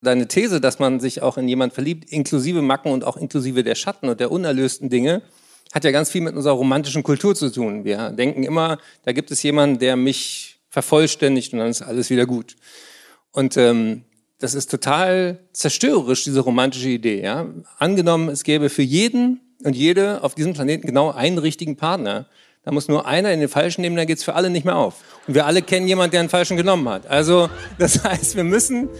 Deine These, dass man sich auch in jemand verliebt, inklusive Macken und auch inklusive der Schatten und der unerlösten Dinge, hat ja ganz viel mit unserer romantischen Kultur zu tun. Wir denken immer, da gibt es jemanden, der mich vervollständigt und dann ist alles wieder gut. Und ähm, das ist total zerstörerisch, diese romantische Idee. Ja? Angenommen, es gäbe für jeden und jede auf diesem Planeten genau einen richtigen Partner. Da muss nur einer in den falschen nehmen, dann geht's für alle nicht mehr auf. Und wir alle kennen jemanden, der einen falschen genommen hat. Also, das heißt, wir müssen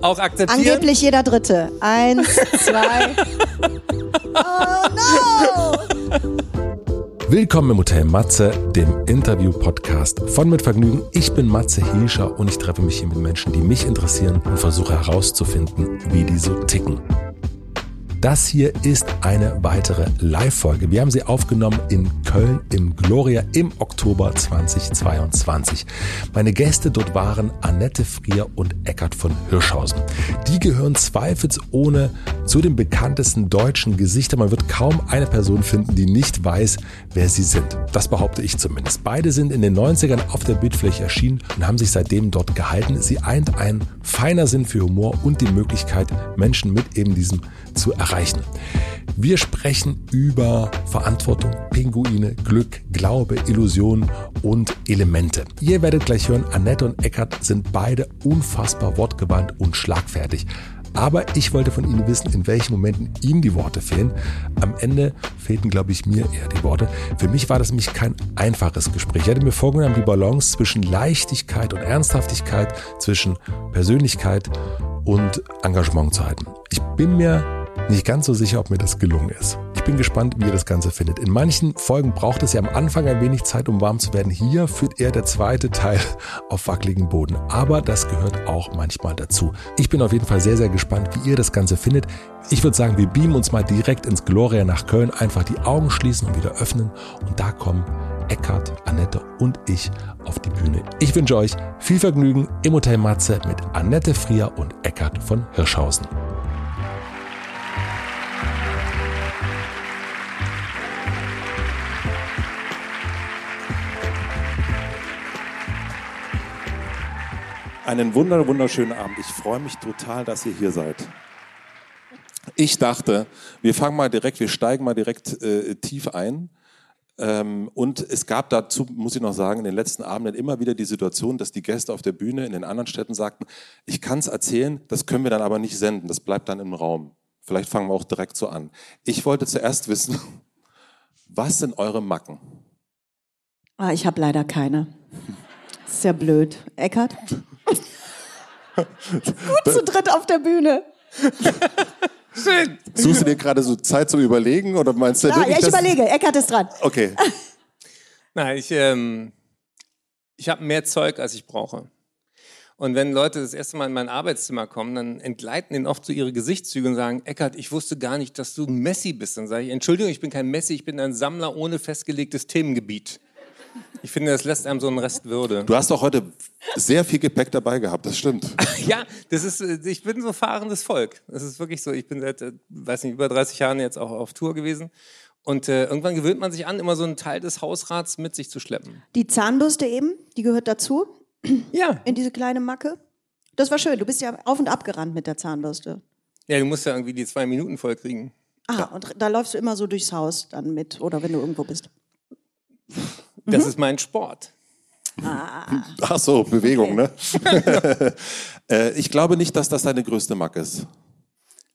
auch akzeptieren. Angeblich jeder Dritte. Eins, zwei. oh no! Willkommen im Hotel Matze, dem Interview-Podcast von Mit Vergnügen. Ich bin Matze Hilscher und ich treffe mich hier mit Menschen, die mich interessieren und versuche herauszufinden, wie die so ticken. Das hier ist eine weitere Live-Folge. Wir haben sie aufgenommen in Köln im Gloria im Oktober 2022. Meine Gäste dort waren Annette Frier und Eckart von Hirschhausen. Die gehören zweifelsohne zu den bekanntesten deutschen Gesichtern. Man wird kaum eine Person finden, die nicht weiß, wer sie sind. Das behaupte ich zumindest. Beide sind in den 90ern auf der Bildfläche erschienen und haben sich seitdem dort gehalten. Sie eint ein feiner Sinn für Humor und die Möglichkeit, Menschen mit eben diesem zu erreichen. Wir sprechen über Verantwortung, Pinguine, Glück, Glaube, Illusionen und Elemente. Ihr werdet gleich hören, Annette und Eckart sind beide unfassbar wortgewandt und schlagfertig. Aber ich wollte von Ihnen wissen, in welchen Momenten Ihnen die Worte fehlen. Am Ende fehlten, glaube ich, mir eher die Worte. Für mich war das nämlich kein einfaches Gespräch. Ich hatte mir vorgenommen, die Balance zwischen Leichtigkeit und Ernsthaftigkeit, zwischen Persönlichkeit und Engagement zu halten. Ich bin mir nicht ganz so sicher, ob mir das gelungen ist. Ich bin gespannt, wie ihr das Ganze findet. In manchen Folgen braucht es ja am Anfang ein wenig Zeit, um warm zu werden. Hier führt eher der zweite Teil auf wackeligen Boden. Aber das gehört auch manchmal dazu. Ich bin auf jeden Fall sehr, sehr gespannt, wie ihr das Ganze findet. Ich würde sagen, wir beamen uns mal direkt ins Gloria nach Köln. Einfach die Augen schließen und wieder öffnen. Und da kommen Eckart, Annette und ich auf die Bühne. Ich wünsche euch viel Vergnügen im Hotel Matze mit Annette Frier und Eckart von Hirschhausen. Einen wunder, wunderschönen Abend. Ich freue mich total, dass ihr hier seid. Ich dachte, wir fangen mal direkt, wir steigen mal direkt äh, tief ein. Ähm, und es gab dazu, muss ich noch sagen, in den letzten Abenden immer wieder die Situation, dass die Gäste auf der Bühne in den anderen Städten sagten, ich kann es erzählen, das können wir dann aber nicht senden, das bleibt dann im Raum. Vielleicht fangen wir auch direkt so an. Ich wollte zuerst wissen, was sind eure Macken? Ah, ich habe leider keine. Sehr blöd. Eckart? Gut zu dritt auf der Bühne. Schön. Suchst du dir gerade so Zeit zum Überlegen oder meinst du? Ja, ja ich überlege. Eckart ist dran. Okay. Nein, ich, ähm, ich habe mehr Zeug, als ich brauche. Und wenn Leute das erste Mal in mein Arbeitszimmer kommen, dann entgleiten ihnen oft so ihre Gesichtszüge und sagen, Eckart, ich wusste gar nicht, dass du Messi bist. Dann sage ich, Entschuldigung, ich bin kein Messi, ich bin ein Sammler ohne festgelegtes Themengebiet. Ich finde, das lässt einem so einen Rest Würde. Du hast doch heute sehr viel Gepäck dabei gehabt, das stimmt. ja, das ist, äh, ich bin so fahrendes Volk. Das ist wirklich so. Ich bin seit, äh, weiß nicht, über 30 Jahren jetzt auch auf Tour gewesen. Und äh, irgendwann gewöhnt man sich an, immer so einen Teil des Hausrats mit sich zu schleppen. Die Zahnbürste eben, die gehört dazu. Ja. In diese kleine Macke. Das war schön. Du bist ja auf und ab gerannt mit der Zahnbürste. Ja, du musst ja irgendwie die zwei Minuten voll kriegen. Ah, und da läufst du immer so durchs Haus dann mit oder wenn du irgendwo bist. Das mhm. ist mein Sport. Ah. Ach so, Bewegung, ne? äh, ich glaube nicht, dass das deine größte Mack ist.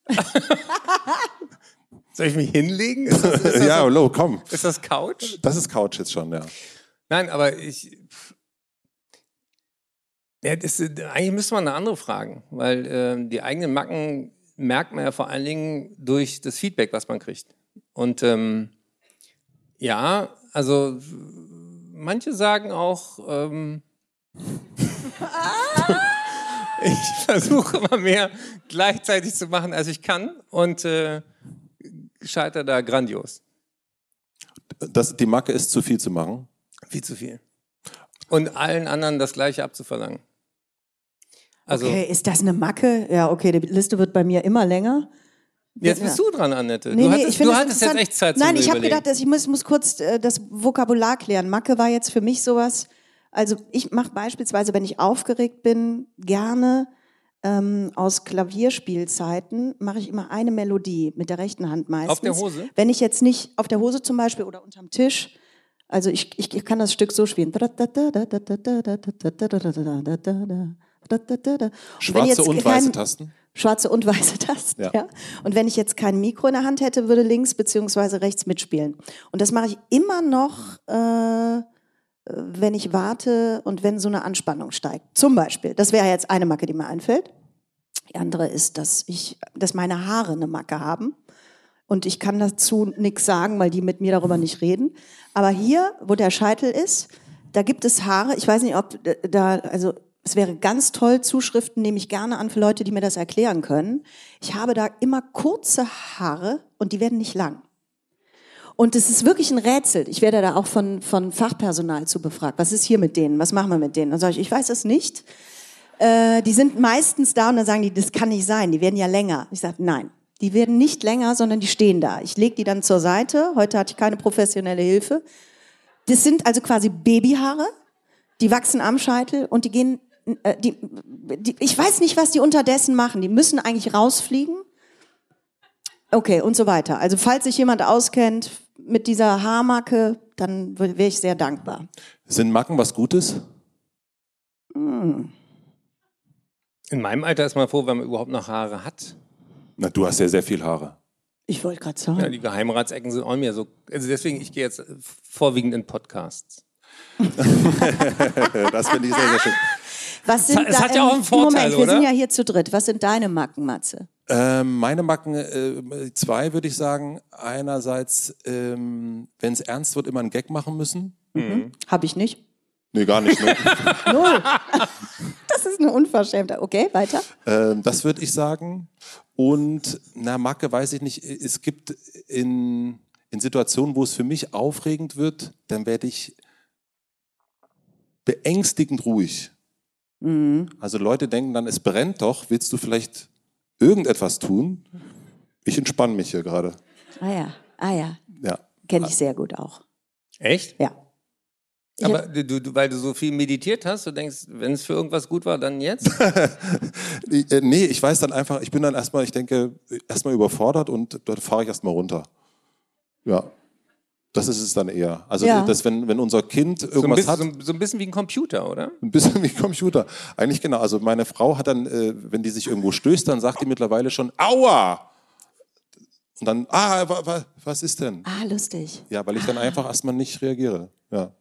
Soll ich mich hinlegen? Ist das, ist das ja, hallo, komm. Ist das Couch? Das ist Couch jetzt schon, ja. Nein, aber ich. Ja, das, eigentlich müsste man eine andere fragen, weil äh, die eigenen Macken merkt man ja vor allen Dingen durch das Feedback, was man kriegt. Und ähm, ja, also manche sagen auch, ähm, ich versuche immer mehr gleichzeitig zu machen, als ich kann und äh, scheitere da grandios. Das, die Macke ist zu viel zu machen? Viel zu viel. Und allen anderen das Gleiche abzuverlangen. Also, okay, ist das eine Macke? Ja, okay, die Liste wird bei mir immer länger. Jetzt bist du dran, Annette. Nee, du hattest, nee, du hattest jetzt echt Zeit Nein, ich habe gedacht, dass ich muss, muss kurz äh, das Vokabular klären. Macke war jetzt für mich sowas, also ich mache beispielsweise, wenn ich aufgeregt bin, gerne ähm, aus Klavierspielzeiten mache ich immer eine Melodie mit der rechten Hand meistens. Auf der Hose? Wenn ich jetzt nicht auf der Hose zum Beispiel oder unterm Tisch, also ich, ich, ich kann das Stück so spielen. Schwarze und weiße Tasten? Schwarze und weiße Tasten, ja. ja. Und wenn ich jetzt kein Mikro in der Hand hätte, würde links beziehungsweise rechts mitspielen. Und das mache ich immer noch, äh, wenn ich warte und wenn so eine Anspannung steigt. Zum Beispiel, das wäre jetzt eine Macke, die mir einfällt. Die andere ist, dass ich, dass meine Haare eine Macke haben. Und ich kann dazu nichts sagen, weil die mit mir darüber nicht reden. Aber hier, wo der Scheitel ist, da gibt es Haare. Ich weiß nicht, ob da, also es wäre ganz toll, Zuschriften nehme ich gerne an für Leute, die mir das erklären können. Ich habe da immer kurze Haare und die werden nicht lang. Und es ist wirklich ein Rätsel. Ich werde da auch von, von Fachpersonal zu befragt. Was ist hier mit denen? Was machen wir mit denen? Dann sage ich, ich weiß es nicht. Äh, die sind meistens da und dann sagen die, das kann nicht sein, die werden ja länger. Ich sage, nein, die werden nicht länger, sondern die stehen da. Ich lege die dann zur Seite. Heute hatte ich keine professionelle Hilfe. Das sind also quasi Babyhaare. Die wachsen am Scheitel und die gehen die, die, ich weiß nicht, was die unterdessen machen. Die müssen eigentlich rausfliegen. Okay, und so weiter. Also falls sich jemand auskennt mit dieser Haarmacke, dann wäre ich sehr dankbar. Sind Macken was Gutes? Hm. In meinem Alter ist man froh, wenn man überhaupt noch Haare hat. Na, du hast ja sehr viel Haare. Ich wollte gerade sagen. Ja, die Geheimratsecken sind auch mehr so. Also deswegen, ich gehe jetzt vorwiegend in Podcasts. das finde ich sehr, sehr schön. Was sind es hat ja auch einen Vorteil, Moment, oder? wir sind ja hier zu dritt. Was sind deine Macken, Matze? Ähm, meine Macken, äh, zwei würde ich sagen. Einerseits, ähm, wenn es ernst wird, immer einen Gag machen müssen. Mhm. Habe ich nicht. Nee, gar nicht. Ne? Null. Das ist eine Unverschämtheit. Okay, weiter. Ähm, das würde ich sagen. Und na, Macke weiß ich nicht. Es gibt in, in Situationen, wo es für mich aufregend wird, dann werde ich beängstigend ruhig. Mhm. Also Leute denken dann, es brennt doch, willst du vielleicht irgendetwas tun? Ich entspanne mich hier gerade. Ah ja, ah ja. Ja. Kenne ich sehr gut auch. Echt? Ja. Ich Aber du, du, weil du so viel meditiert hast, du denkst, wenn es für irgendwas gut war, dann jetzt? Äh, nee, ich weiß dann einfach, ich bin dann erstmal, ich denke, erstmal überfordert und dort fahre ich erstmal runter. Ja. Das ist es dann eher. Also, Ja. dass wenn, wenn unser Kind So ein, irgendwas bisschen, hat, so, ein- so ein bisschen wie ein Computer, oder? ein bisschen wie Computer. Eigentlich genau. Also meine Frau hat dann, äh, wenn die sich irgendwo stößt, dann sagt die mittlerweile schon, aua! Und dann, ah, wa, wa, was ist denn? Ah, lustig. Ja, weil ich dann einfach erstmal nicht reagiere. Ja.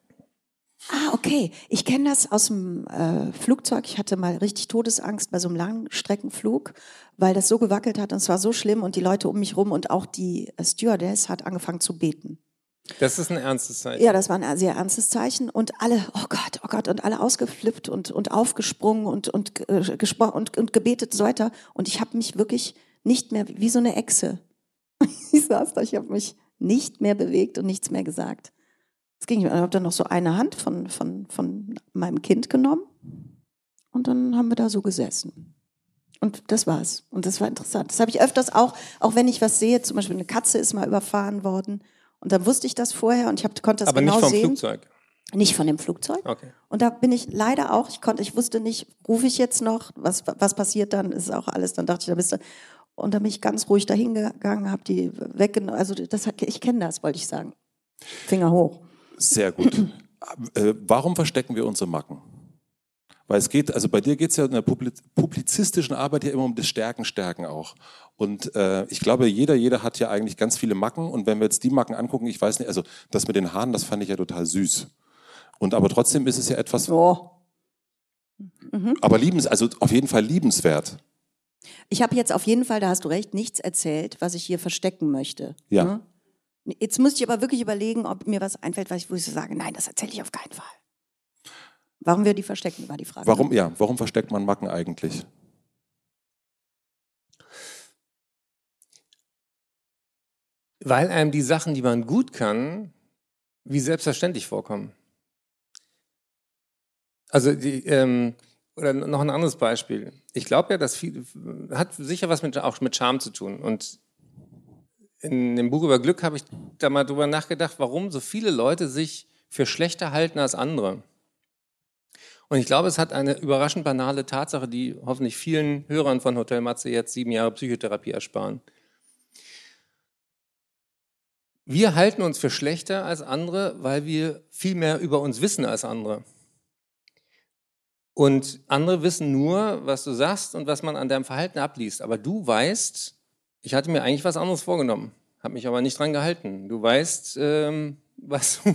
Ah, okay. Ich kenne das aus dem äh, Flugzeug. Ich hatte mal richtig Todesangst bei so einem Langstreckenflug, weil das so gewackelt hat und es war so schlimm und die Leute um mich rum und auch die äh, Stewardess hat angefangen zu beten. Das ist ein ernstes Zeichen. Ja, das war ein sehr ernstes Zeichen und alle, oh Gott, oh Gott, und alle ausgeflippt und, und aufgesprungen und, und, äh, gespro- und, und gebetet und so weiter. Und ich habe mich wirklich nicht mehr, wie so eine Echse. Ich saß da, ich habe mich nicht mehr bewegt und nichts mehr gesagt. Es ging, ich habe dann noch so eine Hand von, von, von meinem Kind genommen und dann haben wir da so gesessen. Und das war's. Und das war interessant. Das habe ich öfters auch, auch wenn ich was sehe, zum Beispiel eine Katze ist mal überfahren worden. Und dann wusste ich das vorher und ich hab, konnte das Aber genau nicht vom sehen. Flugzeug. Nicht von dem Flugzeug. Okay. Und da bin ich leider auch, ich konnte, ich wusste nicht, rufe ich jetzt noch, was, was passiert dann, ist auch alles. Dann dachte ich, da bist du. Und dann bin ich ganz ruhig dahin gegangen, habe die weggenommen. Also das, hat- ich kenne das, wollte ich sagen. Finger hoch. Sehr gut. äh, warum verstecken wir unsere Macken? Weil es geht, also bei dir geht es ja in der Publi- publizistischen Arbeit ja immer um das Stärken, Stärken auch. Und äh, ich glaube, jeder, jeder hat ja eigentlich ganz viele Macken. Und wenn wir jetzt die Macken angucken, ich weiß nicht, also das mit den Haaren, das fand ich ja total süß. Und aber trotzdem ist es ja etwas, Oh. aber liebens, also auf jeden Fall liebenswert. Ich habe jetzt auf jeden Fall, da hast du recht, nichts erzählt, was ich hier verstecken möchte. Ja. Ne? Jetzt muss ich aber wirklich überlegen, ob mir was einfällt, was ich, wo ich so sage, nein, das erzähle ich auf keinen Fall. Warum wir die verstecken, war die Frage. Warum, ja, warum versteckt man Macken eigentlich? Weil einem die Sachen, die man gut kann, wie selbstverständlich vorkommen. Also die, ähm, oder noch ein anderes Beispiel. Ich glaube ja, viel hat sicher was mit auch mit Charme zu tun. Und in dem Buch über Glück habe ich da mal drüber nachgedacht, warum so viele Leute sich für schlechter halten als andere. Und ich glaube, es hat eine überraschend banale Tatsache, die hoffentlich vielen Hörern von Hotel Matze jetzt sieben Jahre Psychotherapie ersparen. Wir halten uns für schlechter als andere, weil wir viel mehr über uns wissen als andere. Und andere wissen nur, was du sagst und was man an deinem Verhalten abliest. Aber du weißt, ich hatte mir eigentlich was anderes vorgenommen, habe mich aber nicht dran gehalten. Du weißt, ähm, was du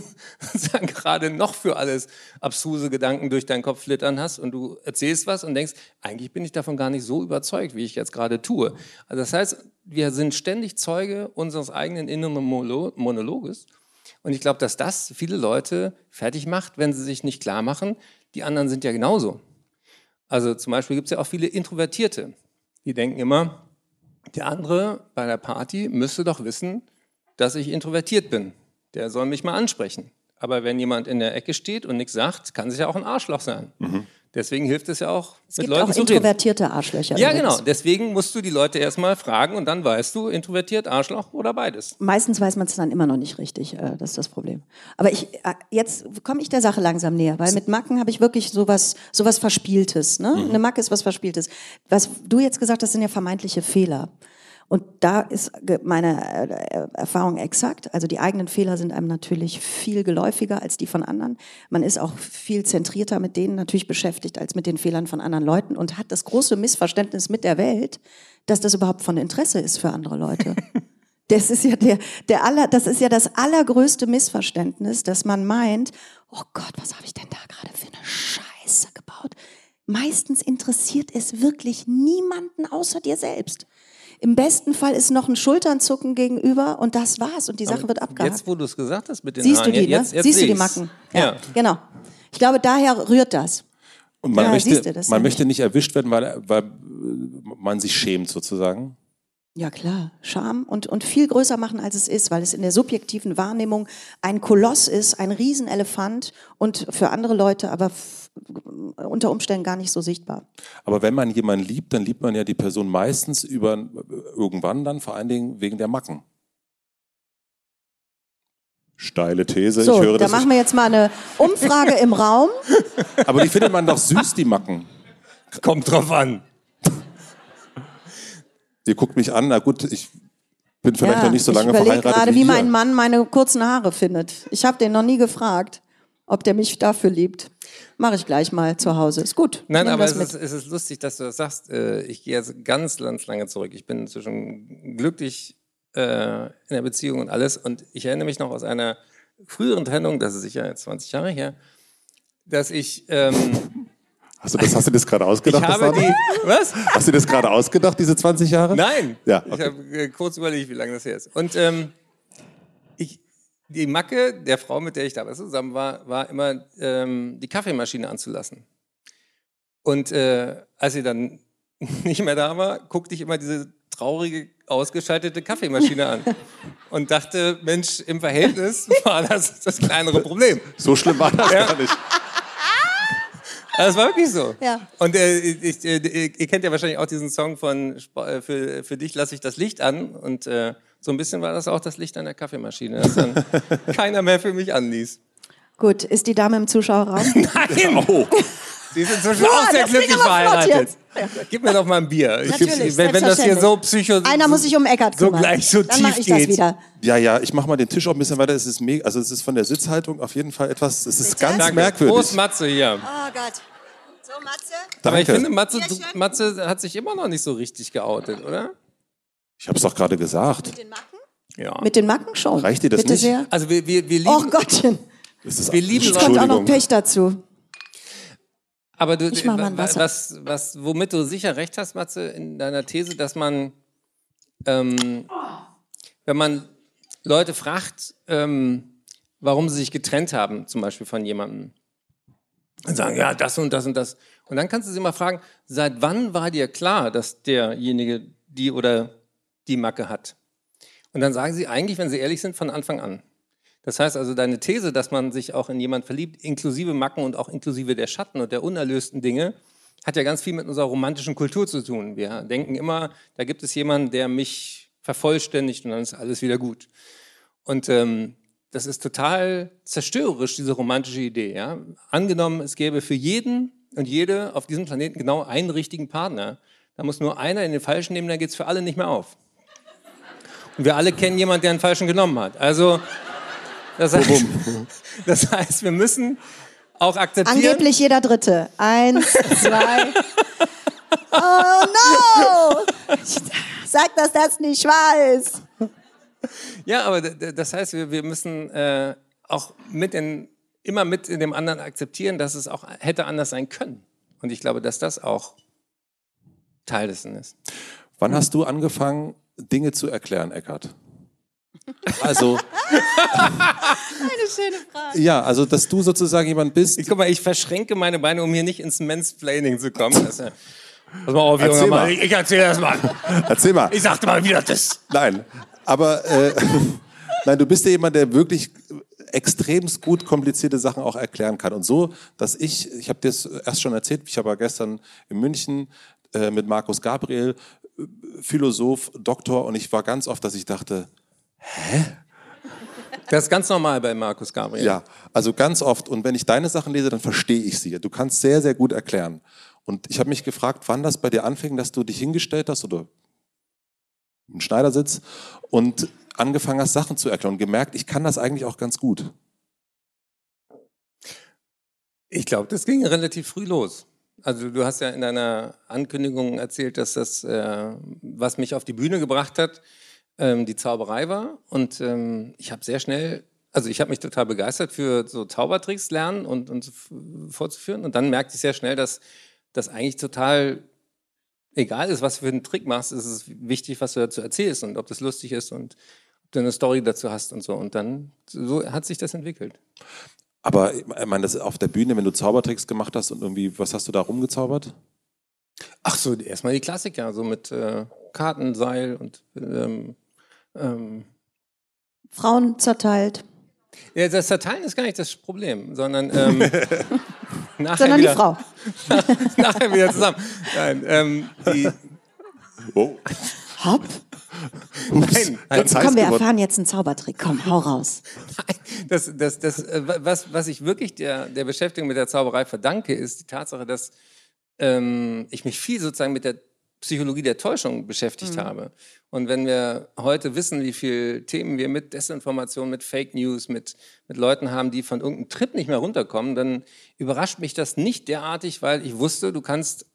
gerade noch für alles abstruse Gedanken durch deinen Kopf flittern hast und du erzählst was und denkst, eigentlich bin ich davon gar nicht so überzeugt, wie ich jetzt gerade tue. Also das heißt, wir sind ständig Zeuge unseres eigenen inneren Monologes und ich glaube, dass das viele Leute fertig macht, wenn sie sich nicht klar machen, die anderen sind ja genauso. Also zum Beispiel gibt es ja auch viele Introvertierte, die denken immer, der andere bei der Party müsste doch wissen, dass ich introvertiert bin der soll mich mal ansprechen. Aber wenn jemand in der Ecke steht und nichts sagt, kann es ja auch ein Arschloch sein. Mhm. Deswegen hilft es ja auch, es mit Leuten auch zu reden. introvertierte Arschlöcher. Ja, genau. Deswegen musst du die Leute erstmal fragen und dann weißt du, introvertiert, Arschloch oder beides. Meistens weiß man es dann immer noch nicht richtig. Äh, das ist das Problem. Aber ich, äh, jetzt komme ich der Sache langsam näher, weil mit Macken habe ich wirklich sowas, sowas Verspieltes. Ne? Mhm. Eine Macke ist was Verspieltes. Was du jetzt gesagt hast, sind ja vermeintliche Fehler. Und da ist meine äh, Erfahrung exakt. Also die eigenen Fehler sind einem natürlich viel geläufiger als die von anderen. Man ist auch viel zentrierter mit denen natürlich beschäftigt als mit den Fehlern von anderen Leuten und hat das große Missverständnis mit der Welt, dass das überhaupt von Interesse ist für andere Leute. Das ist ja der, der aller, das ist ja das allergrößte Missverständnis, dass man meint, oh Gott, was habe ich denn da gerade für eine Scheiße gebaut? Meistens interessiert es wirklich niemanden außer dir selbst. Im besten Fall ist noch ein Schulternzucken gegenüber und das war's und die Sache Aber wird abgehakt. Jetzt, wo du es gesagt hast mit den Siehst Haaren, du die, ne? jetzt, jetzt Siehst du die Macken? Ja, ja, genau. Ich glaube, daher rührt das. Und man, ja, möchte, du, man möchte nicht erwischt werden, weil, weil man sich schämt sozusagen. Ja klar, Scham und, und viel größer machen, als es ist, weil es in der subjektiven Wahrnehmung ein Koloss ist, ein Riesenelefant und für andere Leute aber unter Umständen gar nicht so sichtbar. Aber wenn man jemanden liebt, dann liebt man ja die Person meistens über irgendwann dann, vor allen Dingen wegen der Macken. Steile These. So, ich höre, da machen wir jetzt mal eine Umfrage im Raum. Aber die findet man doch süß, die Macken. Kommt drauf an. Ihr guckt mich an, na gut, ich bin vielleicht ja, noch nicht so lange verheiratet. Ich überlege gerade, wie, wie mein Mann meine kurzen Haare findet. Ich habe den noch nie gefragt ob der mich dafür liebt. Mache ich gleich mal zu Hause. Ist gut. Nein, aber es ist, es ist, lustig, dass du das sagst. Äh, ich gehe jetzt ganz, ganz lange zurück. Ich bin inzwischen glücklich äh, in der Beziehung und alles. Und ich erinnere mich noch aus einer früheren Trennung, das ist sicher jetzt 20 Jahre her, dass ich. Ähm, Hast du das, hast du das gerade ausgedacht? Ich habe die, was? Hast du das gerade ausgedacht, diese 20 Jahre? Nein. Ja, okay. Ich habe äh, kurz überlegt, wie lange das her ist. Und ähm, ich, die Macke der Frau, mit der ich damals zusammen war, war immer ähm, die Kaffeemaschine anzulassen. Und äh, als sie dann nicht mehr da war, guckte ich immer diese traurige, ausgeschaltete Kaffeemaschine an und dachte, Mensch, im Verhältnis war das das kleinere Problem. So schlimm war das ja. gar nicht. Das war wirklich so. Ja. Und äh, ich, äh, ihr kennt ja wahrscheinlich auch diesen Song von äh, für, für dich lasse ich das Licht an und äh, so ein bisschen war das auch das Licht an der Kaffeemaschine, das dann keiner mehr für mich anließ. Gut, ist die Dame im Zuschauerraum? Nein! Oh. Sie sind inzwischen ja, auch sehr glücklich verheiratet. Gib mir doch mal ein Bier. Natürlich, wenn, wenn das hier so psycho... Einer muss sich um Eckart kümmern. So gleich so Dann tief ich geht. Das wieder. Ja, ja, ich mache mal den Tisch auch ein bisschen weiter. Es ist mega, also es ist von der Sitzhaltung auf jeden Fall etwas, es ist Bitte? ganz Danke. merkwürdig. Prost Matze hier. Oh Gott. So, Matze? Aber ich finde, Matze, Matze hat sich immer noch nicht so richtig geoutet, oder? Ich habe es doch gerade gesagt. Mit den Macken? Ja. Mit den Macken schon. Reicht dir das Bitte nicht? Sehr. Also wir, wir, wir lieben... Oh Gottchen. wir lieben es kommt auch noch Pech dazu. Aber du, was, was, womit du sicher recht hast, Matze, in deiner These, dass man, ähm, wenn man Leute fragt, ähm, warum sie sich getrennt haben, zum Beispiel von jemandem, und sagen, ja, das und das und das. Und dann kannst du sie mal fragen, seit wann war dir klar, dass derjenige die oder die Macke hat? Und dann sagen sie eigentlich, wenn sie ehrlich sind, von Anfang an. Das heißt also, deine These, dass man sich auch in jemand verliebt, inklusive Macken und auch inklusive der Schatten und der unerlösten Dinge, hat ja ganz viel mit unserer romantischen Kultur zu tun. Wir denken immer, da gibt es jemanden, der mich vervollständigt und dann ist alles wieder gut. Und ähm, das ist total zerstörerisch, diese romantische Idee. Ja? Angenommen, es gäbe für jeden und jede auf diesem Planeten genau einen richtigen Partner. Da muss nur einer in den falschen nehmen, dann geht es für alle nicht mehr auf. Und wir alle kennen jemanden, der einen falschen genommen hat. Also, das heißt, das heißt wir müssen auch akzeptieren. Angeblich jeder Dritte. Eins, zwei. Oh no! Sag, dass das nicht wahr ist. Ja, aber das heißt, wir, wir müssen äh, auch mit in, immer mit in dem anderen akzeptieren, dass es auch hätte anders sein können. Und ich glaube, dass das auch Teil dessen ist. Wann hast du angefangen, Dinge zu erklären, Eckart? Also. Eine schöne Frage. Ja, also, dass du sozusagen jemand bist. Ich, guck mal, ich verschränke meine Beine, um hier nicht ins Mansplaining zu kommen. Das, Pass mal auf, Junge, mal. Ich, ich erzähle das mal. Erzähl mal. Ich sagte mal, wie das ist. Nein, aber äh, nein, du bist ja jemand, der wirklich extremst gut komplizierte Sachen auch erklären kann. Und so, dass ich, ich habe dir das erst schon erzählt, ich habe gestern in München äh, mit Markus Gabriel, äh, Philosoph, Doktor, und ich war ganz oft, dass ich dachte, hä? Das ist ganz normal bei Markus Gabriel. Ja, also ganz oft. Und wenn ich deine Sachen lese, dann verstehe ich sie. Du kannst sehr, sehr gut erklären. Und ich habe mich gefragt, wann das bei dir anfing, dass du dich hingestellt hast oder im Schneidersitz und angefangen hast, Sachen zu erklären und gemerkt, ich kann das eigentlich auch ganz gut. Ich glaube, das ging relativ früh los. Also du hast ja in deiner Ankündigung erzählt, dass das, äh, was mich auf die Bühne gebracht hat, ähm, die Zauberei war. Und ähm, ich habe sehr schnell, also ich habe mich total begeistert für so Zaubertricks lernen und, und vorzuführen. Und dann merkte ich sehr schnell, dass das eigentlich total egal ist, was du für einen Trick machst, ist es wichtig, was du dazu erzählst und ob das lustig ist und ob du eine Story dazu hast und so. Und dann so hat sich das entwickelt. Aber ich meine, das auf der Bühne, wenn du Zaubertricks gemacht hast und irgendwie, was hast du da rumgezaubert? Ach so, erstmal die Klassiker, so mit äh, Karten, Seil und ähm, ähm, Frauen zerteilt. Ja, das Zerteilen ist gar nicht das Problem, sondern ähm, nachher sondern wieder, die Frau. nachher wieder zusammen. Nein, ähm, die. Oh. Hopp. Nein, nein. Komm, wir erfahren jetzt einen Zaubertrick. Komm, hau raus. Nein, das, das, das, äh, was, was ich wirklich der, der Beschäftigung mit der Zauberei verdanke, ist die Tatsache, dass ähm, ich mich viel sozusagen mit der Psychologie der Täuschung beschäftigt mhm. habe. Und wenn wir heute wissen, wie viele Themen wir mit Desinformation, mit Fake News, mit, mit Leuten haben, die von irgendeinem Trip nicht mehr runterkommen, dann überrascht mich das nicht derartig, weil ich wusste, du kannst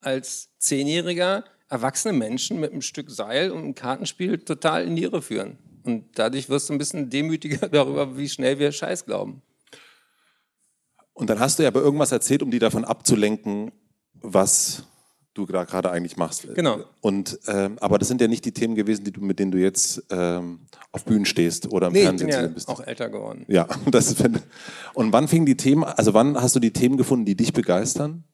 als Zehnjähriger erwachsene Menschen mit einem Stück Seil und einem Kartenspiel total in die Irre führen. Und dadurch wirst du ein bisschen demütiger darüber, wie schnell wir Scheiß glauben. Und dann hast du ja aber irgendwas erzählt, um die davon abzulenken, was du gerade eigentlich machst. Genau. Und ähm, aber das sind ja nicht die Themen gewesen, die du, mit denen du jetzt ähm, auf Bühnen stehst oder im nee, Fernsehen ich bin ja bist. auch älter geworden. Ja, das ist, und wann fingen die Themen? Also wann hast du die Themen gefunden, die dich begeistern?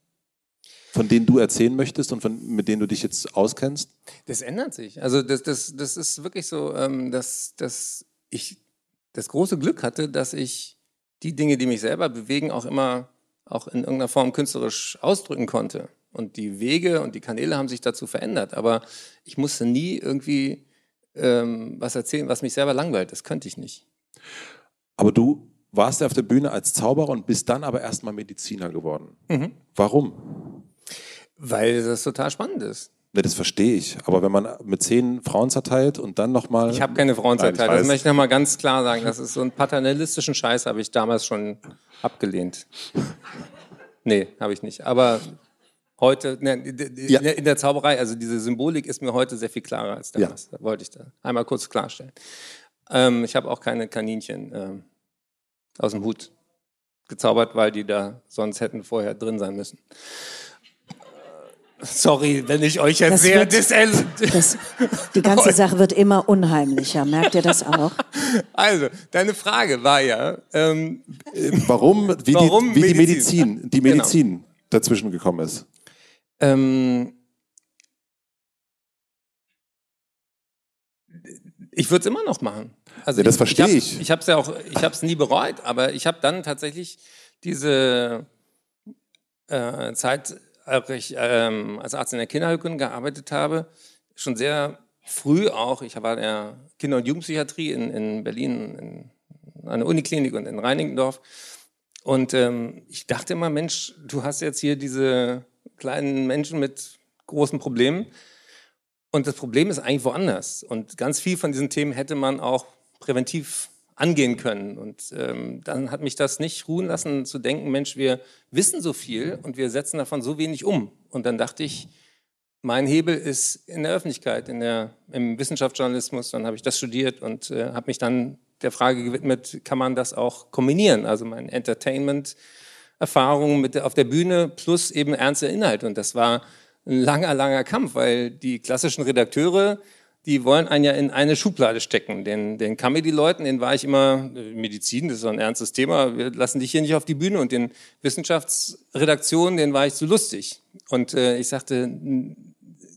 Von denen du erzählen möchtest und von, mit denen du dich jetzt auskennst? Das ändert sich. Also das, das, das ist wirklich so, ähm, dass, dass ich das große Glück hatte, dass ich die Dinge, die mich selber bewegen, auch immer auch in irgendeiner Form künstlerisch ausdrücken konnte. Und die Wege und die Kanäle haben sich dazu verändert. Aber ich musste nie irgendwie ähm, was erzählen, was mich selber langweilt. Das könnte ich nicht. Aber du warst ja auf der Bühne als Zauberer und bist dann aber erstmal Mediziner geworden. Mhm. Warum? Weil das total spannend ist. Ja, das verstehe ich. Aber wenn man mit zehn Frauen zerteilt und dann nochmal. Ich habe keine Frauen zerteilt. Das möchte ich nochmal ganz klar sagen. Das ist so einen paternalistischen Scheiß, habe ich damals schon abgelehnt. nee, habe ich nicht. Aber heute, ne, ja. in der Zauberei, also diese Symbolik ist mir heute sehr viel klarer als damals. Ja. Da wollte ich da einmal kurz klarstellen. Ähm, ich habe auch keine Kaninchen ähm, aus dem Hut gezaubert, weil die da sonst hätten vorher drin sein müssen. Sorry, wenn ich euch jetzt das sehr das, Die ganze Sache wird immer unheimlicher, merkt ihr das auch? Also, deine Frage war ja, ähm, warum, wie, warum die, wie Medizin, die Medizin, die Medizin genau. dazwischen gekommen ist. Ähm, ich würde es immer noch machen. Also ja, das verstehe ich. Ich habe es ja auch, ich habe es nie bereut, aber ich habe dann tatsächlich diese äh, Zeit, als ich ähm, als Arzt in der Kinderheilkunde gearbeitet habe, schon sehr früh auch. Ich war in der Kinder- und Jugendpsychiatrie in, in Berlin, in einer Uniklinik und in Reinickendorf. Und ähm, ich dachte immer, Mensch, du hast jetzt hier diese kleinen Menschen mit großen Problemen. Und das Problem ist eigentlich woanders. Und ganz viel von diesen Themen hätte man auch präventiv angehen können. Und ähm, dann hat mich das nicht ruhen lassen, zu denken, Mensch, wir wissen so viel und wir setzen davon so wenig um. Und dann dachte ich, mein Hebel ist in der Öffentlichkeit, in der, im Wissenschaftsjournalismus. Dann habe ich das studiert und äh, habe mich dann der Frage gewidmet, kann man das auch kombinieren? Also mein Entertainment-Erfahrung mit auf der Bühne plus eben ernster Inhalt. Und das war ein langer, langer Kampf, weil die klassischen Redakteure, die wollen einen ja in eine Schublade stecken. Den, den Comedy-Leuten, den war ich immer, äh, Medizin, das ist so ein ernstes Thema, wir lassen dich hier nicht auf die Bühne. Und den Wissenschaftsredaktionen, den war ich zu lustig. Und äh, ich sagte,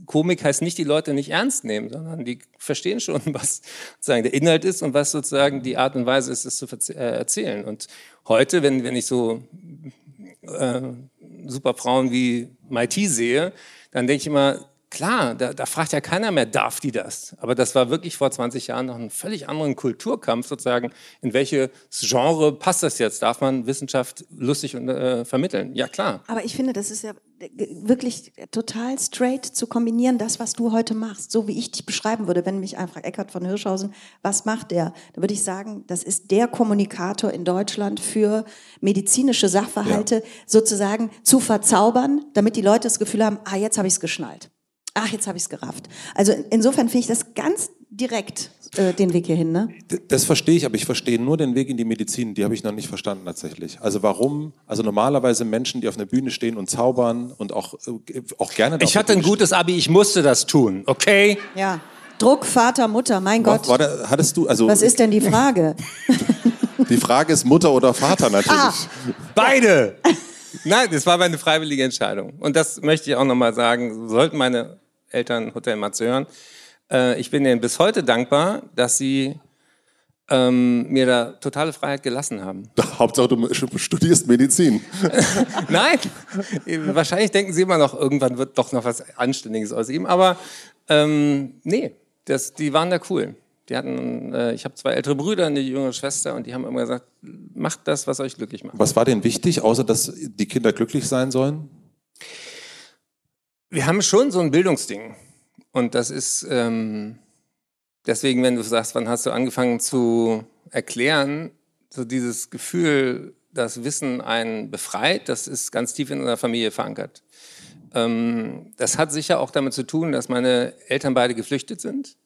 Komik heißt nicht, die Leute nicht ernst nehmen, sondern die verstehen schon, was sozusagen der Inhalt ist und was sozusagen die Art und Weise ist, es zu äh, erzählen. Und heute, wenn, wenn ich so äh, super Frauen wie Maiti sehe, dann denke ich immer, klar, da, da, fragt ja keiner mehr, darf die das? Aber das war wirklich vor 20 Jahren noch einen völlig anderen Kulturkampf, sozusagen, in welches Genre passt das jetzt? Darf man Wissenschaft lustig äh, vermitteln? Ja, klar. Aber ich finde, das ist ja wirklich total straight zu kombinieren, das, was du heute machst, so wie ich dich beschreiben würde, wenn mich einfach Eckhard von Hirschhausen, was macht der? Da würde ich sagen, das ist der Kommunikator in Deutschland für medizinische Sachverhalte ja. sozusagen zu verzaubern, damit die Leute das Gefühl haben, ah, jetzt habe ich es geschnallt. Ach, jetzt habe ich es gerafft. Also insofern finde ich das ganz direkt äh, den Weg hierhin, ne? Das verstehe ich, aber ich verstehe nur den Weg in die Medizin. Die habe ich noch nicht verstanden tatsächlich. Also warum? Also normalerweise Menschen, die auf einer Bühne stehen und zaubern und auch, äh, auch gerne. Ich hatte ein gutes Abi, ich musste das tun, okay? Ja. Druck, Vater, Mutter, mein Gott. War, war hattest du, also, Was ist denn die Frage? die Frage ist Mutter oder Vater natürlich. Ah. Beide! Nein, das war meine freiwillige Entscheidung. Und das möchte ich auch nochmal sagen, sollten meine Eltern Hotel Matze hören. Äh, ich bin ihnen bis heute dankbar, dass sie ähm, mir da totale Freiheit gelassen haben. Hauptsache, du studierst Medizin. Nein, wahrscheinlich denken sie immer noch, irgendwann wird doch noch was Anständiges aus ihm. Aber ähm, nee, das, die waren da cool. Die hatten, äh, ich habe zwei ältere Brüder, eine jüngere Schwester und die haben immer gesagt, macht das, was euch glücklich macht. Was war denn wichtig, außer dass die Kinder glücklich sein sollen? Wir haben schon so ein Bildungsding. Und das ist ähm, deswegen, wenn du sagst, wann hast du angefangen zu erklären, so dieses Gefühl, dass Wissen einen befreit, das ist ganz tief in unserer Familie verankert. Ähm, das hat sicher auch damit zu tun, dass meine Eltern beide geflüchtet sind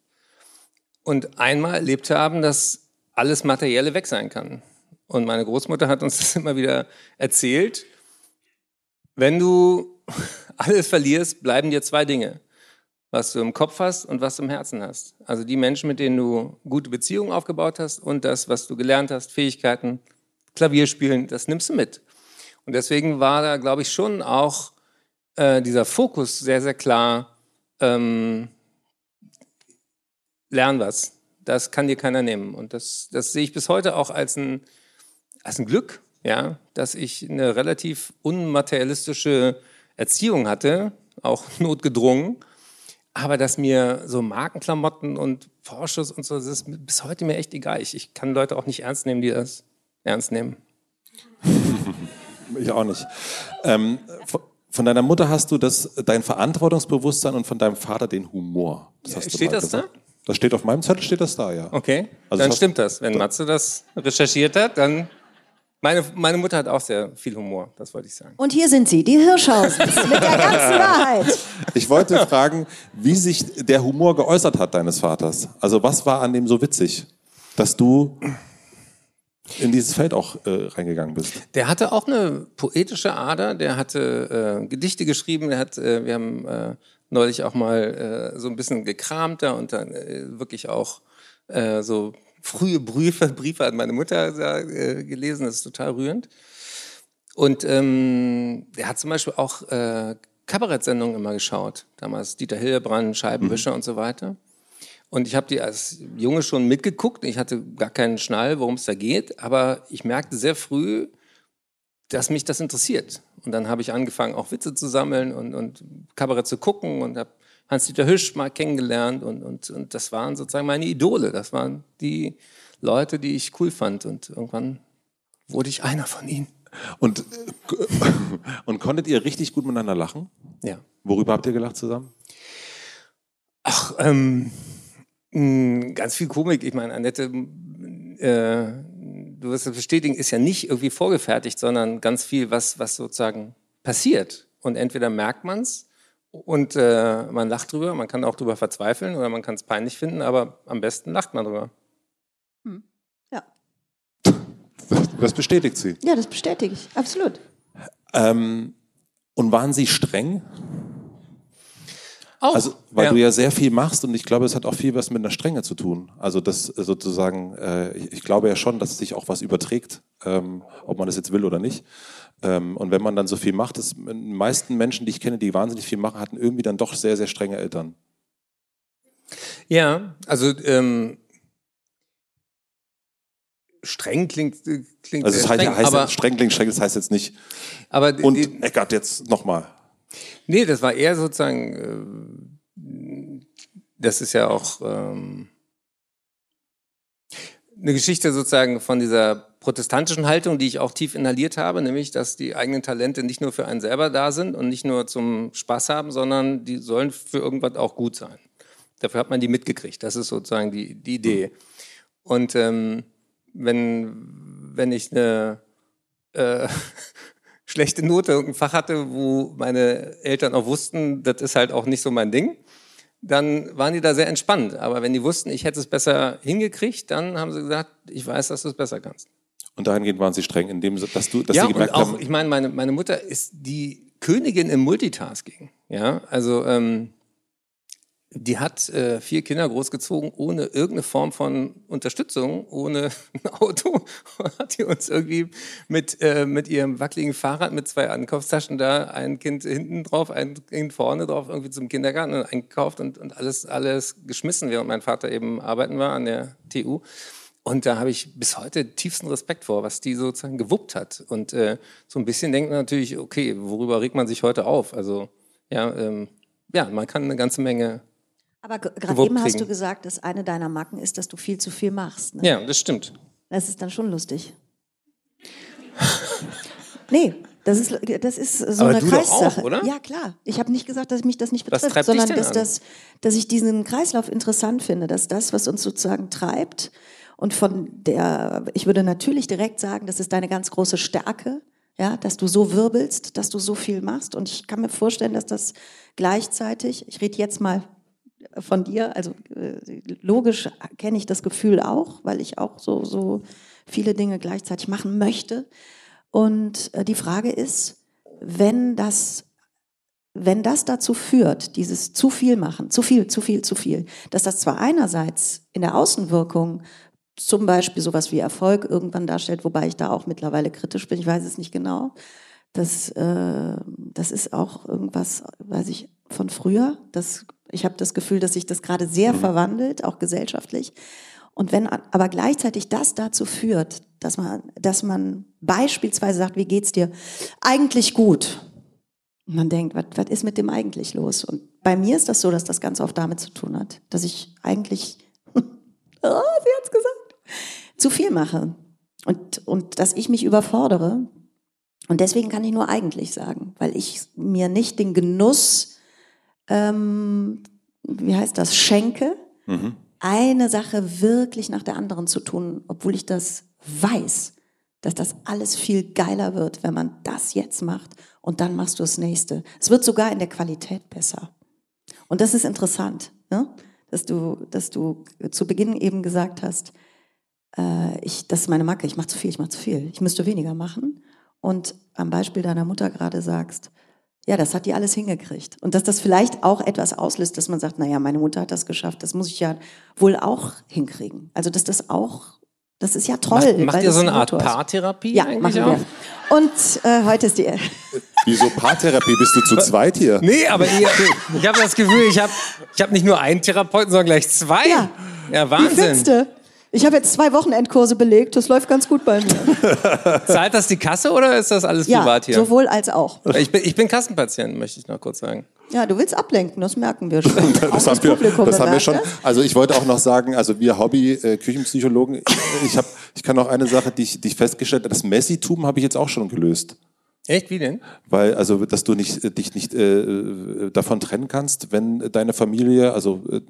und einmal erlebt haben, dass alles Materielle weg sein kann. Und meine Großmutter hat uns das immer wieder erzählt. Wenn du alles verlierst, bleiben dir zwei Dinge. Was du im Kopf hast und was du im Herzen hast. Also die Menschen, mit denen du gute Beziehungen aufgebaut hast und das, was du gelernt hast, Fähigkeiten, Klavierspielen, das nimmst du mit. Und deswegen war da, glaube ich, schon auch äh, dieser Fokus sehr, sehr klar, ähm, lern was. Das kann dir keiner nehmen. Und das, das sehe ich bis heute auch als ein, als ein Glück, ja, dass ich eine relativ unmaterialistische Erziehung hatte, auch notgedrungen. Aber dass mir so Markenklamotten und Vorschuss und so, das ist bis heute mir echt egal. Ich, ich kann Leute auch nicht ernst nehmen, die das ernst nehmen. ich auch nicht. Ähm, von deiner Mutter hast du das, dein Verantwortungsbewusstsein und von deinem Vater den Humor. Das ja, steht das gesagt. da? Das steht auf meinem Zettel, steht das da, ja. Okay, also dann stimmt das. Wenn Matze das recherchiert hat, dann meine, meine Mutter hat auch sehr viel Humor, das wollte ich sagen. Und hier sind sie, die Hirschhausens, mit der ganzen Wahrheit. Ich wollte fragen, wie sich der Humor geäußert hat deines Vaters. Also was war an dem so witzig, dass du in dieses Feld auch äh, reingegangen bist? Der hatte auch eine poetische Ader, der hatte äh, Gedichte geschrieben, der hat, äh, wir haben äh, neulich auch mal äh, so ein bisschen gekramt da und dann äh, wirklich auch so frühe Briefe, Briefe an meine Mutter äh, gelesen, das ist total rührend. Und ähm, er hat zum Beispiel auch äh, Kabarettsendungen immer geschaut. Damals Dieter Hildebrand, Scheibenwischer mhm. und so weiter. Und ich habe die als Junge schon mitgeguckt. Ich hatte gar keinen Schnall, worum es da geht. Aber ich merkte sehr früh, dass mich das interessiert. Und dann habe ich angefangen, auch Witze zu sammeln und, und Kabarett zu gucken und habe Hans-Dieter Hüsch mal kennengelernt und, und, und das waren sozusagen meine Idole. Das waren die Leute, die ich cool fand. Und irgendwann wurde ich einer von ihnen. Und, äh, und konntet ihr richtig gut miteinander lachen? Ja. Worüber habt ihr gelacht zusammen? Ach, ähm, mh, ganz viel Komik. Ich meine, Annette, äh, du wirst es bestätigen, ist ja nicht irgendwie vorgefertigt, sondern ganz viel, was, was sozusagen passiert. Und entweder merkt man es und äh, man lacht drüber, man kann auch drüber verzweifeln oder man kann es peinlich finden, aber am besten lacht man drüber. Hm. Ja. Das bestätigt sie. Ja, das bestätige ich, absolut. Ähm, und waren sie streng? Auch. Also, weil ja. du ja sehr viel machst und ich glaube, es hat auch viel was mit einer Strenge zu tun. Also das sozusagen, äh, ich, ich, glaube ja schon, dass sich auch was überträgt, ähm, ob man das jetzt will oder nicht. Ähm, und wenn man dann so viel macht, die meisten Menschen, die ich kenne, die wahnsinnig viel machen, hatten irgendwie dann doch sehr, sehr strenge Eltern. Ja, also ähm, streng klingt, äh, klingt also es streng, heißt, heißt aber, streng klingt streng, das heißt jetzt nicht. Aber und die, Eckart jetzt nochmal. Nee, das war eher sozusagen, äh, das ist ja auch ähm, eine Geschichte sozusagen von dieser protestantischen Haltung, die ich auch tief inhaliert habe, nämlich, dass die eigenen Talente nicht nur für einen selber da sind und nicht nur zum Spaß haben, sondern die sollen für irgendwas auch gut sein. Dafür hat man die mitgekriegt. Das ist sozusagen die, die Idee. Und ähm, wenn, wenn ich eine äh, schlechte Note irgendein Fach hatte, wo meine Eltern auch wussten, das ist halt auch nicht so mein Ding, dann waren die da sehr entspannt. Aber wenn die wussten, ich hätte es besser hingekriegt, dann haben sie gesagt, ich weiß, dass du es besser kannst. Und dahingehend waren sie streng, indem dass du, dass ja, sie gemerkt und auch, haben. Ich meine, meine, meine Mutter ist die Königin im Multitasking. Ja, also ähm, die hat äh, vier Kinder großgezogen ohne irgendeine Form von Unterstützung, ohne ein Auto. hat die uns irgendwie mit, äh, mit ihrem wackeligen Fahrrad mit zwei Ankaufstaschen da, ein Kind hinten drauf, ein Kind vorne drauf, irgendwie zum Kindergarten und eingekauft und, und alles, alles geschmissen, während mein Vater eben arbeiten war an der TU. Und da habe ich bis heute tiefsten Respekt vor, was die sozusagen gewuppt hat. Und äh, so ein bisschen denkt man natürlich, okay, worüber regt man sich heute auf? Also ja, ähm, ja, man kann eine ganze Menge aber gerade eben hast du gesagt, dass eine deiner Macken ist, dass du viel zu viel machst. Ne? Ja, das stimmt. Das ist dann schon lustig. nee, das ist, das ist so Aber eine Kreissache. Auch, oder? Ja, klar. Ich habe nicht gesagt, dass mich das nicht betrifft, sondern dass, das, dass ich diesen Kreislauf interessant finde, dass das, was uns sozusagen treibt und von der, ich würde natürlich direkt sagen, das ist deine ganz große Stärke, ja, dass du so wirbelst, dass du so viel machst. Und ich kann mir vorstellen, dass das gleichzeitig, ich rede jetzt mal von dir, also äh, logisch kenne ich das Gefühl auch, weil ich auch so, so viele Dinge gleichzeitig machen möchte. Und äh, die Frage ist, wenn das, wenn das dazu führt, dieses zu viel machen, zu viel, zu viel, zu viel, dass das zwar einerseits in der Außenwirkung zum Beispiel sowas wie Erfolg irgendwann darstellt, wobei ich da auch mittlerweile kritisch bin, ich weiß es nicht genau. Das, äh, das ist auch irgendwas, weiß ich, von früher. Das, ich habe das Gefühl, dass sich das gerade sehr mhm. verwandelt, auch gesellschaftlich. Und wenn aber gleichzeitig das dazu führt, dass man, dass man beispielsweise sagt, wie geht's dir? Eigentlich gut. Und man denkt, was, ist mit dem eigentlich los? Und bei mir ist das so, dass das ganz oft damit zu tun hat, dass ich eigentlich, oh, sie hat's gesagt, zu viel mache. Und, und dass ich mich überfordere. Und deswegen kann ich nur eigentlich sagen, weil ich mir nicht den Genuss, ähm, wie heißt das, schenke, mhm eine Sache wirklich nach der anderen zu tun, obwohl ich das weiß, dass das alles viel geiler wird, wenn man das jetzt macht und dann machst du das nächste. Es wird sogar in der Qualität besser. Und das ist interessant, ne? dass, du, dass du zu Beginn eben gesagt hast, äh, ich, das ist meine Macke, ich mache zu viel, ich mache zu viel, ich müsste weniger machen. Und am Beispiel deiner Mutter gerade sagst, ja, das hat die alles hingekriegt. Und dass das vielleicht auch etwas auslöst, dass man sagt, naja, meine Mutter hat das geschafft, das muss ich ja wohl auch hinkriegen. Also dass das auch, das ist ja toll. Macht, macht ihr so eine Art Paartherapie ja, machen wir. Auch? Und äh, heute ist die... Wieso Paartherapie? Bist du zu zweit hier? Nee, aber ihr, ich habe das Gefühl, ich habe ich hab nicht nur einen Therapeuten, sondern gleich zwei. Ja, ja Wahnsinn. Wie Ich habe jetzt zwei Wochenendkurse belegt, das läuft ganz gut bei mir. Zahlt das die Kasse oder ist das alles ja, privat hier? sowohl als auch. Ich bin, ich bin Kassenpatient, möchte ich noch kurz sagen. Ja, du willst ablenken, das merken wir schon. Das, haben wir, das haben wir schon. das. Also ich wollte auch noch sagen, also wir Hobby-Küchenpsychologen, ich, hab, ich kann noch eine Sache, die ich, die ich festgestellt habe, das Messitum habe ich jetzt auch schon gelöst. Echt, wie denn? Weil, also, dass du nicht, äh, dich nicht äh, äh, davon trennen kannst, wenn deine Familie, also äh,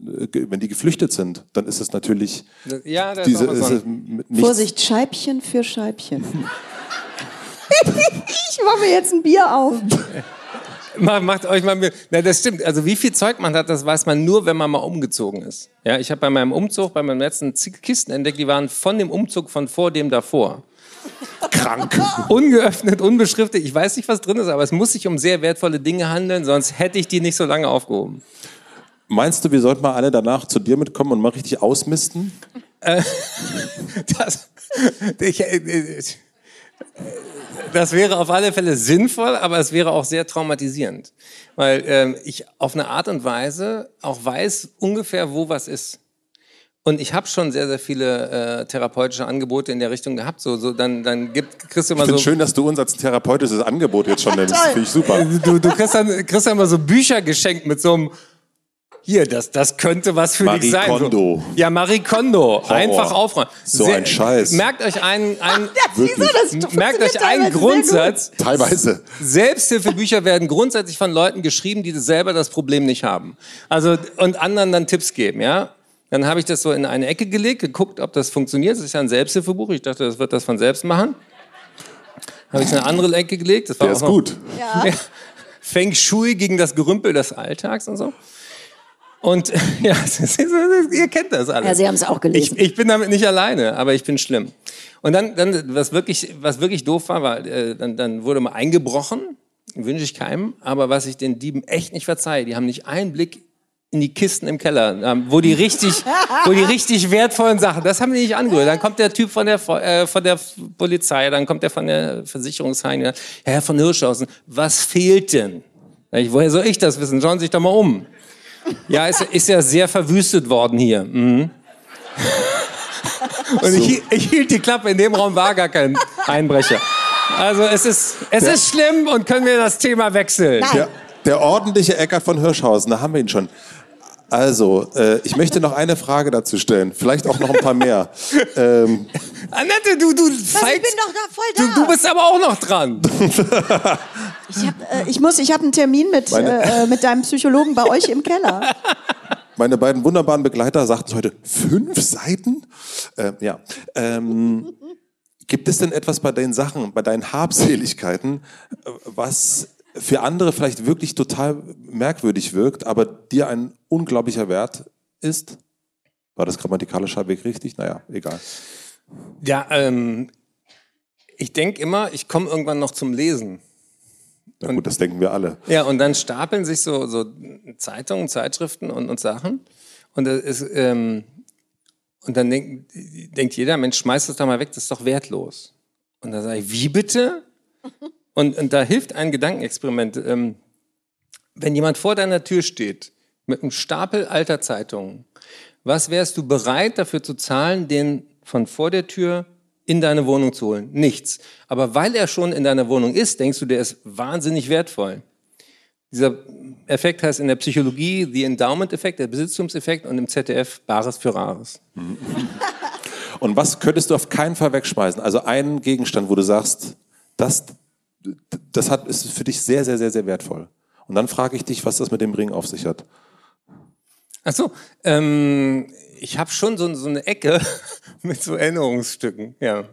wenn die geflüchtet sind, dann ist es natürlich Ja, da ist diese, auch was ist nichts, Vorsicht, Scheibchen für Scheibchen. ich mache mir jetzt ein Bier auf. Macht, macht euch mal Mühe. Na, das stimmt. Also wie viel Zeug man hat, das weiß man nur, wenn man mal umgezogen ist. Ja, ich habe bei meinem Umzug, bei meinem letzten zig Kisten entdeckt, die waren von dem Umzug von vor dem davor. Krank. Ungeöffnet, unbeschriftet. Ich weiß nicht, was drin ist, aber es muss sich um sehr wertvolle Dinge handeln, sonst hätte ich die nicht so lange aufgehoben. Meinst du, wir sollten mal alle danach zu dir mitkommen und mal richtig ausmisten? Das, ich, äh, das wäre auf alle Fälle sinnvoll, aber es wäre auch sehr traumatisierend, weil ähm, ich auf eine Art und Weise auch weiß ungefähr, wo was ist. Und ich habe schon sehr, sehr viele äh, therapeutische Angebote in der Richtung gehabt. So, so dann, dann gibt, kriegst du Ich immer finde so, schön, dass du uns als therapeutisches Angebot jetzt schon nennst. Finde ich super. du, du kriegst dann, kriegst dann immer so Bücher geschenkt mit so einem hier, das, das könnte was für Marie dich sein. Kondo. So, ja, Marie Kondo. Einfach aufräumen. So ein Scheiß. Merkt euch einen, einen das merkt euch einen sehr Grundsatz. Teilweise. Selbsthilfebücher werden grundsätzlich von Leuten geschrieben, die selber das Problem nicht haben. Also, und anderen dann Tipps geben, ja. Dann habe ich das so in eine Ecke gelegt, geguckt, ob das funktioniert. Das ist ja ein Selbsthilfebuch. Ich dachte, das wird das von selbst machen. Habe ich in eine andere Ecke gelegt. Das war Der auch ist gut. Ja. ja. Feng Shui gegen das Gerümpel des Alltags und so. Und ja, ihr kennt das alles. Ja, Sie haben es auch gelesen. Ich, ich bin damit nicht alleine, aber ich bin schlimm. Und dann, dann was wirklich, was wirklich doof war, war, äh, dann, dann wurde mal eingebrochen. Wünsche ich keinem. Aber was ich den Dieben echt nicht verzeihe, die haben nicht einen Blick in die Kisten im Keller, ähm, wo die richtig, wo die richtig wertvollen Sachen, das haben die nicht angerührt. Dann kommt der Typ von der, äh, von der Polizei, dann kommt der von der Versicherungsheim, ja, Herr von Hirschhausen, was fehlt denn? Ich, woher soll ich das wissen? Schauen Sie sich doch mal um. Ja, ist, ist ja sehr verwüstet worden hier. Mhm. Und ich, ich hielt die Klappe, in dem Raum war gar kein Einbrecher. Also es ist, es ist schlimm und können wir das Thema wechseln. Der, der ordentliche Eckart von Hirschhausen, da haben wir ihn schon. Also, äh, ich möchte noch eine Frage dazu stellen. Vielleicht auch noch ein paar mehr. ähm, Annette, du, du, Was, ich bin doch da voll du, da. du bist aber auch noch dran. ich, hab, äh, ich muss, ich habe einen Termin mit, Meine- äh, mit deinem Psychologen bei euch im Keller. meine beiden wunderbaren Begleiter sagten heute, fünf Seiten? Äh, ja. Ähm, gibt es denn etwas bei deinen Sachen, bei deinen Habseligkeiten, äh, was für andere vielleicht wirklich total merkwürdig wirkt, aber dir ein unglaublicher Wert ist? War das grammatikalisch halbwegs richtig? Naja, egal. Ja, ähm, ich denke immer, ich komme irgendwann noch zum Lesen. Na gut, das denken wir alle. Ja, und dann stapeln sich so, so Zeitungen, Zeitschriften und, und Sachen. Und, ist, ähm, und dann denk, denkt jeder, Mensch, schmeiß das doch mal weg, das ist doch wertlos. Und dann sage ich, wie bitte? Und, und da hilft ein Gedankenexperiment. Ähm, wenn jemand vor deiner Tür steht mit einem Stapel alter Zeitungen, was wärst du bereit dafür zu zahlen, den von vor der Tür in deine Wohnung zu holen? Nichts. Aber weil er schon in deiner Wohnung ist, denkst du, der ist wahnsinnig wertvoll. Dieser Effekt heißt in der Psychologie the Endowment-Effekt, der Besitztumseffekt und im ZDF Bares für Rares. Und was könntest du auf keinen Fall wegschmeißen? Also einen Gegenstand, wo du sagst, das, das hat, ist für dich sehr, sehr, sehr, sehr wertvoll. Und dann frage ich dich, was das mit dem Ring auf sich hat. Ach so, ähm, ich habe schon so, so eine Ecke mit so Erinnerungsstücken, ja.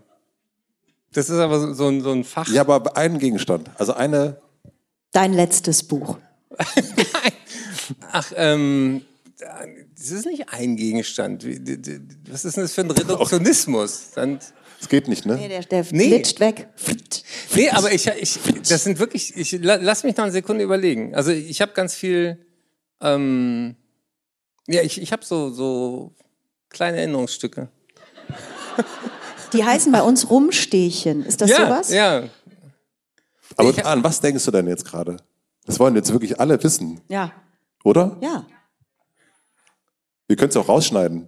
Das ist aber so, so, ein, so ein Fach. Ja, aber einen Gegenstand. Also eine, Dein letztes Buch. Ach, ähm, das ist nicht ein Gegenstand. Was ist denn das für ein Reduktionismus? Dann, es geht nicht, Nee, ne? der, der Nee. flitscht weg. Nee, aber ich, ich, das sind wirklich, ich, la- lass mich noch eine Sekunde überlegen. Also ich habe ganz viel, ähm, ja, ich, ich habe so, so kleine Erinnerungsstücke. Die heißen bei uns Rumstehchen. Ist das ja, sowas? ja. Aber Ich- an was denkst du denn jetzt gerade? Das wollen jetzt wirklich alle wissen, Ja. oder? Ja. Wir können es auch rausschneiden.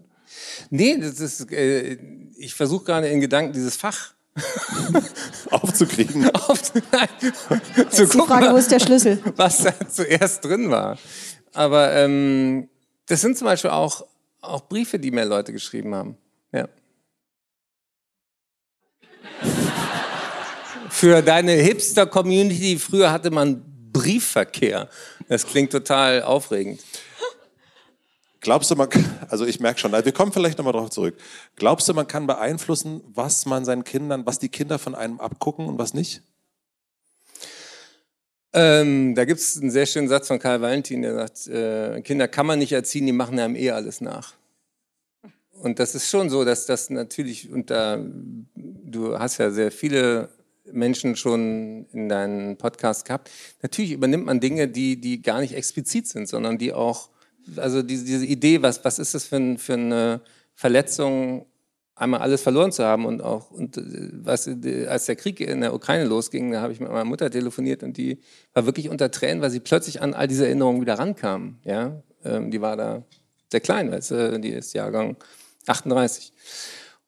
Nee, das ist, äh, ich versuche gerade in Gedanken dieses Fach aufzukriegen. Auf, nein, zu ist die Frage, wo ist der Schlüssel? Was da zuerst drin war. Aber ähm, das sind zum Beispiel auch, auch Briefe, die mir Leute geschrieben haben. Ja. Für deine Hipster-Community, früher hatte man Briefverkehr. Das klingt total aufregend. Glaubst du, man, also ich merke schon, wir kommen vielleicht nochmal darauf zurück. Glaubst du, man kann beeinflussen, was man seinen Kindern, was die Kinder von einem abgucken und was nicht? Ähm, da gibt es einen sehr schönen Satz von Karl Valentin, der sagt, äh, Kinder kann man nicht erziehen, die machen einem eh alles nach. Und das ist schon so, dass das natürlich, und da, du hast ja sehr viele Menschen schon in deinen Podcast gehabt, natürlich übernimmt man Dinge, die, die gar nicht explizit sind, sondern die auch also diese, diese Idee, was, was ist das für, ein, für eine Verletzung, einmal alles verloren zu haben und auch, und äh, was, als der Krieg in der Ukraine losging, da habe ich mit meiner Mutter telefoniert und die war wirklich unter Tränen, weil sie plötzlich an all diese Erinnerungen wieder rankam. Ja, ähm, die war da sehr klein, weißt du, die ist Jahrgang 38.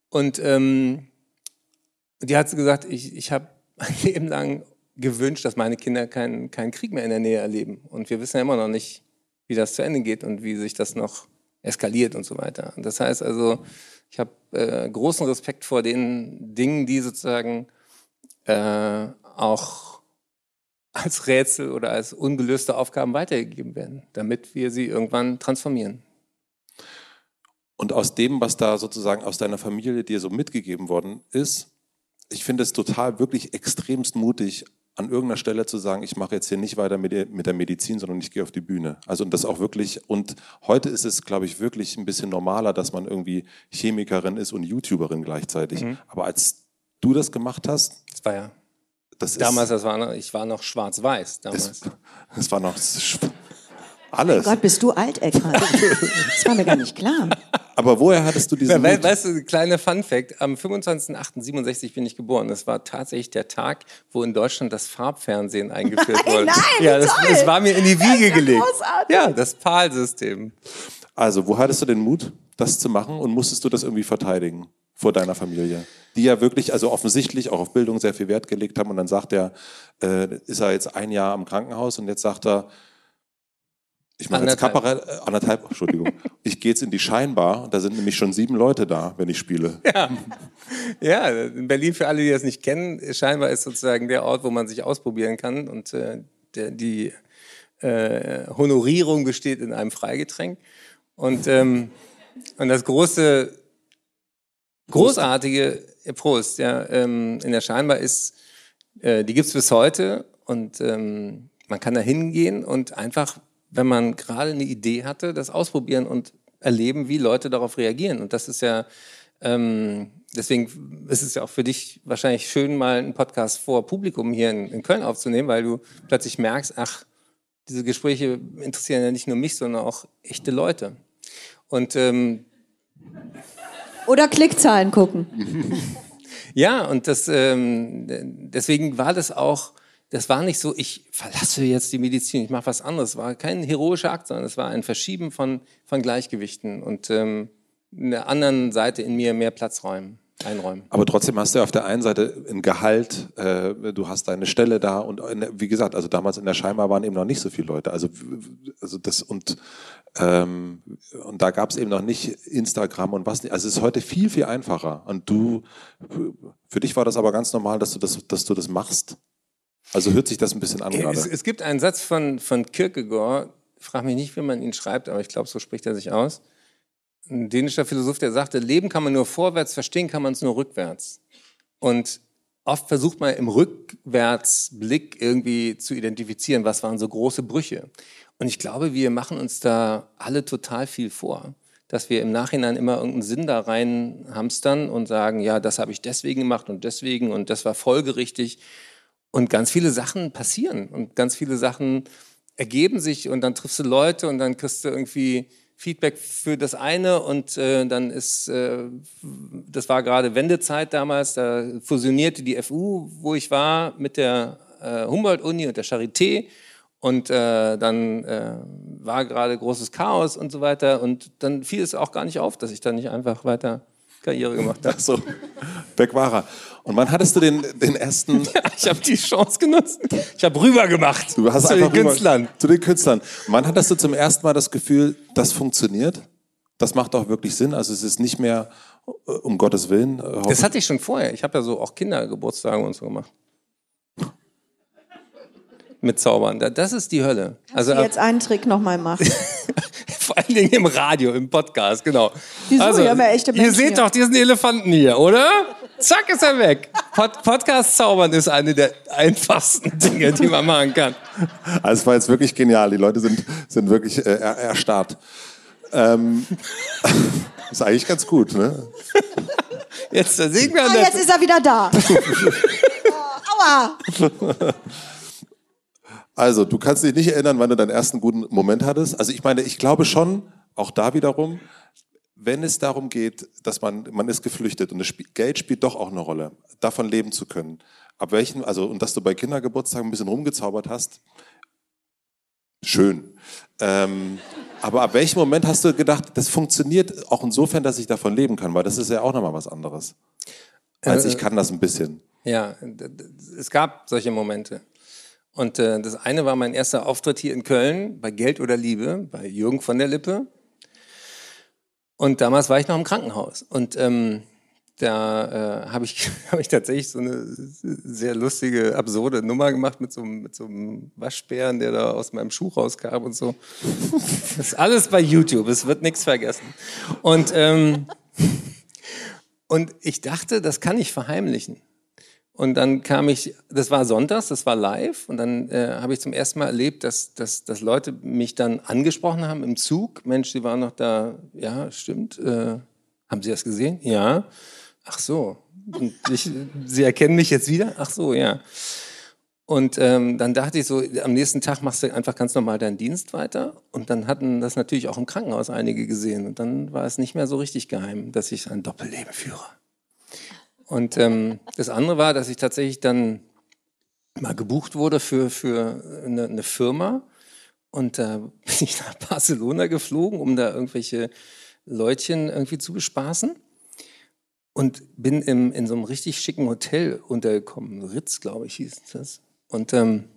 Und ähm, die hat gesagt, ich, ich habe mein Leben lang gewünscht, dass meine Kinder keinen, keinen Krieg mehr in der Nähe erleben. Und wir wissen ja immer noch nicht, wie das zu Ende geht und wie sich das noch eskaliert und so weiter. Das heißt also, ich habe äh, großen Respekt vor den Dingen, die sozusagen äh, auch als Rätsel oder als ungelöste Aufgaben weitergegeben werden, damit wir sie irgendwann transformieren. Und aus dem, was da sozusagen aus deiner Familie dir so mitgegeben worden ist, ich finde es total wirklich extremst mutig, an irgendeiner Stelle zu sagen, ich mache jetzt hier nicht weiter mit der Medizin, sondern ich gehe auf die Bühne. Also und das auch wirklich, und heute ist es, glaube ich, wirklich ein bisschen normaler, dass man irgendwie Chemikerin ist und YouTuberin gleichzeitig. Mhm. Aber als du das gemacht hast. Das war ja. Das damals, das war noch, ich war noch schwarz-weiß damals. Das war noch alles. Oh Gott, bist du alt, Eckhard. Das war mir gar nicht klar. Aber woher hattest du diesen We Weißt du, kleiner Fun-Fact, am 25.08.67 bin ich geboren. Das war tatsächlich der Tag, wo in Deutschland das Farbfernsehen eingeführt nein, wurde. Nein, ja, das, das, war mir in die Wiege gelegt. Großartig. Ja, das PAL-System. Also, wo hattest du den Mut, das zu machen und musstest du das irgendwie verteidigen vor deiner Familie? Die ja wirklich, also offensichtlich auch auf Bildung sehr viel Wert gelegt haben und dann sagt er, äh, ist er jetzt ein Jahr am Krankenhaus und jetzt sagt er, ich mache jetzt Kabarett, äh, anderthalb, Entschuldigung. ich gehe jetzt in die Scheinbar da sind nämlich schon sieben Leute da, wenn ich spiele. Ja. ja, in Berlin, für alle, die das nicht kennen, Scheinbar ist sozusagen der Ort, wo man sich ausprobieren kann und äh, der, die äh, Honorierung besteht in einem Freigetränk. Und, ähm, und das große, großartige, Prost, ja, ähm, in der Scheinbar ist, äh, die gibt's bis heute und ähm, man kann da hingehen und einfach wenn man gerade eine Idee hatte, das ausprobieren und erleben, wie Leute darauf reagieren. Und das ist ja, ähm, deswegen ist es ja auch für dich wahrscheinlich schön, mal einen Podcast vor Publikum hier in, in Köln aufzunehmen, weil du plötzlich merkst, ach, diese Gespräche interessieren ja nicht nur mich, sondern auch echte Leute. Und ähm, oder Klickzahlen gucken. ja, und das ähm, deswegen war das auch das war nicht so, ich verlasse jetzt die Medizin, ich mache was anderes. Es war kein heroischer Akt, sondern es war ein Verschieben von, von Gleichgewichten und ähm, einer anderen Seite in mir mehr Platz räumen. Einräumen. Aber trotzdem hast du auf der einen Seite ein Gehalt, äh, du hast deine Stelle da und wie gesagt, also damals in der Scheinbar waren eben noch nicht so viele Leute. Also, also das und ähm, und da gab es eben noch nicht Instagram und was nicht. Also es ist heute viel viel einfacher. Und du, für dich war das aber ganz normal, dass du das, dass du das machst. Also hört sich das ein bisschen an gerade. Es, es, gibt einen Satz von, von Kierkegaard, frage mich nicht, wie man ihn schreibt, aber ich glaube, so spricht er sich aus. Ein dänischer Philosoph, der sagte, Leben kann man nur vorwärts, verstehen kann man es nur rückwärts. Und oft versucht man im Rückwärtsblick irgendwie zu identifizieren, was waren so große Brüche. Und ich glaube, wir machen uns da alle total viel vor, dass wir im Nachhinein immer irgendeinen Sinn da rein hamstern und sagen, ja, das habe ich deswegen gemacht und deswegen und das war folgerichtig. Und ganz viele Sachen passieren und ganz viele Sachen ergeben sich und dann triffst du Leute und dann kriegst du irgendwie Feedback für das eine und äh, dann ist, äh, das war gerade Wendezeit damals, da fusionierte die FU, wo ich war, mit der äh, Humboldt-Uni und der Charité und äh, dann äh, war gerade großes Chaos und so weiter. Und dann fiel es auch gar nicht auf, dass ich da nicht einfach weiter Karriere gemacht habe. Ach so, er. Und wann hattest du den, den ersten... Ja, ich habe die Chance genutzt. Ich habe rüber gemacht du hast zu den Künstlern. Zu den Künstlern. wann hattest du zum ersten Mal das Gefühl, das funktioniert? Das macht auch wirklich Sinn. Also es ist nicht mehr äh, um Gottes Willen. Äh, das hatte ich schon vorher. Ich habe ja so auch Kindergeburtstage und so gemacht. Mit Zaubern. Das ist die Hölle. Kannst also du jetzt einen Trick nochmal machen? Vor allen Dingen im Radio, im Podcast, genau. Wieso? Also, ja echte Menschen ihr seht hier. doch diesen Elefanten hier, oder? Zack, ist er weg. Pod Podcast zaubern ist eine der einfachsten Dinge, die man machen kann. Also es war jetzt wirklich genial. Die Leute sind, sind wirklich äh, erstarrt. Ähm, ist eigentlich ganz gut, ne? Jetzt da sehen wir ah, jetzt ist er wieder da. oh, aua. Also, du kannst dich nicht erinnern, wann du deinen ersten guten Moment hattest. Also, ich meine, ich glaube schon, auch da wiederum, wenn es darum geht, dass man, man ist geflüchtet und das Spiel, Geld spielt doch auch eine Rolle, davon leben zu können. Ab welchen, also, und dass du bei Kindergeburtstagen ein bisschen rumgezaubert hast, schön. Ähm, aber ab welchem Moment hast du gedacht, das funktioniert auch insofern, dass ich davon leben kann? Weil das ist ja auch nochmal was anderes. Als äh, ich kann das ein bisschen. Ja, es gab solche Momente. Und äh, das eine war mein erster Auftritt hier in Köln bei Geld oder Liebe, bei Jürgen von der Lippe. Und damals war ich noch im Krankenhaus. Und ähm, da äh, habe ich, hab ich tatsächlich so eine sehr lustige, absurde Nummer gemacht mit so, mit so einem Waschbären, der da aus meinem Schuh rauskam und so. Das ist alles bei YouTube, es wird nichts vergessen. Und, ähm, und ich dachte, das kann ich verheimlichen. Und dann kam ich, das war sonntags, das war live. Und dann äh, habe ich zum ersten Mal erlebt, dass, dass, dass Leute mich dann angesprochen haben im Zug. Mensch, Sie waren noch da. Ja, stimmt. Äh, haben Sie das gesehen? Ja. Ach so. Ich, Sie erkennen mich jetzt wieder? Ach so, ja. Und ähm, dann dachte ich so, am nächsten Tag machst du einfach ganz normal deinen Dienst weiter. Und dann hatten das natürlich auch im Krankenhaus einige gesehen. Und dann war es nicht mehr so richtig geheim, dass ich ein Doppelleben führe. Und ähm, das andere war, dass ich tatsächlich dann mal gebucht wurde für, für eine, eine Firma. Und da bin ich nach Barcelona geflogen, um da irgendwelche Leutchen irgendwie zu bespaßen. Und bin im, in so einem richtig schicken Hotel untergekommen. Ritz, glaube ich, hieß das. Und, ähm,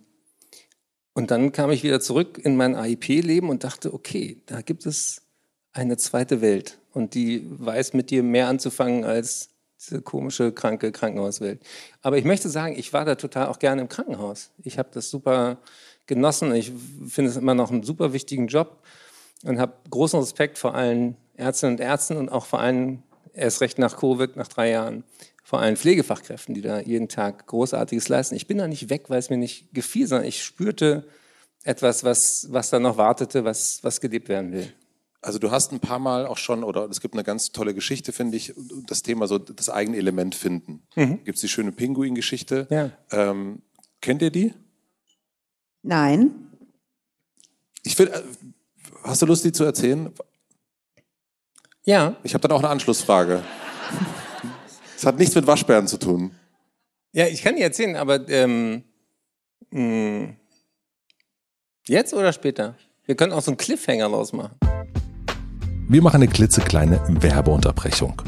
und dann kam ich wieder zurück in mein AIP-Leben und dachte, okay, da gibt es eine zweite Welt. Und die weiß mit dir mehr anzufangen als diese komische, kranke Krankenhauswelt. Aber ich möchte sagen, ich war da total auch gerne im Krankenhaus. Ich habe das super genossen. Ich finde es immer noch einen super wichtigen Job und habe großen Respekt vor allen Ärztinnen und Ärzten und auch vor allen, erst recht nach Covid, nach drei Jahren, vor allen Pflegefachkräften, die da jeden Tag Großartiges leisten. Ich bin da nicht weg, weil es mir nicht gefiel, sondern ich spürte etwas, was, was da noch wartete, was, was gelebt werden will. Also du hast ein paar Mal auch schon, oder es gibt eine ganz tolle Geschichte, finde ich, das Thema so das eigene Element finden. Mhm. Gibt es die schöne Pinguin-Geschichte. Ja. Ähm, kennt ihr die? Nein. Ich will, äh, hast du Lust, die zu erzählen? Ja. Ich habe dann auch eine Anschlussfrage. Es hat nichts mit Waschbären zu tun. Ja, ich kann die erzählen, aber ähm, mh, hm, jetzt oder später? Wir können auch so einen Cliffhanger losmachen. Wir machen eine klitzekleine Werbeunterbrechung.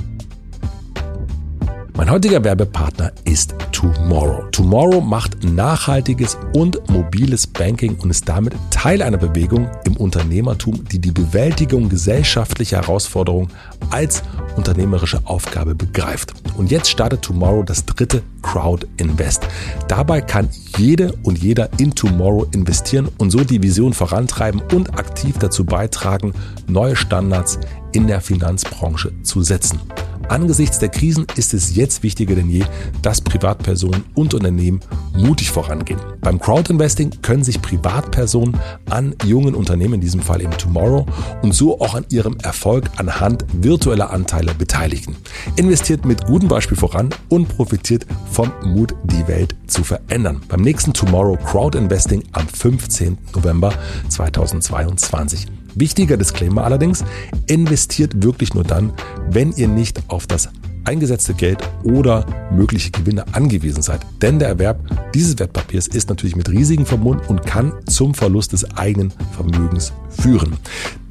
Mein heutiger Werbepartner ist Tomorrow. Tomorrow macht nachhaltiges und mobiles Banking und ist damit Teil einer Bewegung im Unternehmertum, die die Bewältigung gesellschaftlicher Herausforderungen als unternehmerische Aufgabe begreift. Und jetzt startet Tomorrow das dritte Crowd Invest. Dabei kann jede und jeder in Tomorrow investieren und so die Vision vorantreiben und aktiv dazu beitragen, neue Standards in der Finanzbranche zu setzen. Angesichts der Krisen ist es jetzt wichtiger denn je, dass Privatpersonen und Unternehmen mutig vorangehen. Beim Crowdinvesting können sich Privatpersonen an jungen Unternehmen, in diesem Fall im Tomorrow, und so auch an ihrem Erfolg anhand virtueller Anteile beteiligen. Investiert mit gutem Beispiel voran und profitiert vom Mut, die Welt zu verändern. Beim nächsten Tomorrow Crowdinvesting am 15. November 2022. Wichtiger Disclaimer allerdings, investiert wirklich nur dann, wenn ihr nicht auf das eingesetzte Geld oder mögliche Gewinne angewiesen seid. Denn der Erwerb dieses Wertpapiers ist natürlich mit Risiken verbunden und kann zum Verlust des eigenen Vermögens führen.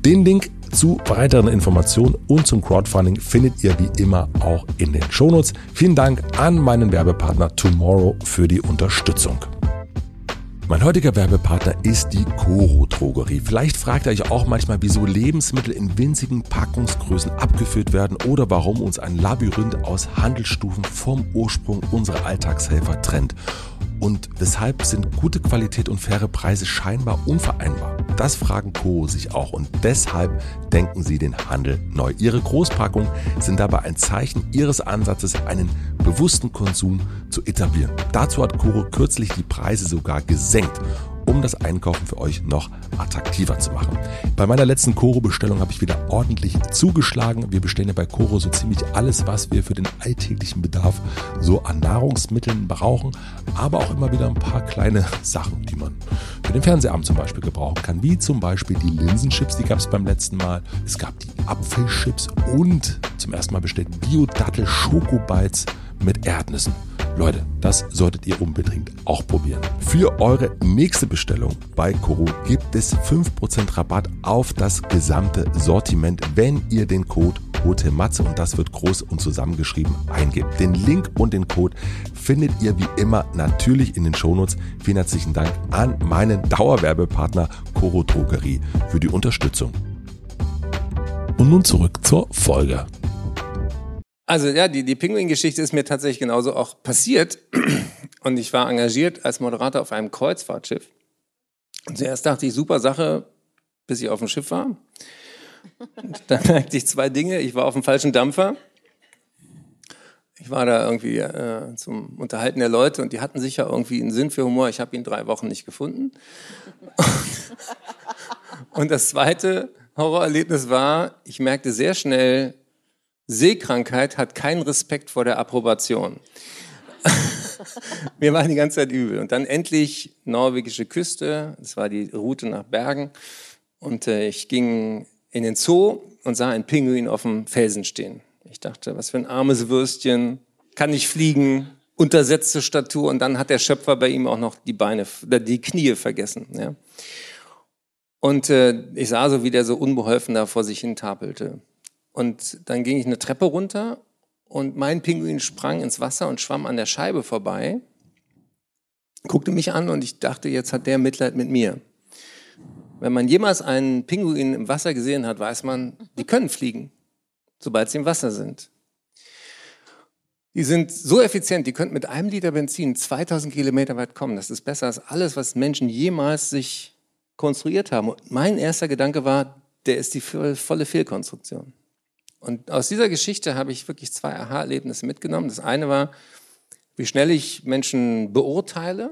Den Link zu weiteren Informationen und zum Crowdfunding findet ihr wie immer auch in den Shownotes. Vielen Dank an meinen Werbepartner Tomorrow für die Unterstützung. Mein heutiger Werbepartner ist die Coro Drogerie. Vielleicht fragt ihr euch auch manchmal, wieso Lebensmittel in winzigen Packungsgrößen abgefüllt werden oder warum uns ein Labyrinth aus Handelsstufen vom Ursprung unserer Alltagshelfer trennt. Und weshalb sind gute Qualität und faire Preise scheinbar unvereinbar? Das fragen Co. sich auch und deshalb denken sie den Handel neu. Ihre Großpackungen sind dabei ein Zeichen ihres Ansatzes, einen bewussten Konsum zu etablieren. Dazu hat Koro kürzlich die Preise sogar gesenkt um das Einkaufen für euch noch attraktiver zu machen. Bei meiner letzten Koro-Bestellung habe ich wieder ordentlich zugeschlagen. Wir bestellen ja bei Koro so ziemlich alles, was wir für den alltäglichen Bedarf so an Nahrungsmitteln brauchen, aber auch immer wieder ein paar kleine Sachen, die man für den Fernsehabend zum Beispiel gebrauchen kann, wie zum Beispiel die Linsenchips, die gab es beim letzten Mal. Es gab die Apfelchips und zum ersten Mal bestellt Bio-Dattel-Schokobites mit Erdnüssen. Leute, das solltet ihr unbedingt auch probieren. Für eure nächste Bestellung bei Koro gibt es 5% Rabatt auf das gesamte Sortiment, wenn ihr den Code HOTELMATZE und das wird groß und zusammengeschrieben eingebt. Den Link und den Code findet ihr wie immer natürlich in den Shownotes. Vielen herzlichen Dank an meinen Dauerwerbepartner Koro Drogerie für die Unterstützung. Und nun zurück zur Folge. Also ja, die, die Pinguin-Geschichte ist mir tatsächlich genauso auch passiert. Und ich war engagiert als Moderator auf einem Kreuzfahrtschiff. Und zuerst dachte ich, super Sache, bis ich auf dem Schiff war. Und dann merkte ich zwei Dinge. Ich war auf dem falschen Dampfer. Ich war da irgendwie äh, zum Unterhalten der Leute und die hatten sicher irgendwie einen Sinn für Humor. Ich habe ihn drei Wochen nicht gefunden. und das zweite Horrorerlebnis war, ich merkte sehr schnell, Seekrankheit hat keinen Respekt vor der Approbation. Mir war die ganze Zeit übel. Und dann endlich norwegische Küste, das war die Route nach Bergen. Und äh, ich ging in den Zoo und sah einen Pinguin auf dem Felsen stehen. Ich dachte, was für ein armes Würstchen, kann nicht fliegen, untersetzte Statur. Und dann hat der Schöpfer bei ihm auch noch die Beine, die Knie vergessen. Ja. Und äh, ich sah so, wie der so unbeholfen da vor sich hin tapelte. Und dann ging ich eine Treppe runter und mein Pinguin sprang ins Wasser und schwamm an der Scheibe vorbei, guckte mich an und ich dachte, jetzt hat der Mitleid mit mir. Wenn man jemals einen Pinguin im Wasser gesehen hat, weiß man, die können fliegen, sobald sie im Wasser sind. Die sind so effizient, die könnten mit einem Liter Benzin 2000 Kilometer weit kommen. Das ist besser als alles, was Menschen jemals sich konstruiert haben. Und mein erster Gedanke war, der ist die volle Fehlkonstruktion. Und aus dieser Geschichte habe ich wirklich zwei Aha-Erlebnisse mitgenommen. Das eine war, wie schnell ich Menschen beurteile,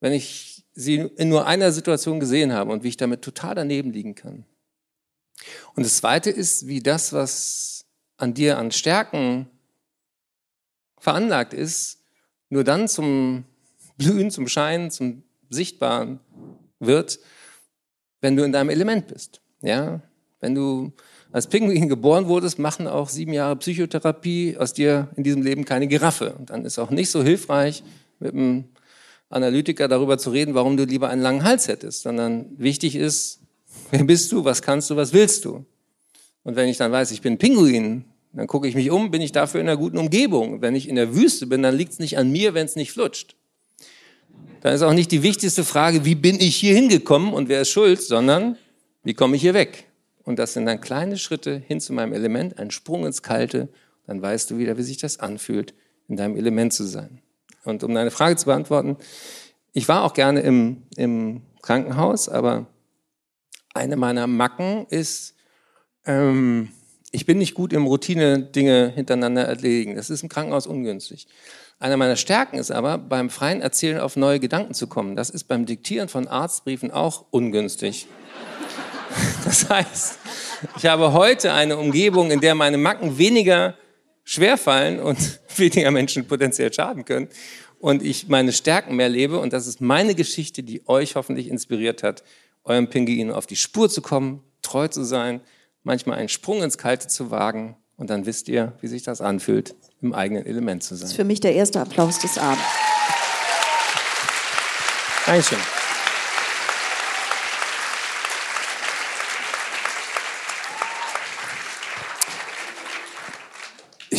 wenn ich sie in nur einer Situation gesehen habe und wie ich damit total daneben liegen kann. Und das zweite ist, wie das, was an dir an Stärken veranlagt ist, nur dann zum Blühen, zum Scheinen, zum Sichtbaren wird, wenn du in deinem Element bist. Ja, wenn du als Pinguin geboren wurdest, machen auch sieben Jahre Psychotherapie aus dir in diesem Leben keine Giraffe. Und dann ist auch nicht so hilfreich, mit einem Analytiker darüber zu reden, warum du lieber einen langen Hals hättest, sondern wichtig ist, wer bist du, was kannst du, was willst du? Und wenn ich dann weiß, ich bin Pinguin, dann gucke ich mich um, bin ich dafür in einer guten Umgebung. Wenn ich in der Wüste bin, dann liegt es nicht an mir, wenn es nicht flutscht. Dann ist auch nicht die wichtigste Frage, wie bin ich hier hingekommen und wer ist schuld, sondern wie komme ich hier weg? Und das sind dann kleine Schritte hin zu meinem Element, ein Sprung ins Kalte. Dann weißt du wieder, wie sich das anfühlt, in deinem Element zu sein. Und um deine Frage zu beantworten, ich war auch gerne im, im Krankenhaus, aber eine meiner Macken ist, ähm, ich bin nicht gut im Routine-Dinge hintereinander erledigen. Das ist im Krankenhaus ungünstig. Eine meiner Stärken ist aber, beim freien Erzählen auf neue Gedanken zu kommen. Das ist beim Diktieren von Arztbriefen auch ungünstig. Das heißt, ich habe heute eine Umgebung, in der meine Macken weniger schwer fallen und weniger Menschen potenziell schaden können und ich meine Stärken mehr lebe und das ist meine Geschichte, die euch hoffentlich inspiriert hat, eurem Pinguin auf die Spur zu kommen, treu zu sein, manchmal einen Sprung ins Kalte zu wagen Und dann wisst ihr, wie sich das anfühlt, im eigenen Element zu sein. Das ist für mich der erste Applaus des Abends. Dankeschön.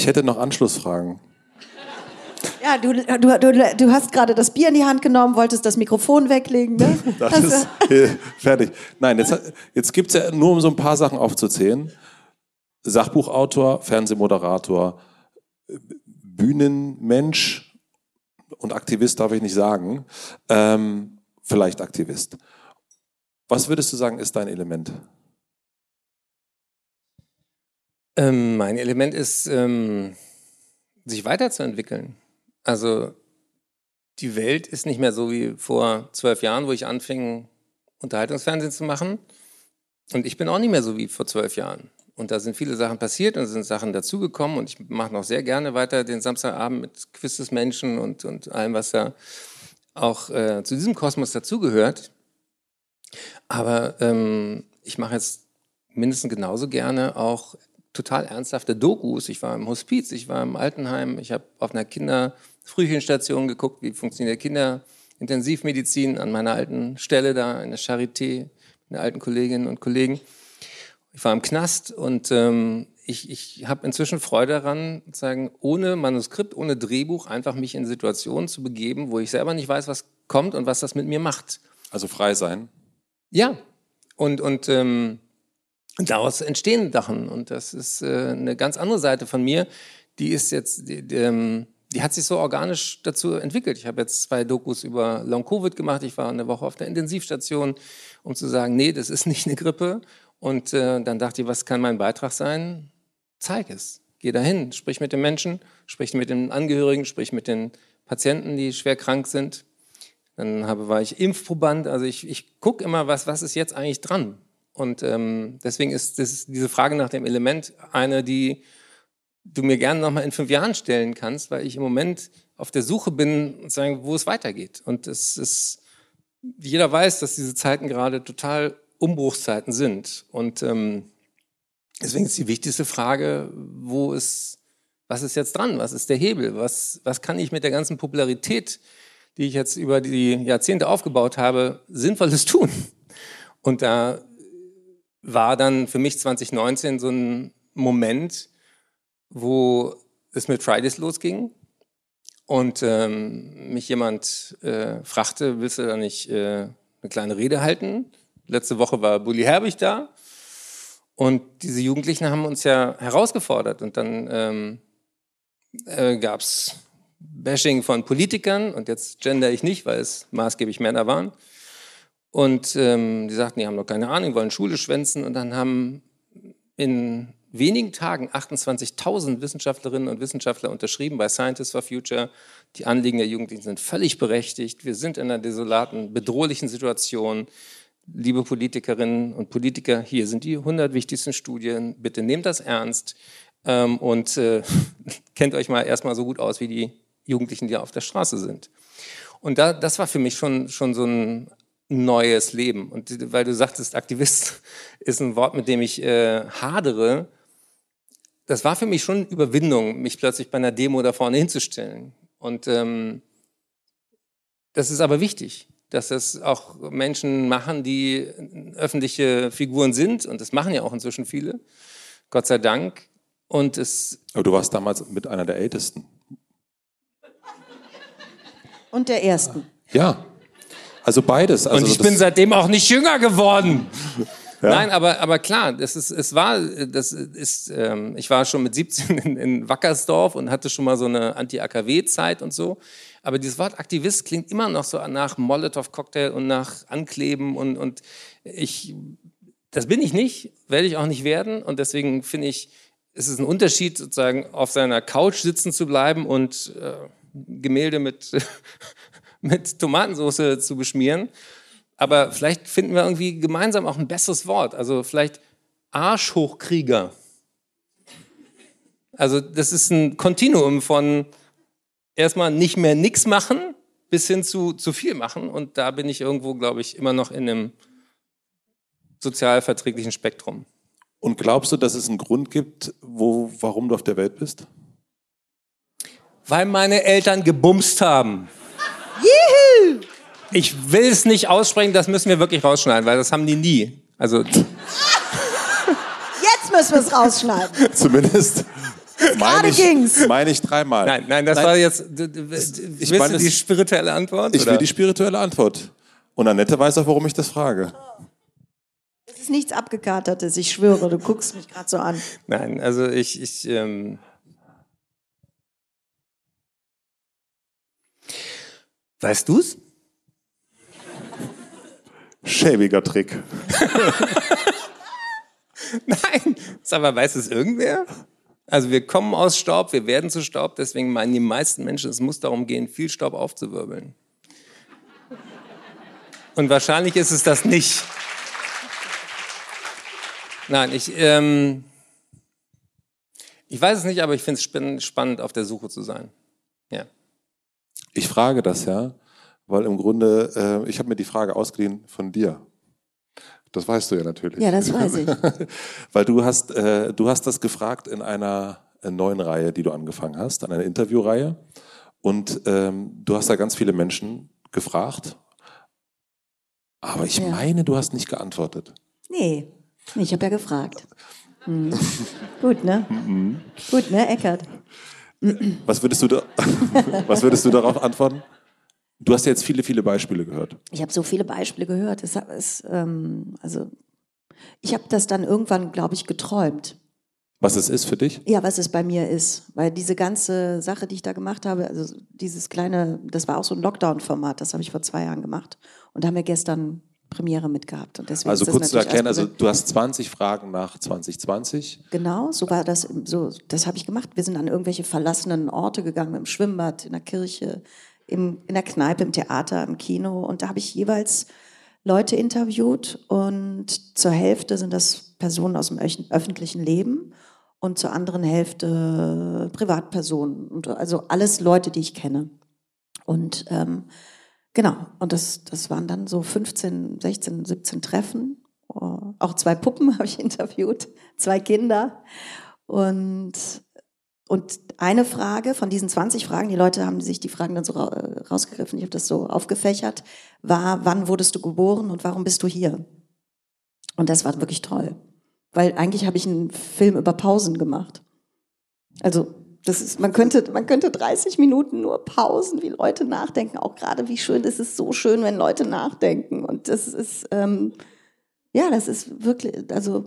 Ich hätte noch Anschlussfragen. Ja, du, du, du, du hast gerade das Bier in die Hand genommen, wolltest das Mikrofon weglegen. Ne? Das ist fertig. Nein, jetzt, jetzt gibt es ja nur, um so ein paar Sachen aufzuzählen. Sachbuchautor, Fernsehmoderator, Bühnenmensch und Aktivist darf ich nicht sagen. Ähm, vielleicht Aktivist. Was würdest du sagen, ist dein Element? Ähm, mein Element ist, ähm, sich weiterzuentwickeln. Also die Welt ist nicht mehr so wie vor zwölf Jahren, wo ich anfing, Unterhaltungsfernsehen zu machen. Und ich bin auch nicht mehr so wie vor zwölf Jahren. Und da sind viele Sachen passiert und sind Sachen dazugekommen. Und ich mache noch sehr gerne weiter den Samstagabend mit Quiz des Menschen und, und allem, was da auch äh, zu diesem Kosmos dazugehört. Aber ähm, ich mache jetzt mindestens genauso gerne auch total ernsthafte Dokus. Ich war im Hospiz, ich war im Altenheim, ich habe auf einer Kinderfrühchenstation geguckt, wie funktioniert Kinderintensivmedizin an meiner alten Stelle da in der Charité mit den alten Kolleginnen und Kollegen. Ich war im Knast und ähm, ich, ich habe inzwischen Freude daran, sagen, ohne Manuskript, ohne Drehbuch einfach mich in Situationen zu begeben, wo ich selber nicht weiß, was kommt und was das mit mir macht. Also frei sein? Ja. Und, und ähm, daraus entstehen Sachen. Und das ist äh, eine ganz andere Seite von mir. Die ist jetzt, die, die, ähm, die hat sich so organisch dazu entwickelt. Ich habe jetzt zwei Dokus über Long-Covid gemacht. Ich war eine Woche auf der Intensivstation, um zu sagen, nee, das ist nicht eine Grippe. Und äh, dann dachte ich, was kann mein Beitrag sein? Zeig es. Geh dahin, sprich mit den Menschen, sprich mit den Angehörigen, sprich mit den Patienten, die schwer krank sind. Dann habe, war ich Impfproband. Also ich, ich gucke immer, was, was ist jetzt eigentlich dran? Und ähm, deswegen ist das, diese Frage nach dem Element eine, die du mir gerne nochmal in fünf Jahren stellen kannst, weil ich im Moment auf der Suche bin, sagen, wo es weitergeht. Und es ist, jeder weiß, dass diese Zeiten gerade total Umbruchszeiten sind. Und ähm, deswegen ist die wichtigste Frage, wo ist, was ist jetzt dran? Was ist der Hebel? Was, was kann ich mit der ganzen Popularität, die ich jetzt über die Jahrzehnte aufgebaut habe, Sinnvolles tun? Und da war dann für mich 2019 so ein Moment, wo es mit Fridays losging und ähm, mich jemand äh, fragte, willst du da nicht äh, eine kleine Rede halten? Letzte Woche war Bully Herbig da und diese Jugendlichen haben uns ja herausgefordert und dann ähm, äh, gab es Bashing von Politikern und jetzt gender ich nicht, weil es maßgeblich Männer waren. Und ähm, die sagten, die haben noch keine Ahnung, wollen Schule schwänzen. Und dann haben in wenigen Tagen 28.000 Wissenschaftlerinnen und Wissenschaftler unterschrieben bei Scientists for Future. Die Anliegen der Jugendlichen sind völlig berechtigt. Wir sind in einer desolaten, bedrohlichen Situation. Liebe Politikerinnen und Politiker, hier sind die 100 wichtigsten Studien. Bitte nehmt das ernst ähm, und äh, kennt euch mal erstmal so gut aus wie die Jugendlichen, die auf der Straße sind. Und da, das war für mich schon, schon so ein neues Leben. Und weil du sagtest, Aktivist ist ein Wort, mit dem ich äh, hadere, das war für mich schon Überwindung, mich plötzlich bei einer Demo da vorne hinzustellen. Und ähm, das ist aber wichtig, dass das auch Menschen machen, die öffentliche Figuren sind. Und das machen ja auch inzwischen viele. Gott sei Dank. Und es. Aber du warst damals mit einer der Ältesten. Und der Ersten. Ja. Also beides. Also und ich bin seitdem auch nicht jünger geworden. Ja. Nein, aber, aber klar, das ist, es war, das ist, ähm, ich war schon mit 17 in, in Wackersdorf und hatte schon mal so eine Anti-AKW-Zeit und so. Aber dieses Wort Aktivist klingt immer noch so nach Molotow-Cocktail und nach Ankleben und, und ich, das bin ich nicht, werde ich auch nicht werden und deswegen finde ich, es ist ein Unterschied, sozusagen auf seiner Couch sitzen zu bleiben und äh, Gemälde mit mit Tomatensauce zu beschmieren. Aber vielleicht finden wir irgendwie gemeinsam auch ein besseres Wort. Also vielleicht Arschhochkrieger. Also das ist ein Kontinuum von erstmal nicht mehr nichts machen bis hin zu zu viel machen. Und da bin ich irgendwo, glaube ich, immer noch in einem sozialverträglichen Spektrum. Und glaubst du, dass es einen Grund gibt, wo, warum du auf der Welt bist? Weil meine Eltern gebumst haben. Juhu! Ich will es nicht aussprechen, das müssen wir wirklich rausschneiden, weil das haben die nie. Also. Jetzt müssen wir es rausschneiden. Zumindest. Meine ich, meine ich dreimal. Nein, nein, das nein. war jetzt. Ich meine, die spirituelle Antwort? Ich oder? will die spirituelle Antwort. Und Annette weiß auch, warum ich das frage. Es ist nichts Abgekatertes, ich schwöre, du guckst mich gerade so an. Nein, also ich. ich ähm weißt du's? Schäbiger Trick. Nein, mal, weiß es irgendwer? Also wir kommen aus Staub, wir werden zu Staub, deswegen meinen die meisten Menschen, es muss darum gehen, viel Staub aufzuwirbeln. Und wahrscheinlich ist es das nicht. Nein, ich, ähm, ich weiß es nicht, aber ich finde es spannend, auf der Suche zu sein. Ja. Ich frage das ja, weil im Grunde, äh, ich habe mir die Frage ausgeliehen von dir. Das weißt du ja natürlich. Ja, das weiß ich. weil du hast, äh, du hast das gefragt in einer neuen Reihe, die du angefangen hast, an einer Interviewreihe. Und ähm, du hast da ganz viele Menschen gefragt. Aber ich ja. meine, du hast nicht geantwortet. Nee, ich habe ja gefragt. Mhm. Gut, ne? Mhm. Gut, ne, Eckert? Was würdest, du da, was würdest du darauf antworten? Du hast ja jetzt viele, viele Beispiele gehört. Ich habe so viele Beispiele gehört. Es ist, ähm, also, ich habe das dann irgendwann, glaube ich, geträumt. Was es ist für dich? Ja, was es bei mir ist. Weil diese ganze Sache, die ich da gemacht habe, also dieses kleine, das war auch so ein Lockdown-Format, das habe ich vor zwei Jahren gemacht. Und da haben wir gestern Premiere mitgehabt. Und deswegen also kurz zu erklären, also du hast 20 Fragen nach 2020. Genau, so war das, so, das habe ich gemacht. Wir sind an irgendwelche verlassenen Orte gegangen, im Schwimmbad, in der Kirche, im, in der Kneipe, im Theater, im Kino. Und da habe ich jeweils Leute interviewt und zur Hälfte sind das Personen aus dem öffentlichen Leben und zur anderen Hälfte Privatpersonen. Und also alles Leute, die ich kenne. Und ähm, genau, und das, das waren dann so 15, 16, 17 Treffen. Auch zwei Puppen habe ich interviewt, zwei Kinder. Und und eine Frage von diesen 20 Fragen, die Leute haben sich die Fragen dann so rausgegriffen, ich habe das so aufgefächert, war, wann wurdest du geboren und warum bist du hier? Und das war wirklich toll, weil eigentlich habe ich einen Film über Pausen gemacht. Also das ist, man könnte, man könnte 30 Minuten nur Pausen, wie Leute nachdenken. Auch gerade, wie schön, es ist so schön, wenn Leute nachdenken. Und das ist, ähm, ja, das ist wirklich, also,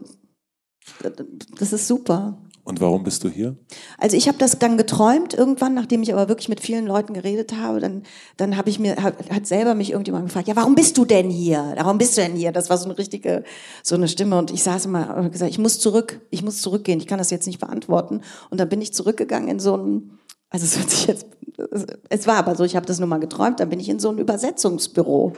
das ist super. Und warum bist du hier? Also ich habe das dann geträumt irgendwann, nachdem ich aber wirklich mit vielen Leuten geredet habe. Dann, dann habe ich mir hat, selber mich irgendjemand gefragt: Ja, warum bist du denn hier? Warum bist du denn hier? Das war so eine richtige so eine Stimme und ich saß immer und gesagt: Ich muss zurück, ich muss zurückgehen. Ich kann das jetzt nicht beantworten. Und dann bin ich zurückgegangen in so ein also es hört sich jetzt es war aber so, ich habe das nur mal geträumt. Dann bin ich in so ein Übersetzungsbüro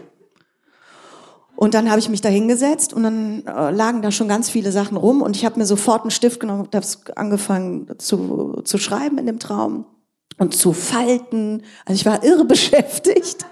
und dann habe ich mich da hingesetzt und dann äh, lagen da schon ganz viele Sachen rum und ich habe mir sofort einen Stift genommen und habe angefangen zu, zu schreiben in dem Traum und zu falten. Also ich war irre beschäftigt.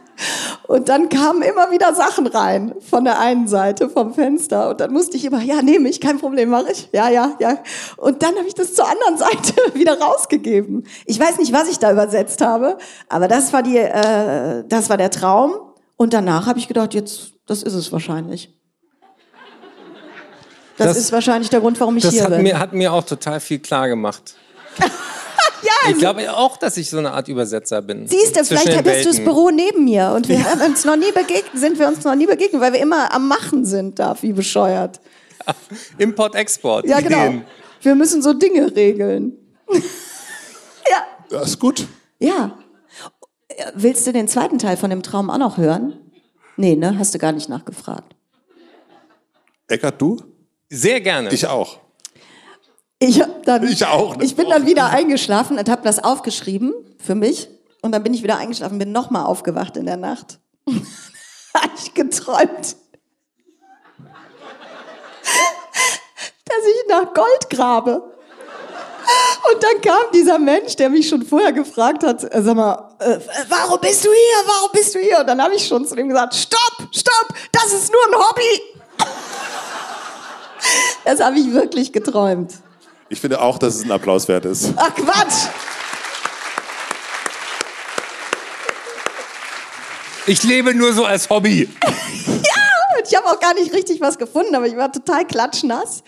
Und dann kamen immer wieder Sachen rein von der einen Seite vom Fenster und dann musste ich immer, ja, nehme ich, kein Problem, mache ich. Ja, ja, ja. Und dann habe ich das zur anderen Seite wieder rausgegeben. Ich weiß nicht, was ich da übersetzt habe, aber das war die, äh, das war der Traum. Und danach habe ich gedacht, jetzt das ist es wahrscheinlich. Das, das, ist wahrscheinlich der Grund, warum ich hier hat bin. Mir, hat mir auch total viel klar gemacht. ja, ich also glaube auch, dass ich so eine Art Übersetzer bin. Siehst du, vielleicht hättest du das Büro neben mir und wir haben uns noch nie begegnet, sind wir uns noch nie begegnet, weil wir immer am Machen sind da, wie bescheuert. Import-Export. Ja, genau. Ideen. Wir müssen so Dinge regeln. ja. Das ist gut. Ja. Willst du den zweiten Teil von dem Traum auch noch hören? Nee, ne? Hast du gar nicht nachgefragt. Eckart, du? Sehr gerne. Ich auch. Ich, dann, ich auch. Ich bin dann wieder eingeschlafen und habe das aufgeschrieben für mich. Und dann bin ich wieder eingeschlafen, bin nochmal aufgewacht in der Nacht. habe ich geträumt, dass ich nach Gold grabe. Und dann kam dieser Mensch, der mich schon vorher gefragt hat, äh, sag mal, äh, warum bist du hier? Warum bist du hier? Und dann habe ich schon zu ihm gesagt, stopp, stopp, das ist nur ein Hobby. Das habe ich wirklich geträumt. Ich finde auch, dass es ein Applaus wert ist. Ach Quatsch! Ich lebe nur so als Hobby. ja, ich habe auch gar nicht richtig was gefunden, aber ich war total klatschnass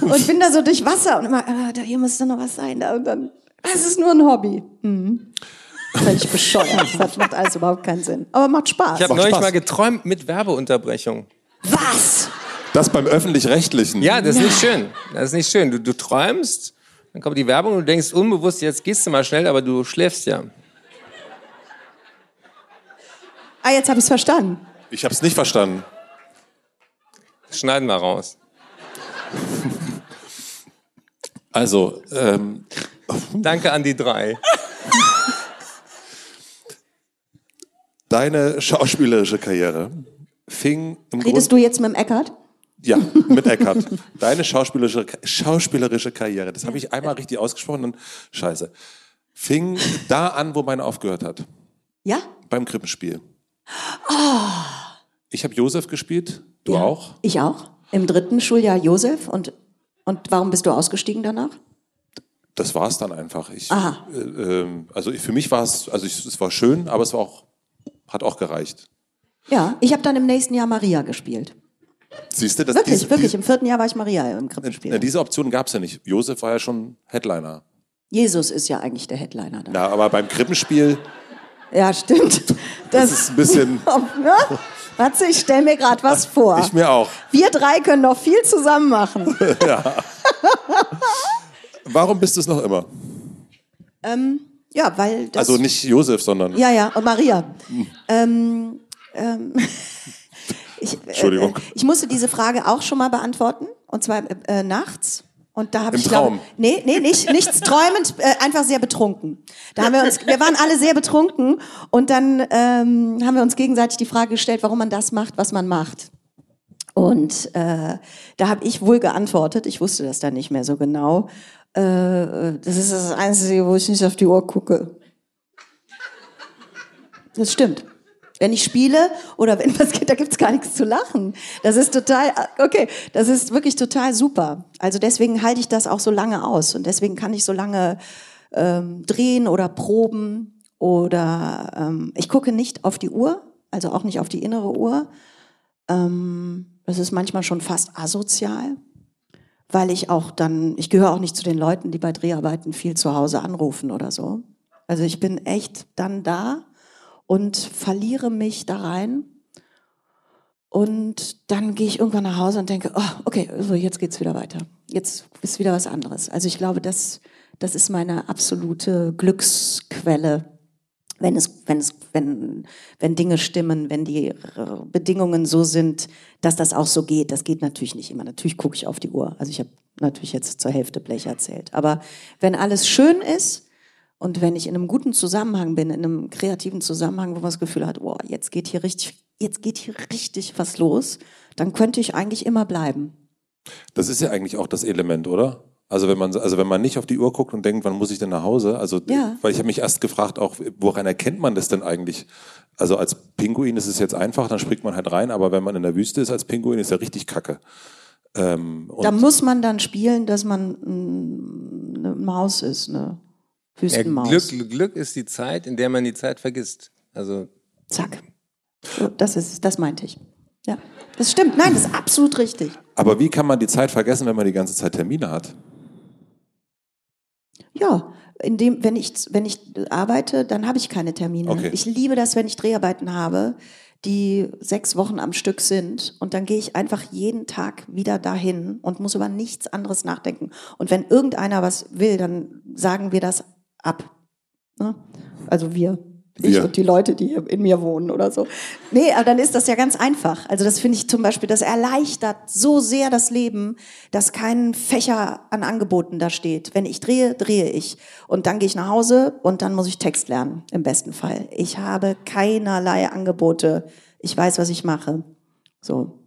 und bin da so durch Wasser und immer, ah, da hier muss doch noch was sein. Da und dann, das ist nur ein Hobby. Mhm. Völlig bescheuert. Das macht alles überhaupt keinen Sinn. Aber macht Spaß. Ich habe neulich Spaß. mal geträumt mit Werbeunterbrechung. was? Das beim Öffentlich-Rechtlichen. Ja, das ist nicht schön. Das ist nicht schön. Du, du träumst, dann kommt die Werbung und du denkst unbewusst, jetzt gehst du mal schnell, aber du schläfst ja. Ah, jetzt habe ich es verstanden. Ich habe es nicht verstanden. Das schneiden wir raus. Also, ähm, Danke an die drei. Deine schauspielerische Karriere fing im Redest Grund, du jetzt mit dem Eckart? ja, mit Eckart. Deine schauspielerische, schauspielerische Karriere, das habe ich einmal richtig ausgesprochen und scheiße, fing da an, wo meine aufgehört hat. Ja? Beim Krippenspiel. Ich habe Josef gespielt, du ja. auch? Ich auch. Im dritten Schuljahr Josef. Und, und warum bist du ausgestiegen danach? Das war es dann einfach. Ich, Aha. äh, ähm, also für mich war es, also ich, es war schön, aber es war auch, hat auch gereicht. Ja, ich habe dann im nächsten Jahr Maria gespielt. Siehst du, das Wirklich, diese, wirklich. Diese, Im vierten Jahr war ich Maria im ja, Krippenspiel. diese Option gab es ja nicht. Josef war ja schon Headliner. Jesus ist ja eigentlich der Headliner da. Ja, aber beim Krippenspiel, Ja, stimmt. das ist ein bisschen, ne? Warte, ich stelle mir gerade was vor. ich mir auch. Wir drei können noch viel zusammen machen. Warum bist du es noch immer? ähm, ja, weil das. Also nicht Josef, sondern. Ja, ja, und Maria. Ähm, ähm, ich, Entschuldigung. Äh, ich musste diese Frage auch schon mal beantworten, und zwar äh, nachts. Und da habe ich glaube, Traum? nee, nee, nicht, nichts träumend, äh, einfach sehr betrunken. Da haben wir uns, wir waren alle sehr betrunken und dann ähm, haben wir uns gegenseitig die Frage gestellt, warum man das macht, was man macht. Und äh, da habe ich wohl geantwortet, ich wusste das dann nicht mehr so genau. Äh, das ist das Einzige, wo ich nicht auf die Uhr gucke. Das stimmt. Wenn ich spiele oder wenn was geht, da gibt's gar nichts zu lachen. Das ist total, okay, das ist wirklich total super. Also deswegen halte ich das auch so lange aus und deswegen kann ich so lange ähm, drehen oder proben oder ähm, ich gucke nicht auf die Uhr, also auch nicht auf die innere Uhr. Ähm, das ist manchmal schon fast asozial, weil ich auch dann, ich gehöre auch nicht zu den Leuten, die bei Dreharbeiten viel zu Hause anrufen oder so. Also ich bin echt dann da und verliere mich da rein. Und dann gehe ich irgendwann nach Hause und denke, oh, okay, so jetzt geht's wieder weiter. Jetzt ist wieder was anderes. Also ich glaube, das, das ist meine absolute Glücksquelle, wenn es, wenn es, wenn, wenn Dinge stimmen, wenn die äh, Bedingungen so sind, dass das auch so geht. Das geht natürlich nicht immer. Natürlich gucke ich auf die Uhr. Also ich habe natürlich jetzt zur Hälfte Blech erzählt. Aber wenn alles schön ist, und wenn ich in einem guten Zusammenhang bin, in einem kreativen Zusammenhang, wo man das Gefühl hat, boah, jetzt geht hier richtig, jetzt geht hier richtig was los, dann könnte ich eigentlich immer bleiben. Das ist ja eigentlich auch das Element, oder? Also wenn man, also wenn man nicht auf die Uhr guckt und denkt, wann muss ich denn nach Hause? Also, Ja. weil ich habe mich erst gefragt, auch woran erkennt man das denn eigentlich? Also als Pinguin ist es jetzt einfach, dann springt man halt rein, aber wenn man in der Wüste ist als Pinguin, ist ja richtig Kacke. Ähm, und Da muss man dann spielen, dass man mm, eine Maus ist, eine Ja, Wüstenmaus. Glück, Glück ist die Zeit, in der man die Zeit vergisst. Also Zack. So, das ist, das meinte ich. Ja, das stimmt. Nein, das ist absolut richtig. aber wie kann man die Zeit vergessen, wenn man die ganze Zeit Termine hat? Ja, indem, wenn ich, wenn ich arbeite, dann habe ich keine Termine. Okay. Ich liebe das, wenn ich Dreharbeiten habe, die sechs Wochen am Stück sind. Und dann gehe ich einfach jeden Tag wieder dahin und muss über nichts anderes nachdenken. Und wenn irgendeiner was will, dann sagen wir das ab. Ne? Also wir. Ich Wir. und die Leute, die hier in mir wohnen oder so. Nee, aber dann ist das ja ganz einfach. Also das finde ich zum Beispiel, das erleichtert so sehr das Leben, dass kein Fächer an Angeboten da steht. Wenn ich drehe, drehe ich. Und dann gehe ich nach Hause und dann muss ich Text lernen, im besten Fall. Ich habe keinerlei Angebote. Ich weiß, was ich mache. So.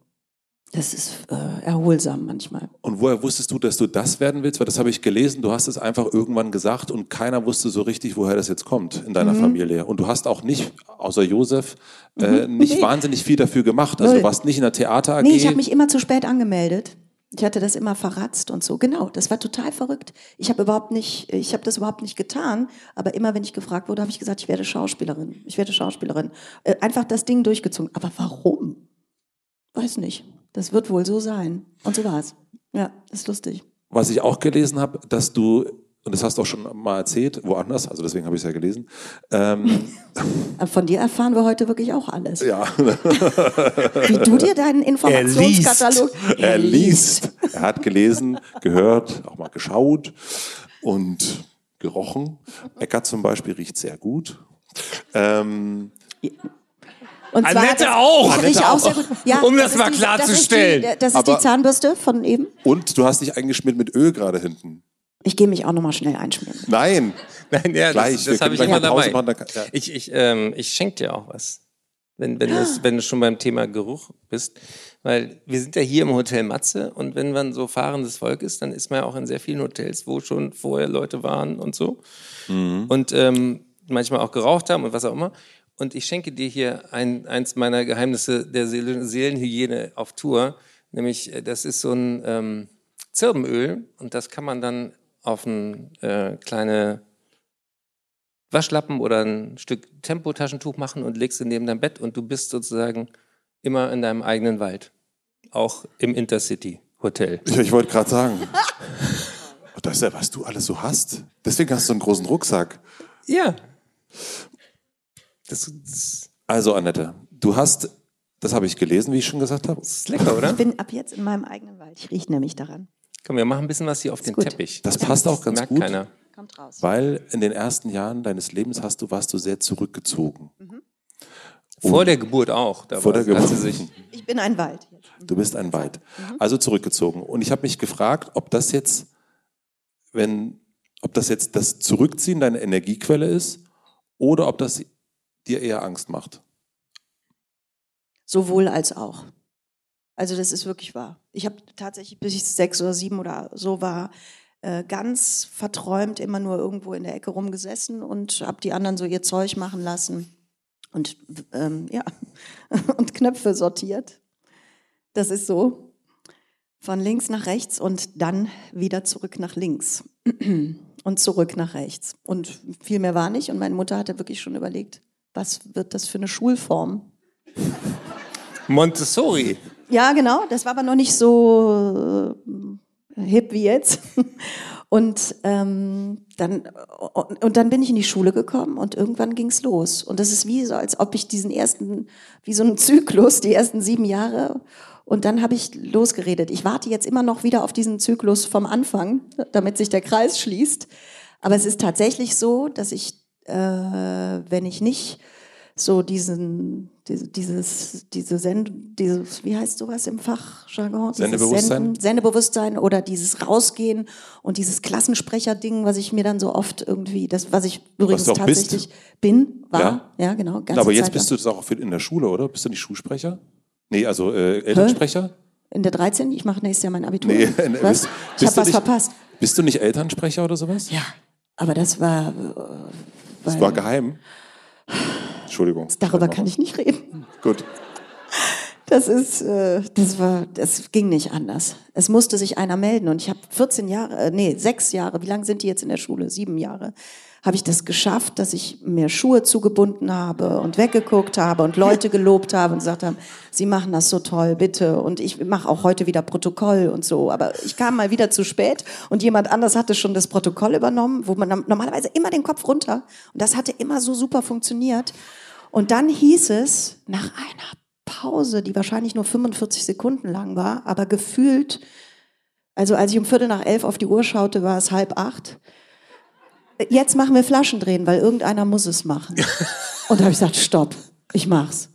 Das ist äh, erholsam manchmal. Und woher wusstest du, dass du das werden willst? Weil das habe ich gelesen, du hast es einfach irgendwann gesagt und keiner wusste so richtig, woher das jetzt kommt in Mhm. deiner Familie. Und du hast auch nicht, außer Josef, äh, nicht Nee. wahnsinnig viel dafür gemacht. Also du warst nicht in der Theater AG. Nee, ich habe mich immer zu spät angemeldet. Ich hatte das immer verratzt und so. Genau, das war total verrückt. Ich habe überhaupt nicht, ich habe das überhaupt nicht getan. Aber immer, wenn ich gefragt wurde, habe ich gesagt, ich werde Schauspielerin. Ich werde Schauspielerin. Äh, einfach das Ding durchgezogen. Aber warum? Weiß nicht. Das wird wohl so sein. Und so war es. Ja, ist lustig. Was ich auch gelesen habe, dass du und das hast du auch schon mal erzählt, woanders, also deswegen habe ich es ja gelesen. Ähm, Von dir erfahren wir heute wirklich auch alles. Ja. Wie du dir deinen Informationskatalog. Er, er liest. Er hat gelesen, gehört, auch mal geschaut und gerochen. Eckart zum Beispiel riecht sehr gut. Ähm, und zwar Annette das, auch. Annette auch. Sehr gut. Ja, um das, das mal klarzustellen. Das, das, ist die Zahnbürste von eben. Und du hast dich eingeschmiert mit Öl gerade hinten. Ich gehe mich auch nochmal schnell einschmieren. Nein. Nein, ja, gleich. Das, das habe ich immer dabei. Machen, dann, ja. Ich, ich, ähm, ich schenke dir auch was. Wenn, wenn, ah. wenn du schon beim Thema Geruch bist. Weil wir sind ja hier im Hotel Matze und wenn man so fahrendes Volk ist, dann ist man ja auch in sehr vielen Hotels, wo schon vorher Leute waren und so. Mhm. Und ähm, manchmal auch geraucht haben und was auch immer. Und ich schenke dir hier ein, eins meiner Geheimnisse der Seelenhygiene auf Tour. Nämlich, äh, das ist so ein ähm, Zirbenöl und das kann man dann auf ein äh, kleine Waschlappen oder ein Stück Tempotaschentuch machen und legst es neben dein Bett und du bist sozusagen immer in deinem eigenen Wald. Auch im Intercity Hotel. Ich, ich wollte gerade sagen. das ist ja, was du alles so hast. Deswegen hast du einen großen Rucksack. Ja. Das, das also, Annette, du hast, das habe ich gelesen, wie ich schon gesagt habe. Das ist lecker, oder? Ich bin ab jetzt in meinem eigenen Wald. Ich rieche nämlich daran. Komm, wir machen ein bisschen was hier auf den gut. Teppich. Das ja, passt auch ganz merkt gut. Keiner. Kommt raus. Weil in den ersten Jahren deines Lebens hast du, warst du sehr zurückgezogen. Mhm. Vor der Geburt auch. Da vor der Geburt. ich bin ein Wald. Du bist ein Wald. Mhm. Also zurückgezogen. Und ich habe mich gefragt, ob das jetzt, wenn, ob das jetzt das Zurückziehen deine Energiequelle ist oder ob das dir eher Angst macht. Sowohl als auch. Also das ist wirklich wahr. Ich habe tatsächlich, bis ich sechs oder sieben oder so war, äh, ganz verträumt immer nur irgendwo in der Ecke rumgesessen und habe die anderen so ihr Zeug machen lassen und ähm, ja und Knöpfe sortiert. Das ist so von links nach rechts und dann wieder zurück nach links und zurück nach rechts und viel mehr war nicht und meine Mutter hatte wirklich schon überlegt, was wird das für eine Schulform? Montessori. Ja, genau. Das war aber noch nicht so äh, hip wie jetzt. Und ähm, dann und dann bin ich in die Schule gekommen und irgendwann ging's los. Und das ist wie so, als ob ich diesen ersten, wie so ein Zyklus, die ersten sieben Jahre. Und dann habe ich losgeredet. Ich warte jetzt immer noch wieder auf diesen Zyklus vom Anfang, damit sich der Kreis schließt. Aber es ist tatsächlich so, dass ich, äh, wenn ich nicht so diesen, diese, dieses, diese Send, dieses, wie heißt sowas im Fachjargon? Sendebewusstsein. Senden, Sendebewusstsein oder dieses Rausgehen und dieses Klassensprecher-Ding, was ich mir dann so oft irgendwie, das, was ich übrigens was tatsächlich bist. bin, war, ja, ja genau. Ganze Aber jetzt Zeit bist lang. du das auch in der Schule, oder? Bist du nicht Schulsprecher? Nee, also äh, Elternsprecher? In der 13? Ich mache nächstes Jahr mein Abitur. Nee, was? Bist, ich habe was nicht, verpasst. Bist du nicht Elternsprecher oder sowas? Ja, aber das war. Äh, das war geheim. Entschuldigung. Darüber kann ich nicht reden. Gut. Das ist, äh, das war, das ging nicht anders. Es musste sich einer melden und ich habe 14 Jahre, äh, nee, sechs Jahre. Wie lange sind die jetzt in der Schule? Sieben Jahre. Habe ich das geschafft, dass ich mir Schuhe zugebunden habe und weggeguckt habe und Leute gelobt habe und gesagt haben, sie machen das so toll, bitte. Und ich mache auch heute wieder Protokoll und so. Aber ich kam mal wieder zu spät und jemand anders hatte schon das Protokoll übernommen, wo man normalerweise immer den Kopf runter. Und das hatte immer so super funktioniert. Und dann hieß es, nach einer Pause, die wahrscheinlich nur 45 Sekunden lang war, aber gefühlt, also als ich um Viertel nach elf auf die Uhr schaute, war es halb acht. Jetzt machen wir Flaschendrehen, weil irgendeiner muss es machen. Und da habe ich gesagt, stopp, ich mach's.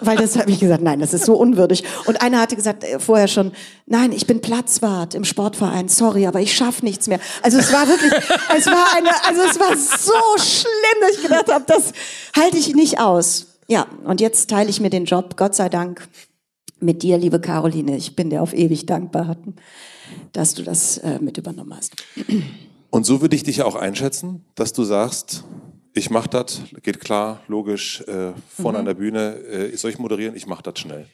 Weil das habe ich gesagt, nein, das ist so unwürdig. Und einer hatte gesagt äh, vorher schon, nein, ich bin Platzwart im Sportverein, sorry, aber ich schaffe nichts mehr. Also es war wirklich, es war eine, also es war so schlimm, dass ich gedacht habe, das halte ich nicht aus. Ja, und jetzt teile ich mir den Job, Gott sei Dank, mit dir, liebe Caroline. Ich bin dir auf ewig dankbar, dass du das äh, mit übernommen hast. Und so würde ich dich auch einschätzen, dass du sagst, ich mache das, geht klar, logisch, äh, vorne mhm. an der Bühne, äh, soll ich moderieren? Ich mache das schnell.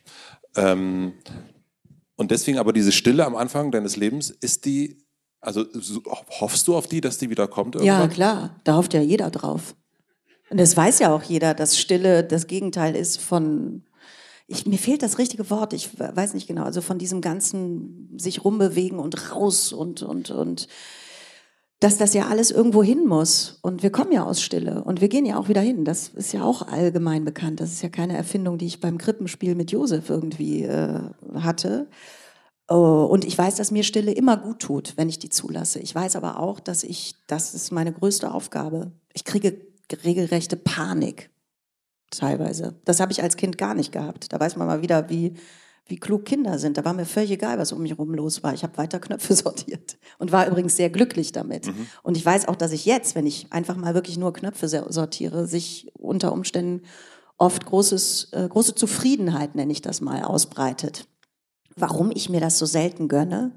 Ähm, Und deswegen aber diese Stille am Anfang deines Lebens, ist die, also hoffst du auf die, dass die wieder kommt? Irgendwann? Ja, klar, da hofft ja jeder drauf. Und das weiß ja auch jeder, dass Stille das Gegenteil ist von, ich, mir fehlt das richtige Wort, ich weiß nicht genau, also von diesem ganzen sich rumbewegen und raus und, und, und, dass das ja alles irgendwo hin muss. Und wir kommen ja aus Stille und wir gehen ja auch wieder hin. Das ist ja auch allgemein bekannt. Das ist ja keine Erfindung, die ich beim Krippenspiel mit Josef irgendwie äh, hatte. Oh, und ich weiß, dass mir Stille immer gut tut, wenn ich die zulasse. Ich weiß aber auch, dass ich, das ist meine größte Aufgabe. Ich kriege regelrechte Panik teilweise. Das habe ich als Kind gar nicht gehabt. Da weiß man mal wieder, wie, wie klug Kinder sind. Da war mir völlig egal, was um mich herum los war. Ich habe weiter Knöpfe sortiert und war übrigens sehr glücklich damit. Mhm. Und ich weiß auch, dass ich jetzt, wenn ich einfach mal wirklich nur Knöpfe sortiere, sich unter Umständen oft großes, äh, große Zufriedenheit, nenne ich das mal, ausbreitet. Warum ich mir das so selten gönne?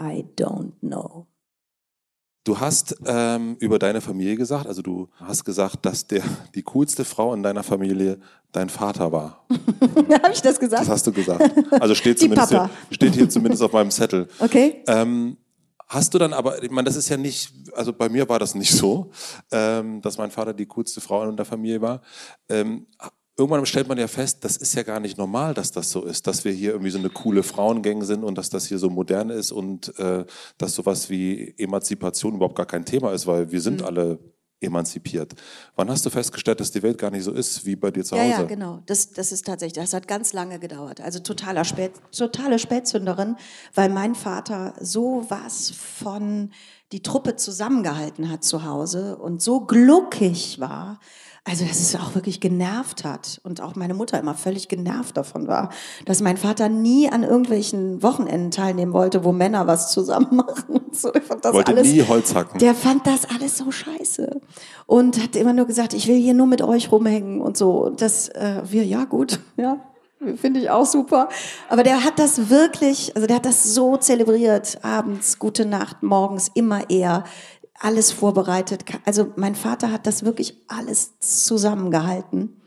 I don't know. Du hast ähm, über deine Familie gesagt, also du hast gesagt, dass der, die coolste Frau in deiner Familie dein Vater war. Habe ich das gesagt? Das hast du gesagt. Also steht, zumindest hier, steht hier zumindest auf meinem Zettel. Okay. Ähm, hast du dann aber, ich meine, das ist ja nicht, also bei mir war das nicht so, ähm, dass mein Vater die coolste Frau in der Familie war. Ähm, irgendwann stellt man ja fest, das ist ja gar nicht normal, dass das so ist, dass wir hier irgendwie so eine coole Frauengang sind und dass das hier so modern ist und äh, dass sowas wie Emanzipation überhaupt gar kein Thema ist, weil wir sind mhm. alle emanzipiert. Wann hast du festgestellt, dass die Welt gar nicht so ist wie bei dir zu Hause? Ja, ja genau. Das, das ist tatsächlich, das hat ganz lange gedauert. Also totaler Spät, totale Spätzünderin, weil mein Vater so was von die Truppe zusammengehalten hat zu Hause und so gluckig war, also dass es auch wirklich genervt hat und auch meine Mutter immer völlig genervt davon war, dass mein Vater nie an irgendwelchen Wochenenden teilnehmen wollte, wo Männer was zusammen machen. So, ich fand das wollte alles, nie Holz hacken. Der fand das alles so scheiße und hat immer nur gesagt, ich will hier nur mit euch rumhängen und so. Und das äh, wir ja gut, ja. Finde ich auch super. Aber der hat das wirklich, also der hat das so zelebriert. Abends, gute Nacht, morgens, immer er alles vorbereitet. Also mein Vater hat das wirklich alles zusammengehalten.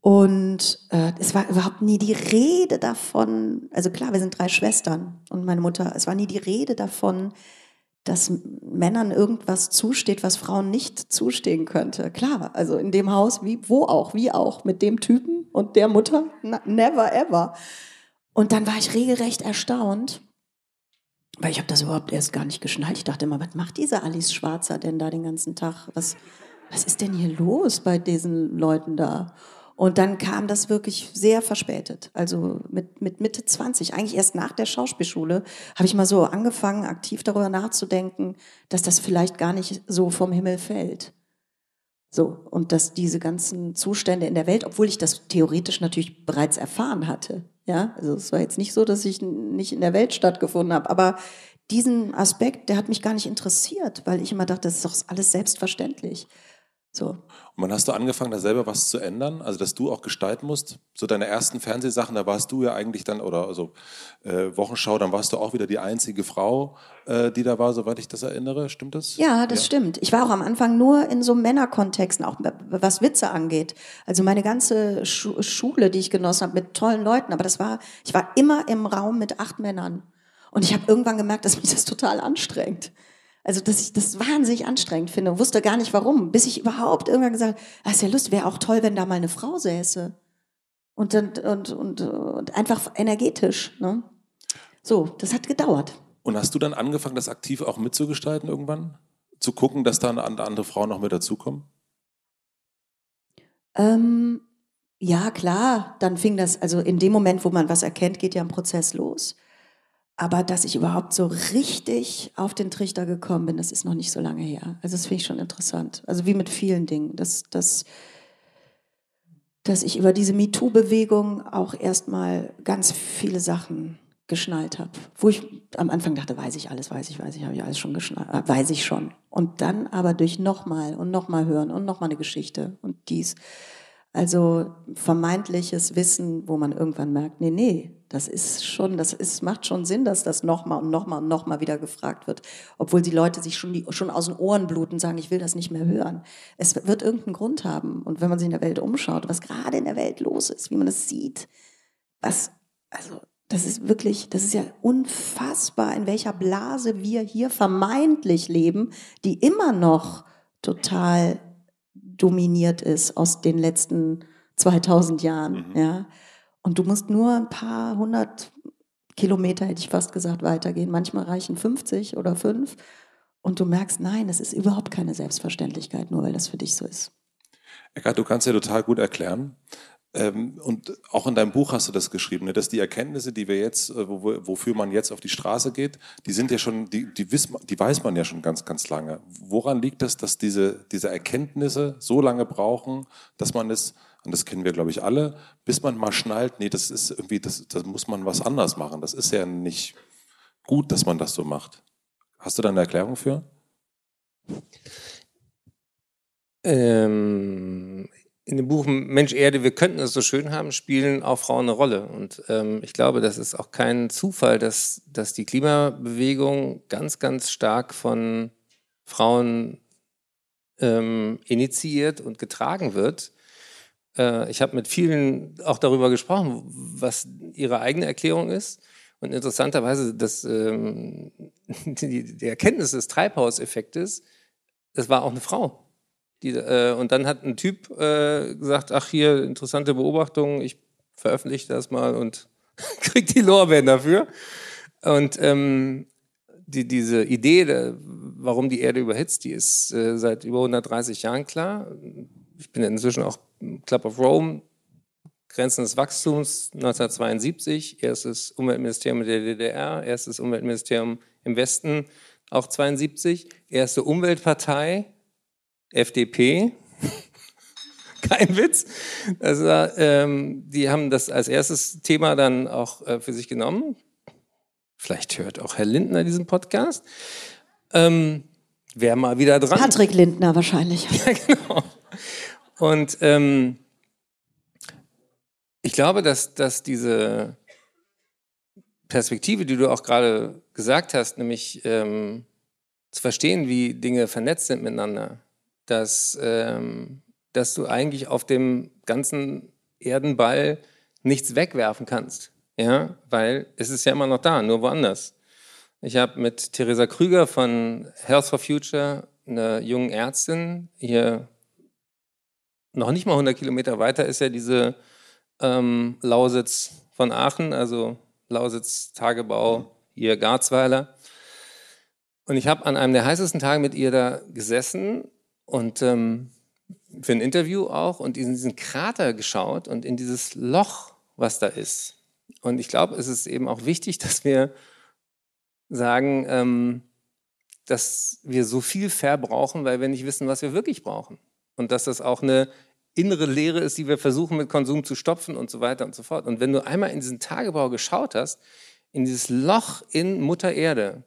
Und äh, es war überhaupt nie die Rede davon, also klar, wir sind drei Schwestern und meine Mutter, es war nie die Rede davon, dass Männern irgendwas zusteht, was Frauen nicht zustehen könnte. Klar, also in dem Haus, wie, wo auch, wie auch, mit dem Typen und der Mutter, never ever. Und dann war ich regelrecht erstaunt, weil ich habe das überhaupt erst gar nicht geschnallt. Ich dachte immer, was macht diese Alice Schwarzer denn da den ganzen Tag? Was, was ist denn hier los bei diesen Leuten da? Und dann kam das wirklich sehr verspätet. Also mit, mit Mitte 20, eigentlich erst nach der Schauspielschule, habe ich mal so angefangen, aktiv darüber nachzudenken, dass das vielleicht gar nicht so vom Himmel fällt. So, und dass diese ganzen Zustände in der Welt, obwohl ich das theoretisch natürlich bereits erfahren hatte, ja, also es war jetzt nicht so, dass ich nicht in der Welt stattgefunden habe, aber diesen Aspekt, der hat mich gar nicht interessiert, weil ich immer dachte, das ist doch alles selbstverständlich. So. Und wann hast du angefangen, da selber was zu ändern? Also, dass du auch gestalten musst? So deine ersten Fernsehsachen, da warst du ja eigentlich dann, oder also äh, Wochenschau, dann warst du auch wieder die einzige Frau, äh, die da war, soweit ich das erinnere. Stimmt das? Ja, das ja. stimmt. Ich war auch am Anfang nur in so Männerkontexten, auch was Witze angeht. Also meine ganze Schu Schule, die ich genossen habe, mit tollen Leuten. Aber das war, ich war immer im Raum mit acht Männern. Und ich habe irgendwann gemerkt, dass mich das total anstrengt. Also, dass ich das wahnsinnig anstrengend finde und wusste gar nicht warum, bis ich überhaupt irgendwann gesagt habe, ah, ist ja lustig, wäre auch toll, wenn da mal eine Frau säße. Und, und, und, und, und einfach energetisch. Ne? So, das hat gedauert. Und hast du dann angefangen, das aktiv auch mitzugestalten irgendwann? Zu gucken, dass da andere Frauen noch mit dazukommen? Ähm, ja, klar. Dann fing das, also in dem Moment, wo man was erkennt, geht ja ein Prozess los. Aber dass ich überhaupt so richtig auf den Trichter gekommen bin, das ist noch nicht so lange her. Also das finde ich schon interessant. Also wie mit vielen Dingen, dass, dass, dass ich über diese MeToo-Bewegung auch erstmal ganz viele Sachen geschnallt habe. Wo ich am Anfang dachte, weiß ich alles, weiß ich, weiß ich, habe ich alles schon geschnallt, äh, weiß ich schon. Und dann aber durch nochmal und nochmal hören und nochmal eine Geschichte und dies. Also vermeintliches Wissen, wo man irgendwann merkt, nee, nee, das ist schon, das ist, macht schon Sinn, dass das nochmal und nochmal und nochmal wieder gefragt wird. Obwohl die Leute sich schon, die, schon aus den Ohren bluten und sagen, ich will das nicht mehr hören. Es wird irgendeinen Grund haben. Und wenn man sich in der Welt umschaut, was gerade in der Welt los ist, wie man es sieht, was, also, Das ist wirklich, das ist ja unfassbar, in welcher Blase wir hier vermeintlich leben, die immer noch total dominiert ist aus den letzten 2000 Jahren. Mhm. Ja. Und du musst nur ein paar hundert Kilometer, hätte ich fast gesagt, weitergehen. Manchmal reichen 50 oder 5. Und du merkst, nein, es ist überhaupt keine Selbstverständlichkeit, nur weil das für dich so ist. Eckart, du kannst ja total gut erklären. Ähm, und auch in deinem Buch hast du das geschrieben, ne, dass die Erkenntnisse, die wir jetzt, äh, wofür man jetzt auf die Straße geht, die sind ja schon, die, die, weiß man ja schon ganz, ganz lange. Woran liegt das, dass diese, diese Erkenntnisse so lange brauchen, dass man es und das kennen wir, glaube ich, alle, bis man mal schnallt, nee, das ist irgendwie, das, das muss man was anders machen. Das ist ja nicht gut, dass man das so macht. Hast du da eine Erklärung für? Ähm, in dem Buch Mensch Erde, wir könnten es so schön haben, spielen auch Frauen eine Rolle. Und ähm, ich glaube, das ist auch kein Zufall, dass, dass die Klimabewegung ganz, ganz stark von Frauen ähm, initiiert und getragen wird. Äh, ich habe mit vielen auch darüber gesprochen, was ihre eigene Erklärung ist. Und interessanterweise, dass ähm, die, die, Erkenntnis des Treibhauseffektes, das war auch eine Frau. Die, äh, und dann hat ein Typ äh, gesagt, ach hier, interessante Beobachtung, ich veröffentliche das mal und krieg die Lorbeeren dafür. Und ähm, die, diese Idee, warum die Erde überhitzt, die ist äh, seit über 130 Jahren klar. Ich bin inzwischen auch Club of Rome, Grenzen des Wachstums 1972, erstes Umweltministerium der DDR, erstes Umweltministerium im Westen, auch 72, erste Umweltpartei, FDP, kein Witz. War, ähm, die haben das als erstes Thema dann auch äh, für sich genommen. Vielleicht hört auch Herr Lindner diesen Podcast. Ähm, Wer mal wieder dran. Patrick Lindner wahrscheinlich. Ja, genau. Und ähm, ich glaube, dass, dass diese Perspektive, die du auch gerade gesagt hast, nämlich ähm, zu verstehen, wie Dinge vernetzt sind miteinander, dass, ähm, dass du eigentlich auf dem ganzen Erdenball nichts wegwerfen kannst. Ja, weil es ist ja immer noch da, nur woanders. Ich habe mit Theresa Krüger von Health for Future, einer jungen Ärztin, hier noch nicht mal 100 Kilometer weiter ist ja diese ähm, Lausitz von Aachen, also Lausitz Tagebau, hier Garzweiler. Und ich habe an einem der heißesten Tage mit ihr da gesessen und ähm, für ein Interview auch und in diesen Krater geschaut und in dieses Loch, was da ist. Und ich glaube, es ist eben auch wichtig, dass wir sagen, ähm, dass wir so viel verbrauchen, weil wir nicht wissen, was wir wirklich brauchen. Und dass das auch eine innere Leere ist, die wir versuchen mit Konsum zu stopfen und so weiter und so fort. Und wenn du einmal in diesen Tagebau geschaut hast, in dieses Loch in Mutter Erde,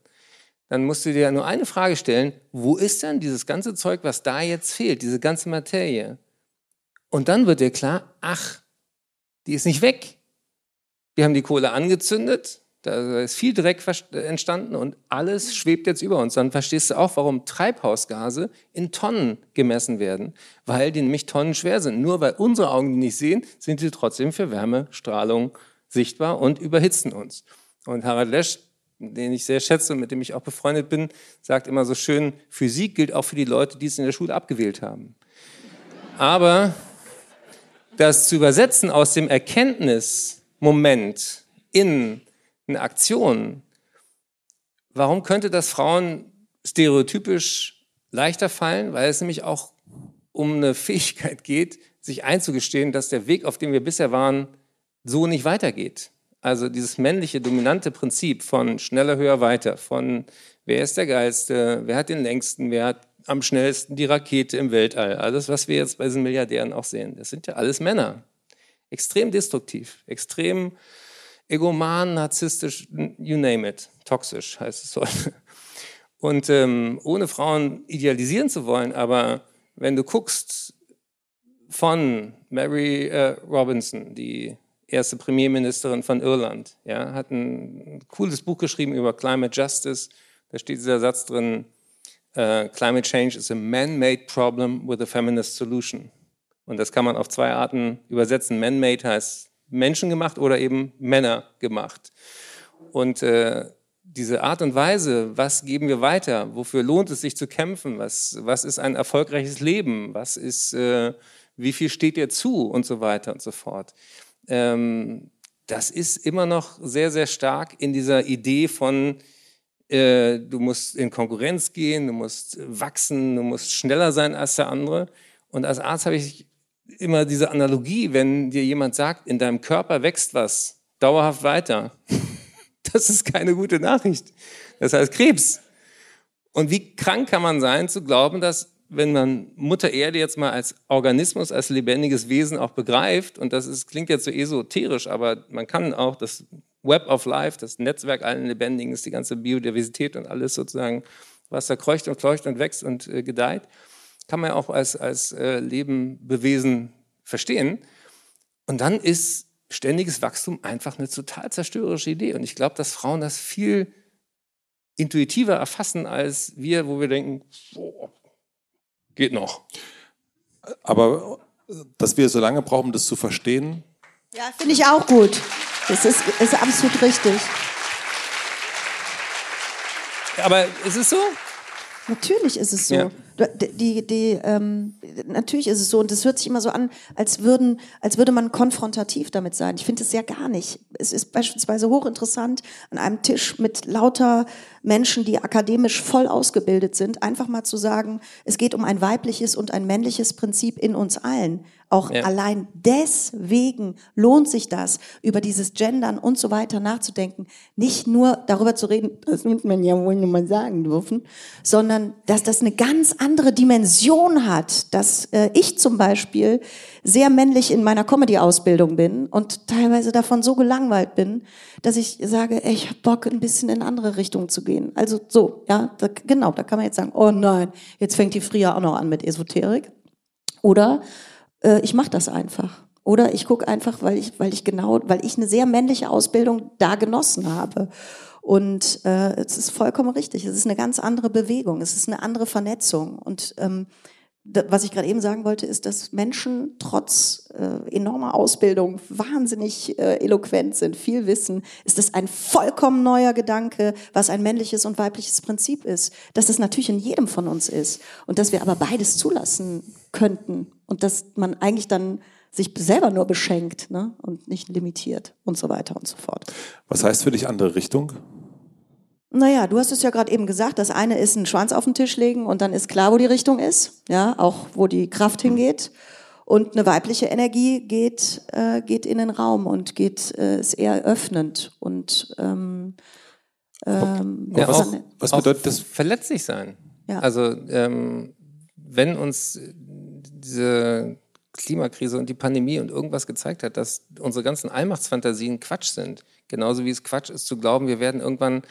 dann musst du dir nur eine Frage stellen, wo ist denn dieses ganze Zeug, was da jetzt fehlt, diese ganze Materie? Und dann wird dir klar, ach, die ist nicht weg. Wir haben die Kohle angezündet, da ist viel Dreck entstanden und alles schwebt jetzt über uns. Dann verstehst du auch, warum Treibhausgase in Tonnen gemessen werden, weil die nämlich Tonnen schwer sind. Nur weil unsere Augen die nicht sehen, sind sie trotzdem für Wärmestrahlung sichtbar und überhitzen uns. Und Harald Lesch, den ich sehr schätze und mit dem ich auch befreundet bin, sagt immer so schön, Physik gilt auch für die Leute, die es in der Schule abgewählt haben. Aber das zu übersetzen aus dem Erkenntnismoment in eine Aktion. Warum könnte das Frauen stereotypisch leichter fallen? Weil es nämlich auch um eine Fähigkeit geht, sich einzugestehen, dass der Weg, auf dem wir bisher waren, so nicht weitergeht. Also dieses männliche dominante Prinzip von schneller, höher, weiter, von wer ist der geilste, wer hat den längsten, wer hat am schnellsten die Rakete im Weltall, alles, was wir jetzt bei diesen Milliardären auch sehen, das sind ja alles Männer. Extrem destruktiv, extrem egoman, narzisstisch, you name it, toxisch heißt es heute. Und ähm, ohne Frauen idealisieren zu wollen, aber wenn du guckst von Mary äh, Robinson, die erste Premierministerin von Irland, ja, hat ein cooles Buch geschrieben über Climate Justice. Da steht dieser Satz drin, uh, Climate Change is a man-made problem with a feminist solution. Und das kann man auf zwei Arten übersetzen. Man-made heißt Menschen gemacht oder eben Männer gemacht. Und äh, diese Art und Weise, was geben wir weiter, wofür lohnt es sich zu kämpfen, was, was ist ein erfolgreiches Leben, was ist, äh, wie viel steht dir zu und so weiter und so fort. Ähm, das ist immer noch sehr, sehr stark in dieser Idee von, äh, du musst in Konkurrenz gehen, du musst wachsen, du musst schneller sein als der andere. Und als Arzt habe ich immer diese Analogie, wenn dir jemand sagt, in deinem Körper wächst was dauerhaft weiter. Das ist keine gute Nachricht. Das heißt Krebs. Und wie krank kann man sein, zu glauben, dass wenn man Mutter Erde jetzt mal als Organismus, als lebendiges Wesen auch begreift, und das ist, klingt jetzt so esoterisch, aber man kann auch das Web of Life, das Netzwerk allen Lebendigen, ist die ganze Biodiversität und alles sozusagen, was da kreucht und fleucht und wächst und äh, gedeiht, kann man ja auch als, als äh, Lebenbewesen verstehen. Und dann ist ständiges Wachstum einfach eine total zerstörerische Idee. Und ich glaube, dass Frauen das viel intuitiver erfassen als wir, wo wir denken, oh, Geht noch. Aber dass wir so lange brauchen, um das zu verstehen. Ja, finde ich auch gut. Das ist, ist absolut richtig. Aber ist es so? Natürlich ist es so. Ja. Die, die, ähm, natürlich ist es so, und es hört sich immer so an, als, würden, als würde man konfrontativ damit sein. Ich finde es ja gar nicht. Es ist beispielsweise hochinteressant, an einem Tisch mit lauter Menschen, die akademisch voll ausgebildet sind, einfach mal zu sagen, es geht um ein weibliches und ein männliches Prinzip in uns allen. Auch ja. allein deswegen lohnt sich das, über dieses Gendern und so weiter nachzudenken. Nicht nur darüber zu reden, das wird man ja wohl nur mal sagen dürfen, sondern dass das eine ganz andere Dimension hat. Dass äh, ich zum Beispiel sehr männlich in meiner Comedy-Ausbildung bin und teilweise davon so gelangweilt bin, dass ich sage, ey, ich hab Bock, ein bisschen in andere Richtungen zu gehen. Also so, ja, da, genau, da kann man jetzt sagen, oh nein, jetzt fängt die Fria auch noch an mit Esoterik. Oder äh, ich mache das einfach. Oder ich gucke einfach, weil ich, weil ich genau, weil ich eine sehr männliche Ausbildung da genossen habe. Und äh, es ist vollkommen richtig. Es ist eine ganz andere Bewegung. Es ist eine andere Vernetzung. Und ähm, was ich gerade eben sagen wollte, ist, dass Menschen trotz äh, enormer Ausbildung wahnsinnig äh, eloquent sind, viel wissen. Ist das ein vollkommen neuer Gedanke, was ein männliches und weibliches Prinzip ist? Dass es natürlich in jedem von uns ist und dass wir aber beides zulassen könnten und dass man eigentlich dann sich selber nur beschenkt ne? und nicht limitiert und so weiter und so fort. Was heißt für dich andere Richtung? Naja, du hast es ja gerade eben gesagt, das eine ist ein Schwanz auf den Tisch legen und dann ist klar, wo die Richtung ist, ja, auch wo die Kraft hingeht. Und eine weibliche Energie geht, äh, geht in den Raum und geht, äh, ist eher öffnend und ähm, ähm, ja, was, was bedeutet das? Verletzlich sein. Ja. Also ähm, wenn uns diese Klimakrise und die Pandemie und irgendwas gezeigt hat, dass unsere ganzen Allmachtsfantasien Quatsch sind, genauso wie es Quatsch ist zu glauben, wir werden irgendwann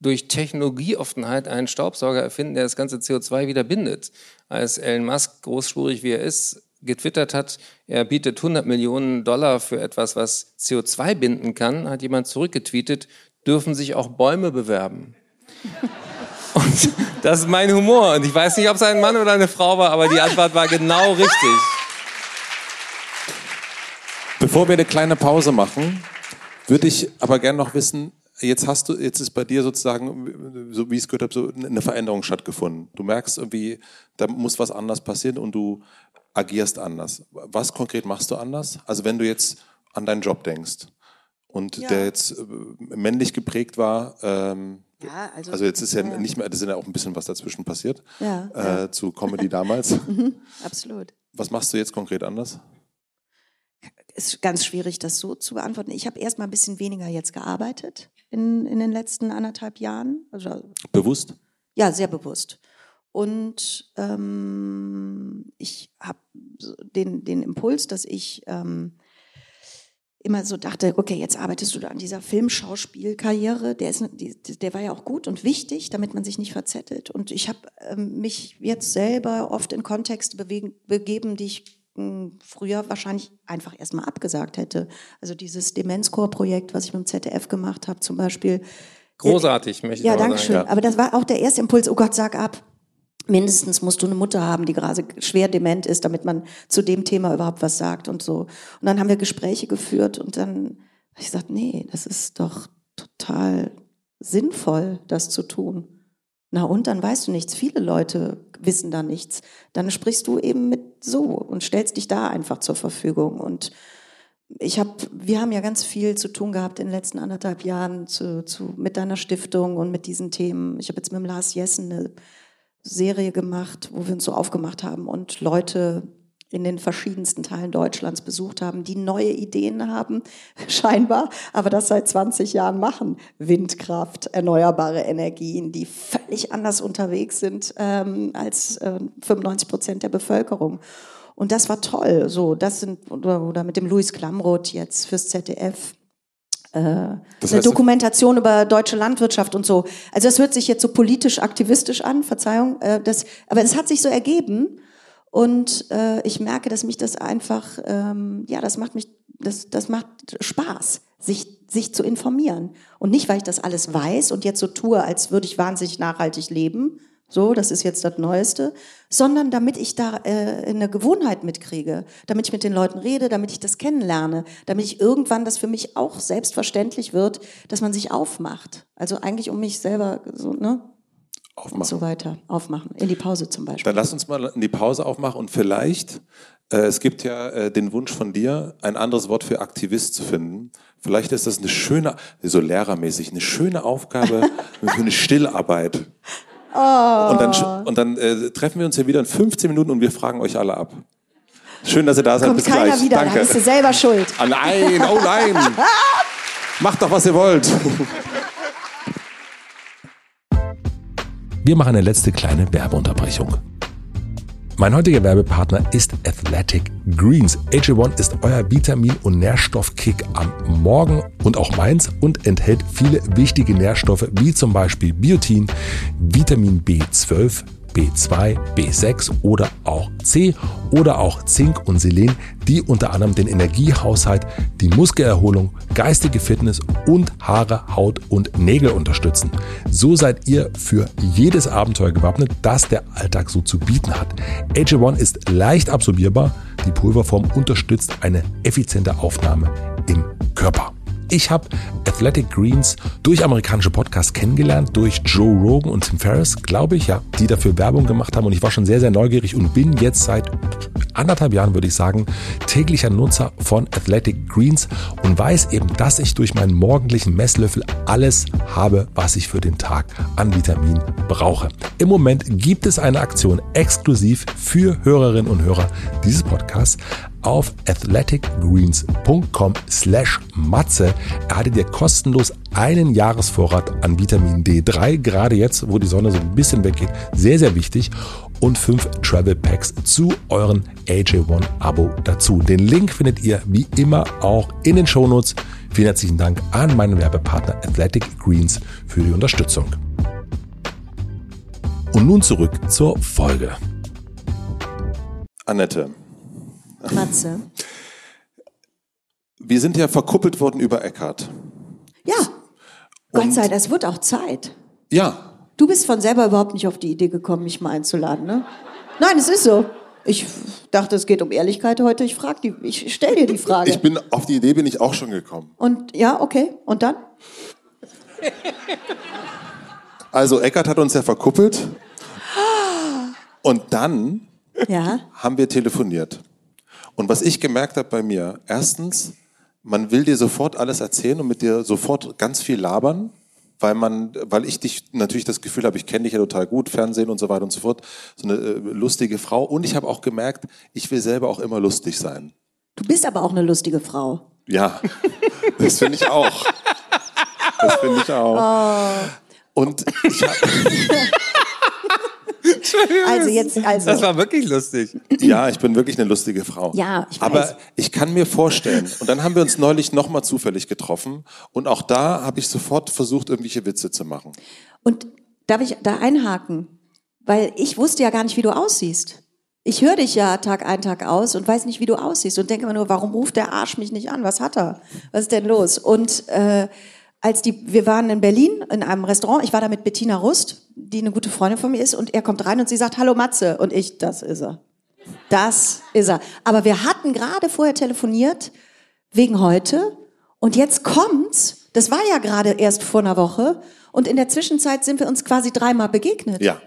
durch Technologieoffenheit einen Staubsauger erfinden, der das ganze CO2 wieder bindet. Als Elon Musk, großspurig wie er ist, getwittert hat, er bietet 100 Millionen Dollar für etwas, was CO2 binden kann, hat jemand zurückgetweetet, dürfen sich auch Bäume bewerben. Und das ist mein Humor. Und ich weiß nicht, ob es ein Mann oder eine Frau war, aber die Antwort war genau richtig. Bevor wir eine kleine Pause machen, würde ich aber gerne noch wissen, jetzt hast du, jetzt ist bei dir sozusagen, so wie ich es gehört habe, so eine Veränderung stattgefunden. Du merkst irgendwie, da muss was anders passieren und du agierst anders. Was konkret machst du anders? Also wenn du jetzt an deinen Job denkst und ja. der jetzt äh, männlich geprägt war, ähm, ja, also, also, jetzt ist ja, ja, nicht mehr, das ist ja auch ein bisschen was dazwischen passiert äh, zu Comedy damals. Mhm, absolut. Was machst du jetzt konkret anders? Ist ganz schwierig, das so zu beantworten. Ich habe erst mal ein bisschen weniger jetzt gearbeitet in, in den letzten anderthalb Jahren. Also, bewusst? Ja, sehr bewusst. Und ähm, ich habe den, den Impuls, dass ich ähm, immer so dachte, okay, jetzt arbeitest du da an dieser Filmschauspielkarriere, der, ist, der war ja auch gut und wichtig, damit man sich nicht verzettelt. Und ich habe ähm, mich jetzt selber oft in Kontexte bewegen, begeben, die ich früher wahrscheinlich einfach erstmal abgesagt hätte. Also dieses Demenzchor-Projekt, was ich mit dem ZDF gemacht habe, zum Beispiel. Großartig, möchte ich Ja, danke schön. Ja. Aber das war auch der erste Impuls, oh Gott, sag ab. mindestens musst du eine Mutter haben, die gerade schwer dement ist, damit man zu dem Thema überhaupt was sagt und so. Und dann haben wir Gespräche geführt und dann habe ich gesagt, nee, das ist doch total sinnvoll, das zu tun. Na und dann weißt du nichts. Viele Leute wissen da nichts. Dann sprichst du eben mit so und stellst dich da einfach zur Verfügung. Und ich habe, wir haben ja ganz viel zu tun gehabt in den letzten anderthalb Jahren zu, zu, mit deiner Stiftung und mit diesen Themen. Ich habe jetzt mit dem Lars Jessen eine Serie gemacht, wo wir uns so aufgemacht haben und Leute in den verschiedensten Teilen Deutschlands besucht haben, die neue Ideen haben, scheinbar, aber das seit 20 Jahren machen. Windkraft, erneuerbare Energien, die völlig anders unterwegs sind ähm, als äh, 95 Prozent der Bevölkerung. Und das war toll. So, das sind, oder, oder mit dem Louis Klamroth jetzt fürs ZDF. Äh, das heißt, eine Dokumentation über deutsche Landwirtschaft und so. Also das hört sich jetzt so politisch aktivistisch an, Verzeihung. Äh, das, aber es hat sich so ergeben. Und äh, ich merke, dass mich das einfach, ähm, ja, das macht mich, das, das macht Spaß, sich, sich zu informieren. Und nicht, weil ich das alles weiß und jetzt so tue, als würde ich wahnsinnig nachhaltig leben, so, das ist jetzt das Neueste, sondern damit ich da äh, eine Gewohnheit mitkriege, damit ich mit den Leuten rede, damit ich das kennenlerne, damit ich irgendwann das für mich auch selbstverständlich wird, dass man sich aufmacht. Also eigentlich um mich selber so, ne? Aufmachen. Und so weiter. Aufmachen. In die Pause zum Beispiel. Dann lass uns mal in die Pause aufmachen und vielleicht, äh, es gibt ja äh, den Wunsch von dir, ein anderes Wort für Aktivist zu finden. Vielleicht ist das eine schöne, so lehrermäßig, eine schöne Aufgabe für eine Stillarbeit. Oh. Und dann, und dann äh, treffen wir uns hier wieder in 15 Minuten und wir fragen euch alle ab. Schön, dass ihr da seid. Kommt Bis keiner gleich. wieder, Danke. dann bist du selber schuld. Ah, nein, oh nein. Macht doch, was ihr wollt. Wir machen eine letzte kleine Werbeunterbrechung. Mein heutiger Werbepartner ist Athletic Greens. AJ1 ist euer Vitamin- und Nährstoffkick am Morgen und auch meins und enthält viele wichtige Nährstoffe wie zum Beispiel Biotin, Vitamin B12, B2, B6 oder auch C oder auch Zink und Selen, die unter anderem den Energiehaushalt, die Muskelerholung, geistige Fitness und Haare, Haut und Nägel unterstützen. So seid ihr für jedes Abenteuer gewappnet, das der Alltag so zu bieten hat. AJ1 ist leicht absorbierbar, die Pulverform unterstützt eine effiziente Aufnahme im Körper. Ich habe Athletic Greens durch amerikanische Podcasts kennengelernt, durch Joe Rogan und Tim Ferriss, glaube ich, ja, die dafür Werbung gemacht haben. Und ich war schon sehr, sehr neugierig und bin jetzt seit anderthalb Jahren, würde ich sagen, täglicher Nutzer von Athletic Greens und weiß eben, dass ich durch meinen morgendlichen Messlöffel alles habe, was ich für den Tag an Vitamin brauche. Im Moment gibt es eine Aktion exklusiv für Hörerinnen und Hörer dieses Podcasts auf athleticgreens.com slash matze erhaltet ihr kostenlos einen Jahresvorrat an Vitamin D3, gerade jetzt, wo die Sonne so ein bisschen weggeht, sehr, sehr wichtig und fünf Travel Packs zu euren AJ1 Abo dazu. Den Link findet ihr wie immer auch in den Shownotes. Vielen herzlichen Dank an meinen Werbepartner Athletic Greens für die Unterstützung. Und nun zurück zur Folge. Annette. Matze. Wir sind ja verkuppelt worden über Eckart. Ja, Gott sei Dank, es wird auch Zeit. Ja. Du bist von selber überhaupt nicht auf die Idee gekommen, mich mal einzuladen, ne? Nein, es ist so. Ich dachte, es geht um Ehrlichkeit heute. Ich frag die, ich stell dir die Frage. Ich bin auf die Idee bin ich auch schon gekommen. Und ja, okay. Und dann? Also Eckart hat uns ja verkuppelt. Und dann ja. haben wir telefoniert. Und was ich gemerkt habe bei mir, erstens, man will dir sofort alles erzählen und mit dir sofort ganz viel labern, weil man, weil ich dich natürlich das Gefühl habe, ich kenne dich ja total gut, Fernsehen und so weiter und so fort, so eine äh, lustige Frau. Und ich habe auch gemerkt, ich will selber auch immer lustig sein. Du bist aber auch eine lustige Frau. Ja, das finde ich auch. Das finde ich auch. Oh. Und ich habe Also jetzt, also. Das war wirklich lustig. Ja, ich bin wirklich eine lustige Frau. Ja, ich weiß. Aber ich kann mir vorstellen, und dann haben wir uns neulich nochmal zufällig getroffen und auch da habe ich sofort versucht, irgendwelche Witze zu machen. Und darf ich da einhaken? Weil ich wusste ja gar nicht, wie du aussiehst. Ich höre dich ja Tag ein, Tag aus und weiß nicht, wie du aussiehst und denke immer nur, warum ruft der Arsch mich nicht an? Was hat er? Was ist denn los? Und äh, als die, wir waren in Berlin in einem Restaurant, ich war da mit Bettina Rust, die eine gute Freundin von mir ist, und er kommt rein und sie sagt, hallo Matze. Und ich, das ist er. Das ist er. Aber wir hatten gerade vorher telefoniert, wegen heute, und jetzt kommt's, das war ja gerade erst vor einer Woche, und in der Zwischenzeit sind wir uns quasi dreimal begegnet. Ja.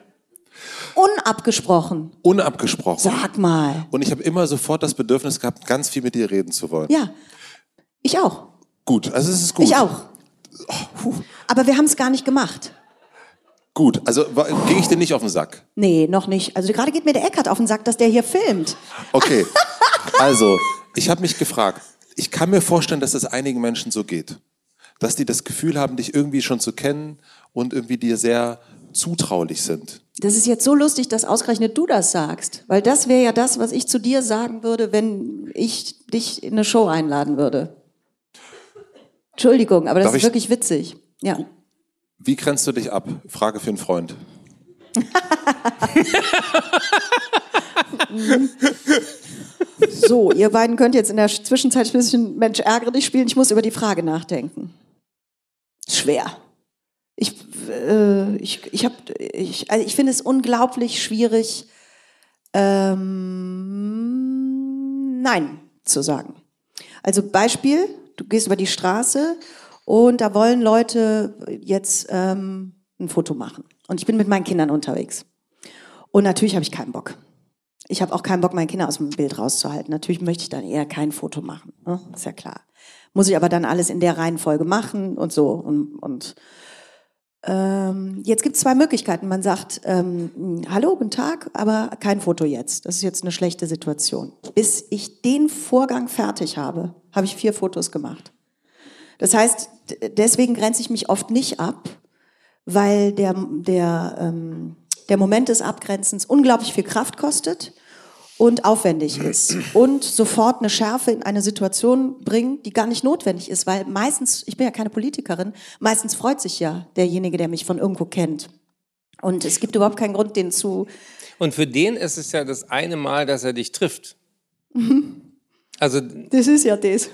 Unabgesprochen. Unabgesprochen. Sag mal. Und ich habe immer sofort das Bedürfnis gehabt, ganz viel mit dir reden zu wollen. Ja. Ich auch. Gut, also es ist gut. Ich auch. Aber wir haben es gar nicht gemacht. Gut, also ging ich dir nicht auf den Sack? Nee, noch nicht. Also gerade geht mir der Eckart auf den Sack, dass der hier filmt. Okay, also ich habe mich gefragt, ich kann mir vorstellen, dass es einigen Menschen so geht. Dass die das Gefühl haben, dich irgendwie schon zu kennen und irgendwie dir sehr zutraulich sind. Das ist jetzt so lustig, dass ausgerechnet du das sagst. Weil das wäre ja das, was ich zu dir sagen würde, wenn ich dich in eine Show einladen würde. Entschuldigung, aber das Darf ist ich- wirklich witzig. Ja. Wie grenzt du dich ab? Frage für einen Freund. So, ihr beiden könnt jetzt in der Zwischenzeit ein bisschen Mensch ärgere dich spielen. Ich muss über die Frage nachdenken. Schwer. Ich, äh, ich, ich, hab, ich, also ich finde es unglaublich schwierig, ähm, Nein zu sagen. Also Beispiel, du gehst über die Straße und da wollen Leute jetzt ähm, ein Foto machen. Und ich bin mit meinen Kindern unterwegs. Und natürlich habe ich keinen Bock. Ich habe auch keinen Bock, meine Kinder aus dem Bild rauszuhalten. Natürlich möchte ich dann eher kein Foto machen. Ne? Ist ja klar. Muss ich aber dann alles in der Reihenfolge machen und so. Und, und ähm, jetzt gibt es zwei Möglichkeiten. Man sagt, ähm, hallo, guten Tag, aber kein Foto jetzt. Das ist jetzt eine schlechte Situation. Bis ich den Vorgang fertig habe, habe ich vier Fotos gemacht. Das heißt, deswegen grenze ich mich oft nicht ab, weil der, der, ähm, der Moment des Abgrenzens unglaublich viel Kraft kostet und aufwendig ist und sofort eine Schärfe in eine Situation bringt, die gar nicht notwendig ist, weil meistens, ich bin ja keine Politikerin, meistens freut sich ja derjenige, der mich von irgendwo kennt. Und es gibt überhaupt keinen Grund, den zu, Und für den ist es ja das eine Mal, dass er dich trifft. Also, das ist ja das.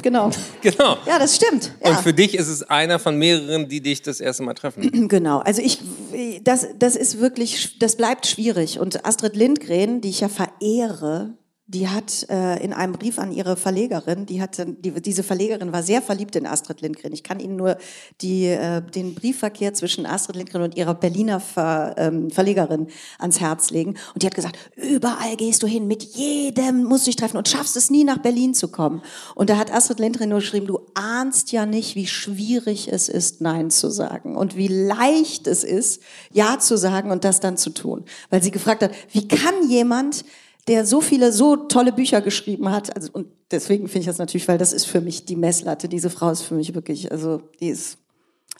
Genau. genau. Ja, das stimmt. Ja. Und für dich ist es einer von mehreren, die dich das erste Mal treffen. Genau, also ich, das, das ist wirklich, das bleibt schwierig. Und Astrid Lindgren, die ich ja verehre, die hat äh, in einem Brief an ihre Verlegerin, die hatte, die, diese Verlegerin war sehr verliebt in Astrid Lindgren. Ich kann Ihnen nur die, äh, den Briefverkehr zwischen Astrid Lindgren und ihrer Berliner Ver, ähm, Verlegerin ans Herz legen. Und die hat gesagt, überall gehst du hin, mit jedem musst du dich treffen und schaffst es nie nach Berlin zu kommen. Und da hat Astrid Lindgren nur geschrieben, du ahnst ja nicht, wie schwierig es ist, Nein zu sagen und wie leicht es ist, Ja zu sagen und das dann zu tun. Weil sie gefragt hat, wie kann jemand, der so viele, so tolle Bücher geschrieben hat, also, und deswegen finde ich das natürlich, weil das ist für mich die Messlatte. Diese Frau ist für mich wirklich, also, die ist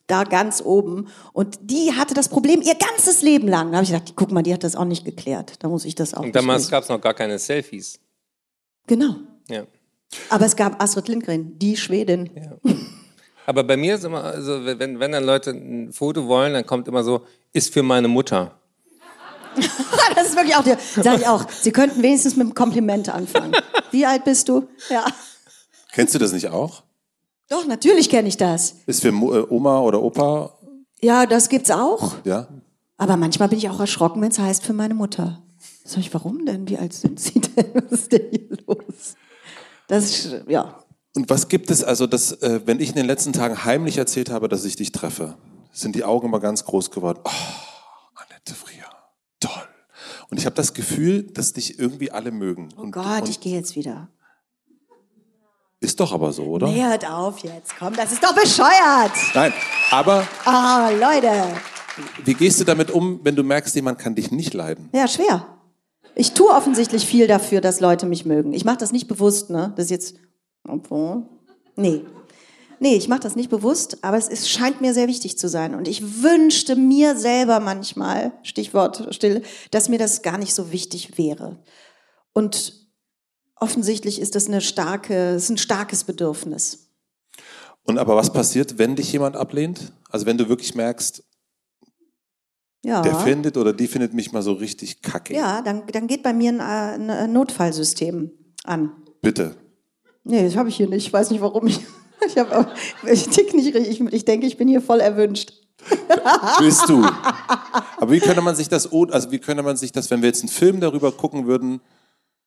da ganz oben. Und die hatte das Problem ihr ganzes Leben lang. Da habe ich gedacht, guck mal, die hat das auch nicht geklärt. Da muss ich das auch Und damals gab es noch gar keine Selfies. Genau. Ja. Aber es gab Astrid Lindgren, die Schwedin. Aber bei mir ist immer, also wenn, wenn dann Leute ein Foto wollen, dann kommt immer so, ist für meine Mutter. Das ist wirklich auch der, sag ich auch. Sie könnten wenigstens mit einem Kompliment anfangen. Wie alt bist du? Ja. Kennst du das nicht auch? Doch, natürlich kenne ich das. Ist für äh, Oma oder Opa, Ja, das gibt's auch. ja? Aber manchmal bin ich auch erschrocken, wenn es heißt für meine Mutter. Sag ich, warum denn? Wie alt sind Sie denn? Was ist denn hier los? Das ist, ja. Und was gibt es also, dass, äh, wenn ich in den letzten Tagen heimlich erzählt habe, dass ich dich treffe, sind die Augen immer ganz groß geworden. Oh, Annette Frier. Und ich habe das Gefühl, dass dich irgendwie alle mögen. Oh und, Gott, und ich gehe jetzt wieder. Ist doch aber so, oder? Nee, hört auf jetzt. Komm, das ist doch bescheuert. Nein, aber Ah, Leute. wie gehst du damit um, wenn du merkst, jemand kann dich nicht leiden? Ja, schwer. Ich tue offensichtlich viel dafür, dass Leute mich mögen. Ich mache das nicht bewusst, ne? Das ist jetzt. Obwohl. Nee. Nee, ich mache das nicht bewusst, aber es ist, scheint mir sehr wichtig zu sein. Und ich wünschte mir selber manchmal, Stichwort still, dass mir das gar nicht so wichtig wäre. Und offensichtlich ist das eine starke, ist ein starkes Bedürfnis. Und aber was passiert, wenn dich jemand ablehnt? Also wenn du wirklich merkst, Ja. der findet oder die findet mich mal so richtig kacke. ja, dann, dann geht bei mir ein, äh, ein Notfallsystem an. Bitte. Nee, das habe ich hier nicht. Ich weiß nicht, warum ich. Ich, hab, ich tick nicht richtig. Ich, ich denke, ich bin hier voll erwünscht. Bist du. Aber wie könnte man sich das, also wie könnte man sich das, wenn wir jetzt einen Film darüber gucken würden,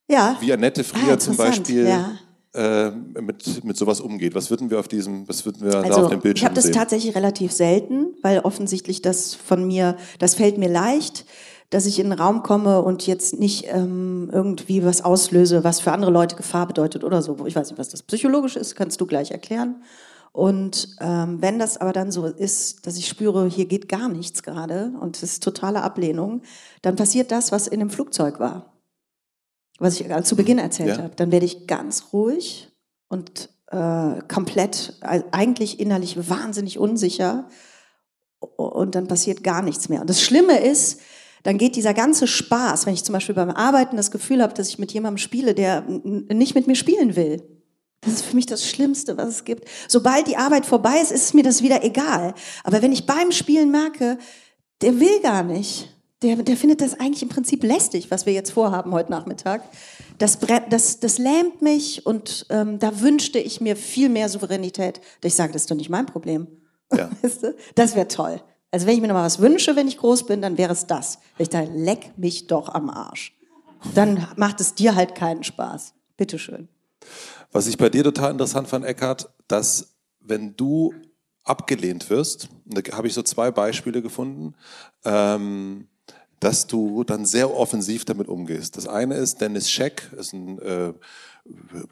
ja. wie Annette Frier ah, zum Beispiel ja. äh, mit, mit sowas umgeht? Was würden wir auf diesem, was würden wir also, da auf dem Bildschirm Ich habe das sehen? tatsächlich relativ selten, weil offensichtlich das von mir, das fällt mir leicht dass ich in einen Raum komme und jetzt nicht ähm, irgendwie was auslöse, was für andere Leute Gefahr bedeutet oder so. Ich weiß nicht, was das psychologisch ist, kannst du gleich erklären. Und ähm, wenn das aber dann so ist, dass ich spüre, hier geht gar nichts gerade und es ist totale Ablehnung, dann passiert das, was in dem Flugzeug war, was ich zu Beginn erzählt ja. habe. Dann werde ich ganz ruhig und äh, komplett, eigentlich innerlich wahnsinnig unsicher und dann passiert gar nichts mehr. Und das Schlimme ist, dann geht dieser ganze Spaß, wenn ich zum Beispiel beim Arbeiten das Gefühl habe, dass ich mit jemandem spiele, der nicht mit mir spielen will. Das ist für mich das Schlimmste, was es gibt. Sobald die Arbeit vorbei ist, ist mir das wieder egal. Aber wenn ich beim Spielen merke, der will gar nicht, der, der findet das eigentlich im Prinzip lästig, was wir jetzt vorhaben heute Nachmittag. Das, das, das lähmt mich und ähm, da wünschte ich mir viel mehr Souveränität. Ich sage, das ist doch nicht mein Problem. Ja. Weißt du? Das wäre toll. Also wenn ich mir noch mal was wünsche, wenn ich groß bin, dann wäre es das. Ich da leck mich doch am Arsch. Dann macht es dir halt keinen Spaß. Bitteschön. Was ich bei dir total interessant fand, Eckhard, dass wenn du abgelehnt wirst, da habe ich so zwei Beispiele gefunden, ähm, dass du dann sehr offensiv damit umgehst. Das eine ist Dennis Scheck, ist ein äh,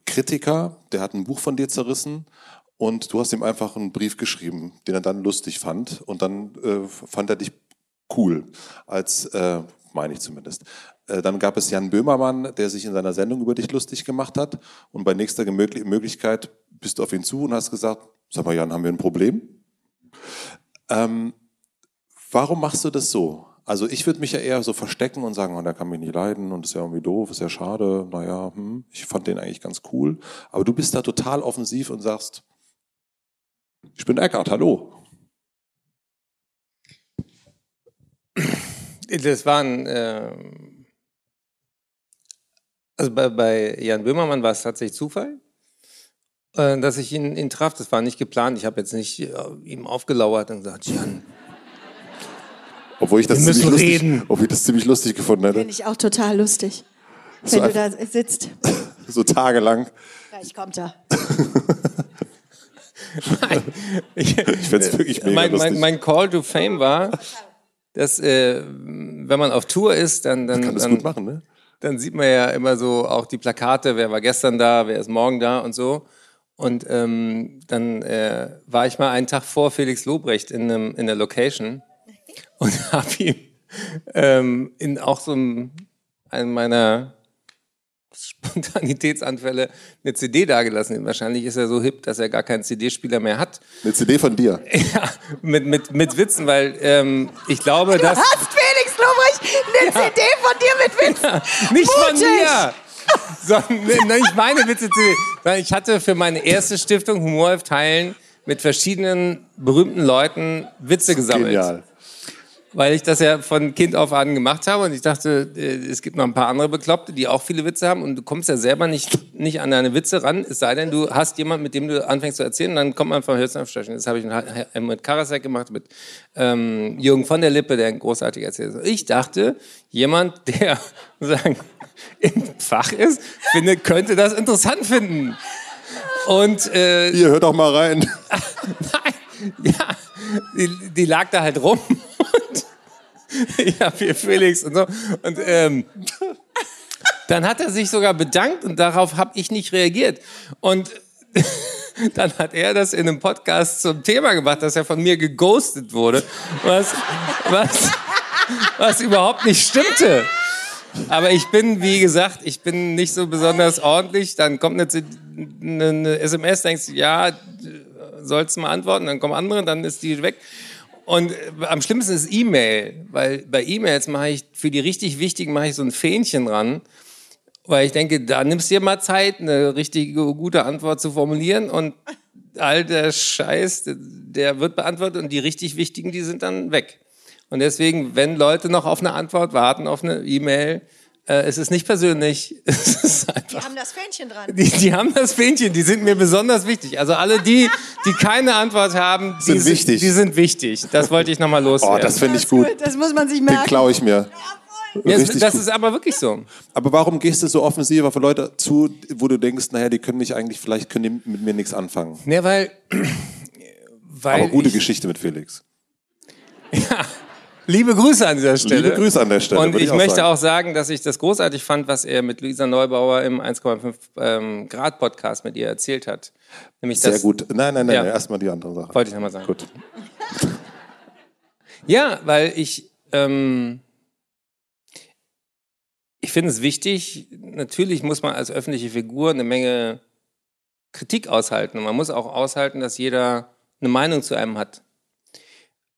Kritiker, der hat ein Buch von dir zerrissen und du hast ihm einfach einen Brief geschrieben, den er dann lustig fand. Und dann äh, fand er dich cool, als, äh, meine ich zumindest. Äh, dann gab es Jan Böhmermann, der sich in seiner Sendung über dich lustig gemacht hat. Und bei nächster Möglichkeit bist du auf ihn zu und hast gesagt, sag mal Jan, haben wir ein Problem? Ähm, warum machst du das so? Also ich würde mich ja eher so verstecken und sagen, oh, der kann mich nicht leiden und ist ja irgendwie doof, ist ja schade. Naja, hm, ich fand den eigentlich ganz cool. Aber du bist da total offensiv und sagst, ich bin Eckart, hallo. Das waren, äh, also bei, bei, Jan Böhmermann war es tatsächlich Zufall, äh, dass ich ihn, ihn traf. Das war nicht geplant. Ich habe jetzt nicht äh, ihm aufgelauert und gesagt, Jan. Obwohl ich das, ziemlich lustig, obwohl ich das ziemlich lustig gefunden hätte. Finde ich auch total lustig, wenn so du da sitzt. so tagelang. Gleich kommt er. ich, ich finde es wirklich mega mein, mein, mein, Call to Fame war, dass äh, wenn man auf Tour ist, dann dann, kann das dann, gut machen, ne? dann sieht man ja immer so auch die Plakate, wer war gestern da, wer ist morgen da und so. Und ähm, dann äh, war ich mal einen Tag vor Felix Lobrecht in, einem, in der Location und habe ihm ähm, in auch so einem, einem meiner Spontanitätsanfälle eine CD dagelassen. Wahrscheinlich ist er so hip, dass er gar keinen CD-Spieler mehr hat. Eine CD von dir? Ja, mit, mit, mit Witzen, weil ähm, ich glaube, dass... Du hast Felix Lobrecht eine ja. CD von dir mit Witzen? Ja, nicht Mutig. von mir! sondern nicht meine Witze. Ich hatte für meine erste Stiftung Humor Teilen mit verschiedenen berühmten Leuten Witze gesammelt. Genial weil ich das ja von Kind auf an gemacht habe und ich dachte, äh, es gibt noch ein paar andere Bekloppte, die auch viele Witze haben und du kommst ja selber nicht, nicht an deine Witze ran, es sei denn, du hast jemanden, mit dem du anfängst zu erzählen und dann kommt man vom Hölzern auf Stöckchen. Das habe ich mit Karasek gemacht, mit ähm, Jürgen von der Lippe, der ein großartiger Erzähler ist. Ich dachte, jemand, der sagen, im Fach ist, finde, könnte das interessant finden. Und äh, Ihr hört doch mal rein. Nein, ja, die, die lag da halt rum ich habe hier Felix und so. Und ähm, dann hat er sich sogar bedankt und darauf habe ich nicht reagiert. Und dann hat er das in einem Podcast zum Thema gemacht, dass er von mir geghostet wurde, was, was, was überhaupt nicht stimmte. Aber ich bin, wie gesagt, ich bin nicht so besonders ordentlich. Dann kommt eine, SMS, denkst ja, sollst du mal antworten, dann kommen andere, dann ist die weg. Und äh, am schlimmsten ist E-Mail, weil bei E-Mails mache ich für die richtig wichtigen mache ich so ein Fähnchen ran, weil ich denke, da nimmst du dir mal Zeit, eine richtige gute Antwort zu formulieren und all der Scheiß, der wird beantwortet und die richtig wichtigen, die sind dann weg. Und deswegen, wenn Leute noch auf eine Antwort warten, auf eine E-Mail, Äh, es ist nicht persönlich. Es ist Die einfach. haben das Fähnchen dran. Die, die haben das Fähnchen, die sind mir besonders wichtig. Also alle die, die keine Antwort haben, die Sind wichtig. Die sind wichtig. Das wollte ich nochmal Oh, loswerden. das finde ich gut. Das muss man sich Den merken. klaue ich mir. Ja, das gut. ist aber wirklich so. Aber warum gehst du so offensiv auf Leute zu, wo du denkst, naja, die können mich eigentlich, vielleicht können die mit mir nichts anfangen. Ja, weil, weil Aber gute ich, Geschichte mit Felix. Liebe Grüße an dieser Stelle. Liebe Grüße an der Stelle. Und ich, auch möchte sagen. auch sagen, dass ich das großartig fand, was er mit Luisa Neubauer im 1,5 ähm, Grad Podcast mit ihr erzählt hat. Nämlich Sehr das, gut. Nein, nein, nein, Ja. erstmal die andere Sache. Wollte ich nochmal sagen. Gut. Ja, weil ich, ähm, ich finde es wichtig, natürlich muss man als öffentliche Figur eine Menge Kritik aushalten. Und man muss auch aushalten, dass jeder eine Meinung zu einem hat.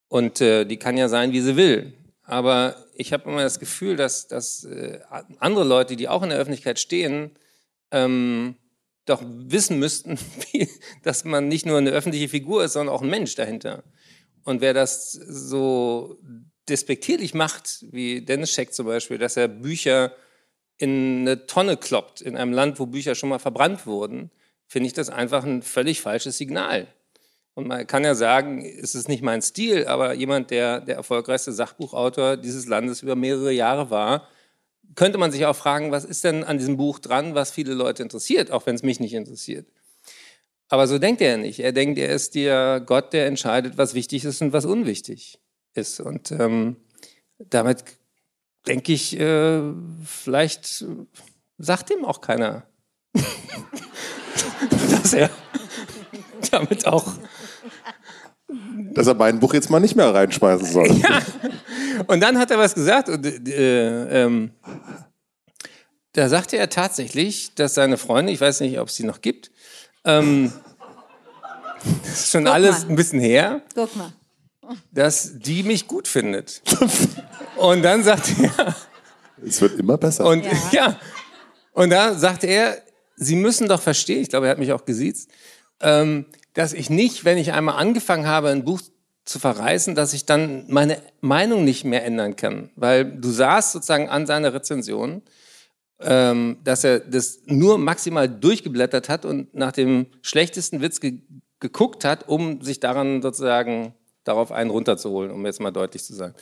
Und äh, die kann ja sein, wie sie will. Aber ich habe immer das Gefühl, dass, dass äh, andere Leute, die auch in der Öffentlichkeit stehen, ähm, doch wissen müssten, wie, dass man nicht nur eine öffentliche Figur ist, sondern auch ein Mensch dahinter. Und wer das so despektierlich macht, wie Dennis Scheck zum Beispiel, dass er Bücher in eine Tonne kloppt, in einem Land, wo Bücher schon mal verbrannt wurden, finde ich das einfach ein völlig falsches Signal. Und man kann ja sagen, es ist nicht mein Stil, aber jemand, der der erfolgreichste Sachbuchautor dieses Landes über mehrere Jahre war, könnte man sich auch fragen, was ist denn an diesem Buch dran, was viele Leute interessiert, auch wenn es mich nicht interessiert. Aber so denkt er nicht. Er denkt, er ist der Gott, der entscheidet, was wichtig ist und was unwichtig ist. Und ähm, damit denke ich, äh, vielleicht sagt ihm auch keiner, dass er damit auch. Dass er mein Buch jetzt mal nicht mehr reinschmeißen soll. Und dann hat er was gesagt. Und, äh, ähm, da sagte er tatsächlich, dass seine Freundin, ich weiß nicht, ob es sie noch gibt, ähm, das ist schon Guck alles mal. ein bisschen her, Guck mal. dass die mich gut findet. Und dann sagt er, Es wird immer besser. und Ja. ja. und da sagte er, Sie müssen doch verstehen, ich glaube, er hat mich auch gesiezt, ähm, dass ich nicht, wenn ich einmal angefangen habe, ein Buch zu verreißen, dass ich dann meine Meinung nicht mehr ändern kann. Weil du sahst sozusagen an seiner Rezension, ähm, dass er das nur maximal durchgeblättert hat und nach dem schlechtesten Witz ge geguckt hat, um sich daran sozusagen darauf einen runterzuholen, um jetzt mal deutlich zu sagen.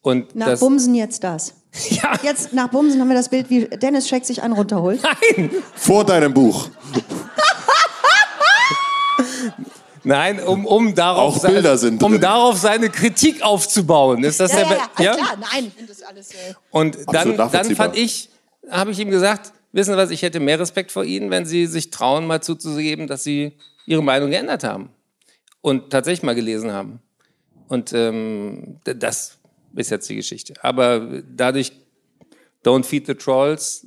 Und Nach das, Bumsen jetzt das. ja, Jetzt nach Bumsen haben wir das Bild, wie Dennis Scheck sich einen runterholt. Vor deinem Buch. Nein, um, um darauf Auch Bilder sind um drin. darauf seine Kritik aufzubauen. Ist das Ja, der ja, Be- ja, klar, nein. Das ist alles, äh, Und dann, dann fand ich, habe ich ihm gesagt, wissen Sie was, ich hätte mehr Respekt vor Ihnen, wenn Sie sich trauen, mal zuzugeben, dass Sie Ihre Meinung geändert haben und tatsächlich mal gelesen haben. Und ähm, das ist jetzt die Geschichte. Aber dadurch, don't feed the trolls,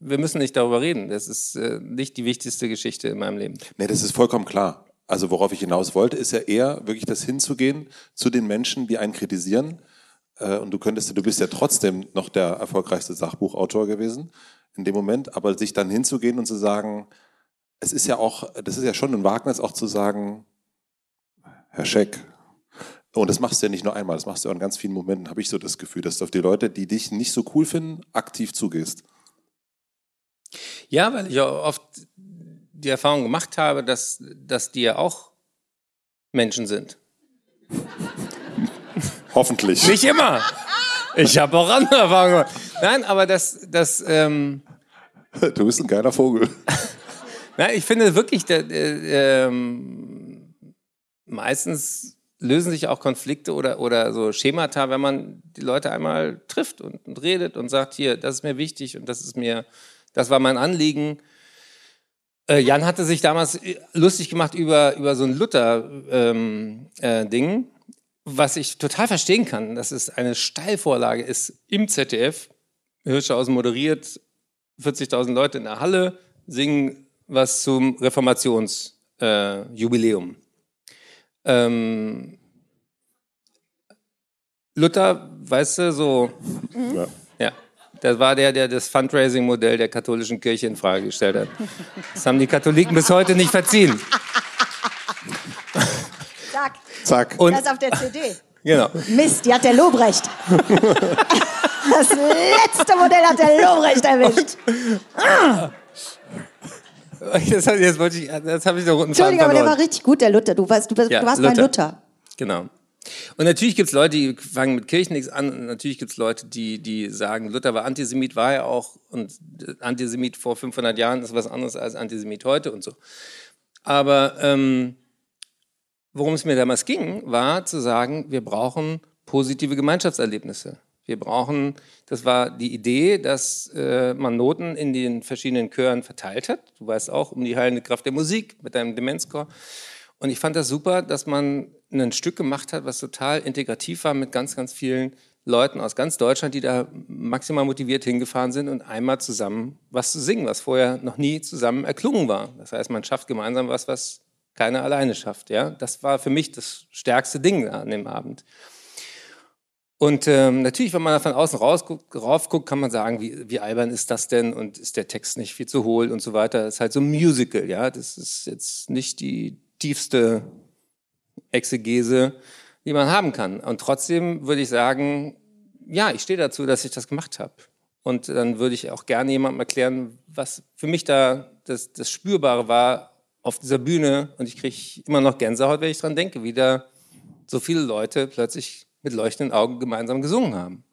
wir müssen nicht darüber reden. Das ist äh, nicht die wichtigste Geschichte in meinem Leben. Nee, das ist vollkommen klar. Also worauf ich hinaus wollte, ist ja eher wirklich das hinzugehen zu den Menschen, die einen kritisieren. Äh, Und du könntest, du bist ja trotzdem noch der erfolgreichste Sachbuchautor gewesen in dem Moment, aber sich dann hinzugehen und zu sagen, es ist ja auch, das ist ja schon ein Wagnis auch zu sagen, Herr Scheck, und das machst du ja nicht nur einmal, das machst du ja in ganz vielen Momenten, habe ich so das Gefühl, dass du auf die Leute, die dich nicht so cool finden, aktiv zugehst. Ja, weil ich auch oft die Erfahrung gemacht habe, dass, dass die ja auch Menschen sind. Hoffentlich. Nicht immer. Ich habe auch andere Erfahrungen gemacht. Nein, aber das, das ähm, Du bist ein geiler Vogel. nein, ich finde wirklich, der, der, ähm, meistens lösen sich auch Konflikte oder, oder so Schemata, wenn man die Leute einmal trifft und, und redet und sagt, hier, das ist mir wichtig und das ist mir, das war mein Anliegen. Äh, Jan hatte sich damals äh, lustig gemacht über, über so ein Luther-Ding, ähm, äh, was ich total verstehen kann, dass es eine Steilvorlage ist im ZDF. Hirschhausen moderiert, 40.000 Leute in der Halle singen was zum Reformationsjubiläum. Äh, ähm, Luther, weißt du, so, Ja. Ja, das war der, der das Fundraising-Modell der katholischen Kirche in Frage gestellt hat. Das haben die Katholiken bis heute nicht verziehen. Zack, Zack. Und das auf der CD. genau. Mist, die hat der Lobrecht. Das letzte Modell hat der Lobrecht erwischt. Ah. Das, jetzt wollte ich, das habe ich noch unten Entschuldigung, aber der war richtig gut, der Luther. Du warst, du, ja, du warst Luther. bei Luther. Genau. Und natürlich gibt es Leute, die fangen mit Kirchen nichts an. Und natürlich gibt es Leute, die, die sagen, Luther war Antisemit, war er auch. Und Antisemit vor 500 Jahren ist was anderes als Antisemit heute und so. Aber ähm, worum es mir damals ging, war zu sagen, wir brauchen positive Gemeinschaftserlebnisse. Wir brauchen, das war die Idee, dass äh, man Noten in den verschiedenen Chören verteilt hat. Du weißt auch um die heilende Kraft der Musik mit deinem Demenzchor. Und ich fand das super, dass man ein Stück gemacht hat, was total integrativ war mit ganz, ganz vielen Leuten aus ganz Deutschland, die da maximal motiviert hingefahren sind und einmal zusammen was zu singen, was vorher noch nie zusammen erklungen war. Das heißt, man schafft gemeinsam was, was keiner alleine schafft. Ja? Das war für mich das stärkste Ding an dem Abend. Und ähm, natürlich, wenn man da von außen rausguckt, raufguckt, kann man sagen, wie, wie albern ist das denn und ist der Text nicht viel zu hohl und so weiter. Das ist halt so ein Musical, ja. Das ist jetzt nicht die tiefste Exegese, die man haben kann. Und trotzdem würde ich sagen, ja, ich stehe dazu, dass ich das gemacht habe. Und dann würde ich auch gerne jemandem erklären, was für mich da das, das Spürbare war auf dieser Bühne. Und ich kriege immer noch Gänsehaut, wenn ich dran denke, wie da so viele Leute plötzlich mit leuchtenden Augen gemeinsam gesungen haben.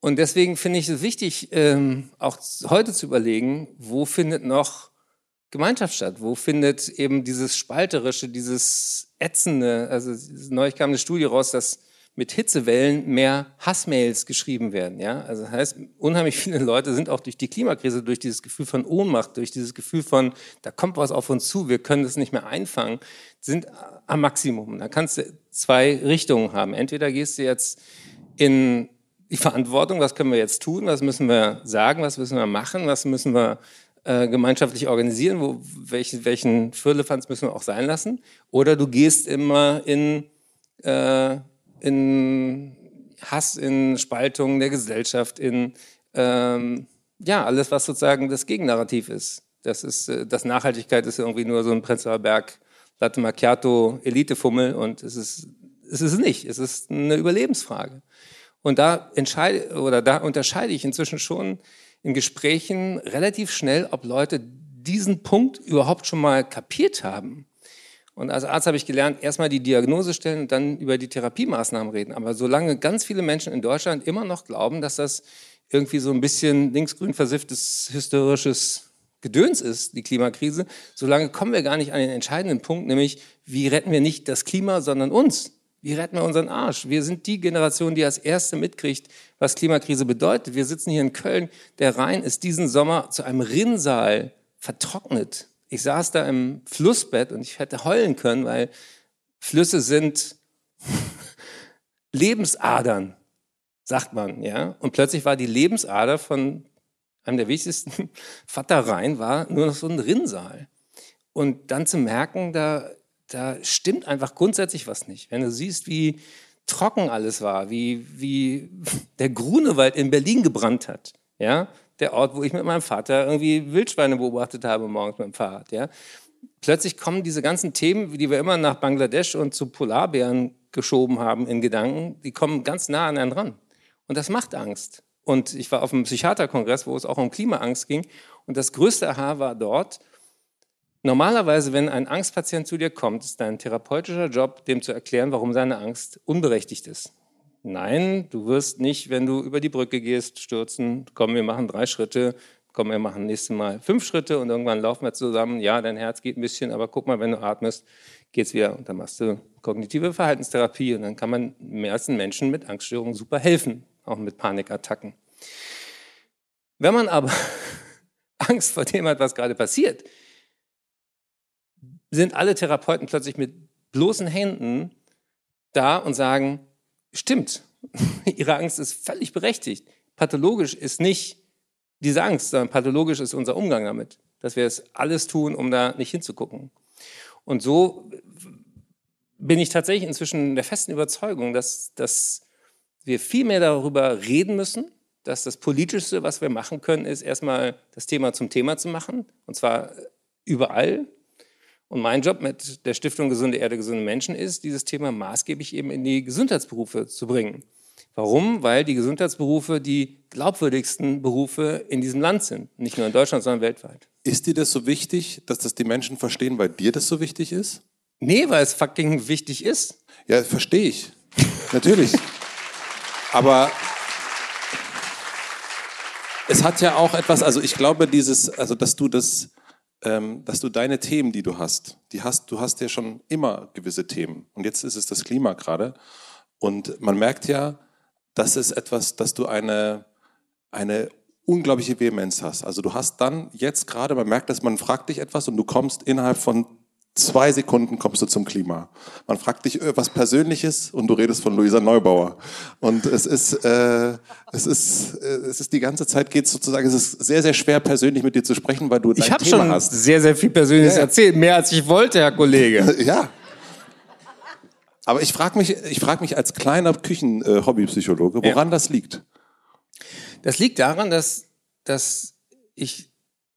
Und deswegen finde ich es wichtig, ähm, auch heute zu überlegen, wo findet noch Gemeinschaft statt? Wo findet eben dieses Spalterische, dieses Ätzende, also neulich kam eine Studie raus, dass mit Hitzewellen mehr Hassmails geschrieben werden. Ja? Also das heißt, unheimlich viele Leute sind auch durch die Klimakrise, durch dieses Gefühl von Ohnmacht, durch dieses Gefühl von, da kommt was auf uns zu, wir können das nicht mehr einfangen, sind am Maximum. Da kannst du zwei Richtungen haben. Entweder gehst du jetzt in die Verantwortung, was können wir jetzt tun, was müssen wir sagen, was müssen wir machen, was müssen wir äh, gemeinschaftlich organisieren, wo, welchen, welchen Firlefanz müssen wir auch sein lassen. Oder du gehst immer in, äh, in Hass, in Spaltung der Gesellschaft, in ähm, ja, alles, was sozusagen das Gegennarrativ ist. Das ist, äh, das Nachhaltigkeit ist irgendwie nur so ein Prenzlauer Berg Latte Macchiato Elitefummel und es ist, es ist nicht. Es ist eine Überlebensfrage. Und da entscheide, oder da unterscheide ich inzwischen schon in Gesprächen relativ schnell, ob Leute diesen Punkt überhaupt schon mal kapiert haben. Und als Arzt habe ich gelernt, erstmal die Diagnose stellen und dann über die Therapiemaßnahmen reden. Aber solange ganz viele Menschen in Deutschland immer noch glauben, dass das irgendwie so ein bisschen linksgrün versifftes, hysterisches Gedöns ist, die Klimakrise, solange kommen wir gar nicht an den entscheidenden Punkt, nämlich wie retten wir nicht das Klima, sondern uns. Wie retten wir unseren Arsch? Wir sind die Generation, die als erste mitkriegt, was Klimakrise bedeutet. Wir sitzen hier in Köln. Der Rhein ist diesen Sommer zu einem Rinnsal vertrocknet. Ich saß da im Flussbett und ich hätte heulen können, weil Flüsse sind Lebensadern, sagt man, ja. Und plötzlich war die Lebensader von einem der wichtigsten Vater Rhein war nur noch so ein Rinnsal. Und dann zu merken, da da stimmt einfach grundsätzlich was nicht. Wenn du siehst, wie trocken alles war, wie, wie der Grunewald in Berlin gebrannt hat, ja, der Ort, wo ich mit meinem Vater irgendwie Wildschweine beobachtet habe morgens mit dem Fahrrad, ja. Plötzlich kommen diese ganzen Themen, die wir immer nach Bangladesch und zu Polarbären geschoben haben in Gedanken, die kommen ganz nah an einen ran. Und das macht Angst. Und ich war auf einem Psychiaterkongress, wo es auch um Klimaangst ging. Und das größte Aha war dort, Normalerweise, wenn ein Angstpatient zu dir kommt, ist dein therapeutischer Job, dem zu erklären, warum seine Angst unberechtigt ist. Nein, du wirst nicht, wenn du über die Brücke gehst, stürzen. Komm, wir machen drei Schritte. Komm, wir machen nächstes Mal fünf Schritte und irgendwann laufen wir zusammen. Ja, dein Herz geht ein bisschen, aber guck mal, wenn du atmest, geht's wieder. Und dann machst du kognitive Verhaltenstherapie und dann kann man meisten Menschen mit Angststörungen super helfen, auch mit Panikattacken. Wenn man aber Angst vor dem hat, was gerade passiert, sind alle Therapeuten plötzlich mit bloßen Händen da und sagen, stimmt, ihre Angst ist völlig berechtigt. Pathologisch ist nicht diese Angst, sondern pathologisch ist unser Umgang damit, dass wir es alles tun, um da nicht hinzugucken. Und so bin ich tatsächlich inzwischen der festen Überzeugung, dass, dass wir viel mehr darüber reden müssen, dass das Politischste, was wir machen können, ist erstmal das Thema zum Thema zu machen, und zwar überall, und mein Job mit der Stiftung Gesunde Erde, gesunde Menschen ist, dieses Thema maßgeblich eben in die Gesundheitsberufe zu bringen. Warum? Weil die Gesundheitsberufe die glaubwürdigsten Berufe in diesem Land sind. Nicht nur in Deutschland, sondern weltweit. Ist dir das so wichtig, dass das die Menschen verstehen, weil dir das so wichtig ist? Nee, weil es fucking wichtig ist. Ja, verstehe ich. Natürlich. Aber es hat ja auch etwas, also ich glaube, dieses, also dass du das, dass du deine Themen, die du hast, die hast, du hast ja schon immer gewisse Themen. Und jetzt ist es das Klima gerade. Und man merkt ja, das ist etwas, dass du eine, eine unglaubliche Vehemenz hast. Also du hast dann jetzt gerade, man merkt, dass man fragt dich etwas und du kommst innerhalb von zwei Sekunden kommst du zum Klima. Man fragt dich was Persönliches und du redest von Luisa Neubauer. Und es ist, äh, es ist, äh, es ist die ganze Zeit geht sozusagen, es ist sehr, sehr schwer persönlich mit dir zu sprechen, weil du dein ich hab Thema schon hast. sehr, sehr viel Persönliches Ja, ja. erzählt. Mehr als ich wollte, Herr Kollege. Ja. Aber ich frage mich, ich frage mich als kleiner Küchen-Hobbypsychologe, woran das liegt. Das liegt daran, dass, dass ich,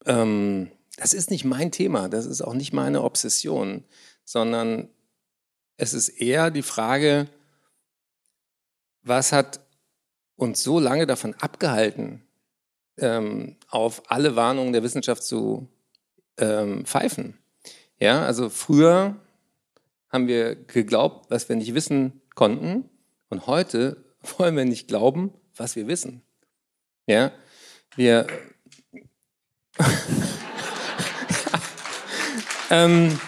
ähm, das ist nicht mein Thema, das ist auch nicht meine Obsession, sondern es ist eher die Frage, was hat uns so lange davon abgehalten, ähm, auf alle Warnungen der Wissenschaft zu ähm, pfeifen? Ja, also früher haben wir geglaubt, was wir nicht wissen konnten, und heute wollen wir nicht glauben, was wir wissen. Ja, wir. Ähm,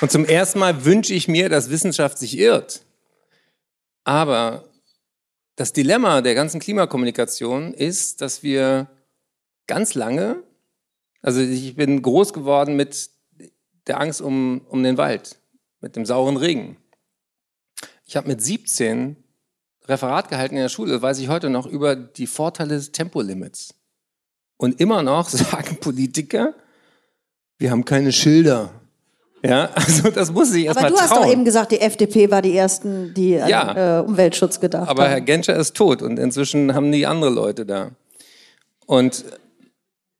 und zum ersten Mal wünsche ich mir, dass Wissenschaft sich irrt. Aber das Dilemma der ganzen Klimakommunikation ist, dass wir ganz lange, also ich bin groß geworden mit der Angst um, um den Wald, mit dem sauren Regen. Ich habe mit 17 Referat gehalten in der Schule, weiß ich heute noch, über die Vorteile des Tempolimits. Und immer noch sagen Politiker, wir haben keine Schilder. Ja, also das muss ich erst Aber mal du hast trauen. doch eben gesagt, die FDP war die ersten, die an Ja. äh, Umweltschutz gedacht Aber Herr haben. Genscher ist tot und inzwischen haben die andere Leute da. Und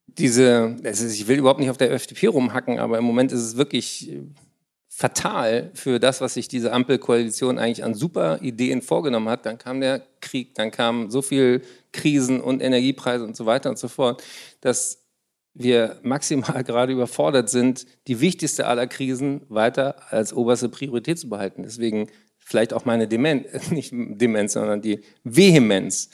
diese, es ist, ich will überhaupt nicht auf der FDP rumhacken, aber im Moment ist es wirklich fatal für das, was sich diese Ampelkoalition eigentlich an super Ideen vorgenommen hat. Dann kam der Krieg, dann kamen so viel Krisen und Energiepreise und so weiter und so fort, dass wir maximal gerade überfordert sind, die wichtigste aller Krisen weiter als oberste Priorität zu behalten. Deswegen vielleicht auch meine Demenz, nicht Demenz, sondern die Vehemenz.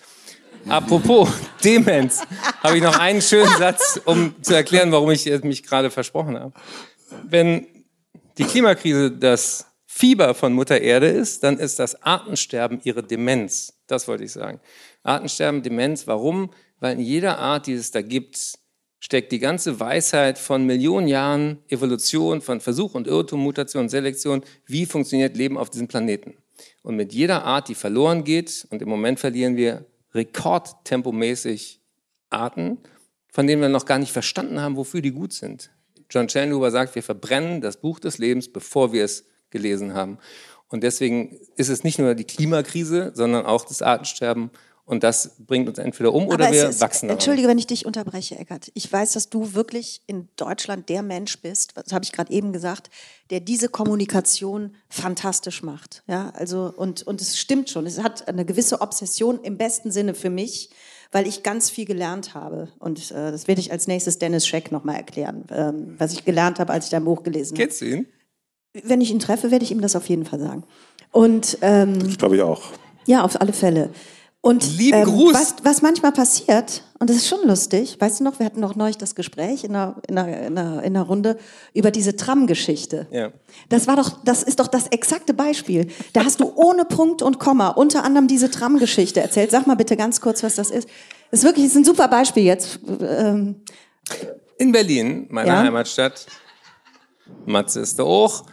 Apropos Demenz, habe ich noch einen schönen Satz, um zu erklären, warum ich mich gerade versprochen habe. Wenn die Klimakrise das Fieber von Mutter Erde ist, dann ist das Artensterben ihre Demenz. Das wollte ich sagen. Artensterben, Demenz, warum? Weil in jeder Art, die es da gibt, steckt die ganze Weisheit von Millionen Jahren Evolution, von Versuch und Irrtum, Mutation, Selektion. Wie funktioniert Leben auf diesem Planeten? Und mit jeder Art, die verloren geht, und im Moment verlieren wir rekordtempomäßig Arten, von denen wir noch gar nicht verstanden haben, wofür die gut sind. John Chandler sagt, wir verbrennen das Buch des Lebens, bevor wir es gelesen haben. Und deswegen ist es nicht nur die Klimakrise, sondern auch das Artensterben. Und das bringt uns entweder um oder wir ist, wachsen daran. Entschuldige, wenn ich dich unterbreche, Eckert. Ich weiß, dass du wirklich in Deutschland der Mensch bist, das habe ich gerade eben gesagt, der diese Kommunikation fantastisch macht. Ja, also und und es stimmt schon. Es hat eine gewisse Obsession im besten Sinne für mich, weil ich ganz viel gelernt habe. Und äh, das werde ich als nächstes Dennis Scheck nochmal erklären, ähm, was ich gelernt habe, als ich dein Buch gelesen habe. Kennst du ihn? Wenn ich ihn treffe, werde ich ihm das auf jeden Fall sagen. Und ähm, Ich glaube ich auch. ja, auf alle Fälle. Und Lieben ähm, Gruß. Was, was manchmal passiert, und das ist schon lustig, weißt du noch, wir hatten noch neulich das Gespräch in einer, in einer, in einer, in einer Runde über diese Tram-Geschichte. Ja. Das war doch, das ist doch das exakte Beispiel. Da hast du ohne Punkt und Komma unter anderem diese Tram-Geschichte erzählt. Sag mal bitte ganz kurz, was das ist. Das ist wirklich das ist ein super Beispiel jetzt. Ähm, In Berlin, meiner Ja. Heimatstadt, Matze ist da auch,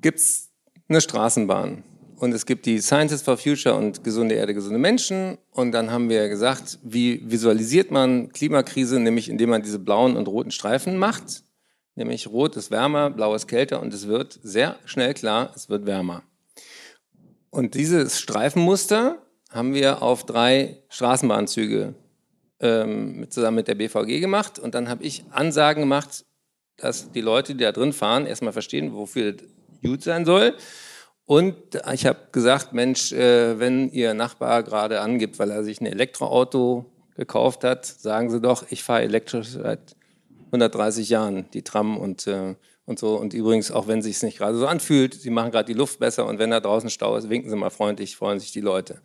gibt's eine Straßenbahn. Und es gibt die Scientists for Future und gesunde Erde, gesunde Menschen. Und dann haben wir gesagt, wie visualisiert man Klimakrise, nämlich indem man diese blauen und roten Streifen macht. Nämlich rot ist wärmer, blau ist kälter und es wird sehr schnell klar, es wird wärmer. Und dieses Streifenmuster haben wir auf drei Straßenbahnzüge ähm, zusammen mit der BVG gemacht. Und dann habe ich Ansagen gemacht, dass die Leute, die da drin fahren, erstmal verstehen, wofür das gut sein soll. Und ich habe gesagt, Mensch, äh, wenn Ihr Nachbar gerade angibt, weil er sich ein Elektroauto gekauft hat, sagen Sie doch, ich fahre elektrisch seit 130 Jahren, die Tram und, äh, und so. Und übrigens, auch wenn es sich nicht gerade so anfühlt, Sie machen gerade die Luft besser und wenn da draußen Stau ist, winken Sie mal freundlich, freuen sich die Leute.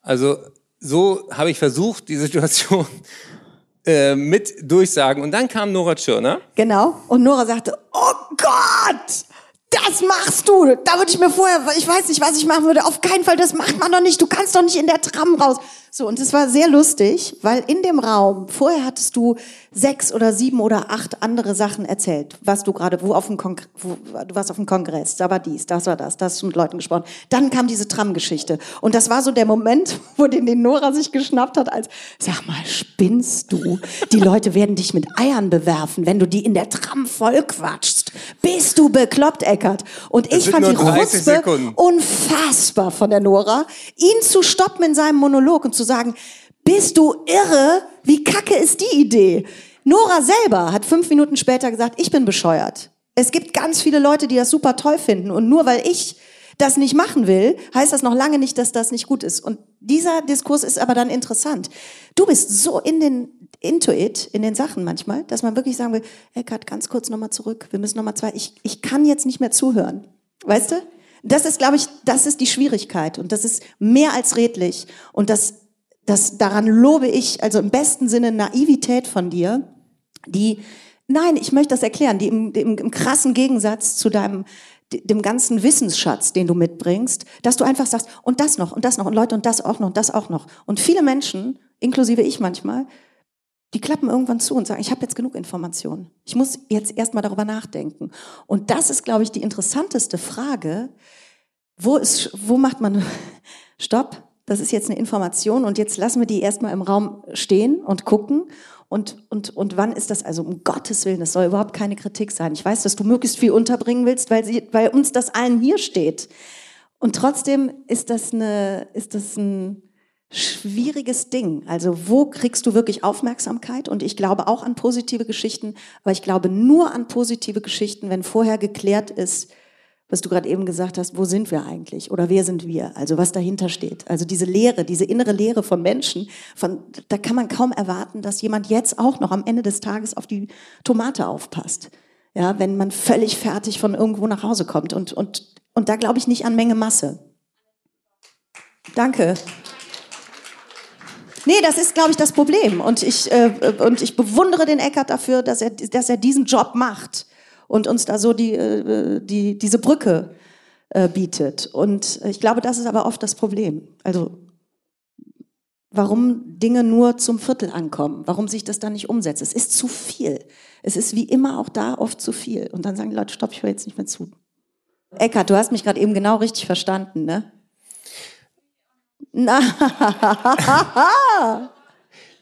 Also so habe ich versucht, die Situation äh, mit durchsagen. Und dann kam Nora Tschirner. Genau. Und Nora sagte, oh Gott, das machst du. Da würde ich mir vorher, ich weiß nicht, was ich machen würde. Auf keinen Fall, das macht man doch nicht. Du kannst doch nicht in der Tram raus. So, und es war sehr lustig, weil in dem Raum, vorher hattest du sechs oder sieben oder acht andere Sachen erzählt, was du gerade, wo auf dem Kongress, du warst auf dem Kongress, da war dies, das war das, das hast du mit Leuten gesprochen. Dann kam diese Tram-Geschichte. Und das war so der Moment, wo den, den Nora sich geschnappt hat, als, sag mal, spinnst du? Die Leute werden dich mit Eiern bewerfen, wenn du die in der Tram vollquatschst. Bist du bekloppt, Eckert? Und ich fand die Ruspe unfassbar von der Nora, ihn zu stoppen in seinem Monolog und zu sagen, bist du irre? Wie kacke ist die Idee? Nora selber hat fünf Minuten später gesagt, ich bin bescheuert. Es gibt ganz viele Leute, die das super toll finden. Und nur weil ich das nicht machen will, heißt das noch lange nicht, dass das nicht gut ist. Und dieser Diskurs ist aber dann interessant. Du bist so in den, into it, in den Sachen manchmal, dass man wirklich sagen will, Eckart, ganz kurz nochmal zurück. Wir müssen nochmal zwei, ich, ich kann jetzt nicht mehr zuhören. Weißt du? Das ist, glaube ich, das ist die Schwierigkeit. Und das ist mehr als redlich. Und das das, daran lobe ich, also im besten Sinne Naivität von dir, die, nein, ich möchte das erklären, die im, im, im krassen Gegensatz zu deinem, dem ganzen Wissensschatz, den du mitbringst, dass du einfach sagst, und das noch, und das noch, und Leute, und das auch noch, und das auch noch. Und viele Menschen, inklusive ich manchmal, die klappen irgendwann zu und sagen, ich habe jetzt genug Informationen. Ich muss jetzt erstmal darüber nachdenken. Und das ist, glaube ich, die interessanteste Frage. Wo ist, wo macht man, stopp, das ist jetzt eine Information und jetzt lassen wir die erstmal im Raum stehen und gucken. Und, und, und wann ist das? Also um Gottes Willen, das soll überhaupt keine Kritik sein. Ich weiß, dass du möglichst viel unterbringen willst, weil, sie, weil uns das allen hier steht. Und trotzdem ist das, eine, ist das ein schwieriges Ding. Also wo kriegst du wirklich Aufmerksamkeit? Und ich glaube auch an positive Geschichten, aber ich glaube nur an positive Geschichten, wenn vorher geklärt ist, was du gerade eben gesagt hast, wo sind wir eigentlich oder wer sind wir? Also was dahinter steht. Also diese Lehre, diese innere Lehre von Menschen, von, da kann man kaum erwarten, dass jemand jetzt auch noch am Ende des Tages auf die Tomate aufpasst. Ja, wenn man völlig fertig von irgendwo nach Hause kommt. Und, und, und da glaube ich nicht an Menge Masse. Danke. Nee, das ist, glaube ich, das Problem. Und ich, äh, und ich bewundere den Eckert dafür, dass er, dass er diesen Job macht und uns da so die, äh, die, diese Brücke äh, bietet. Und ich glaube, das ist aber oft das Problem. Also warum Dinge nur zum Viertel ankommen, warum sich das dann nicht umsetzt. Es ist zu viel. Es ist wie immer auch da oft zu viel. Und dann sagen die Leute, stopp, ich höre jetzt nicht mehr zu. Eckart, du hast mich gerade eben genau richtig verstanden, ne? Na.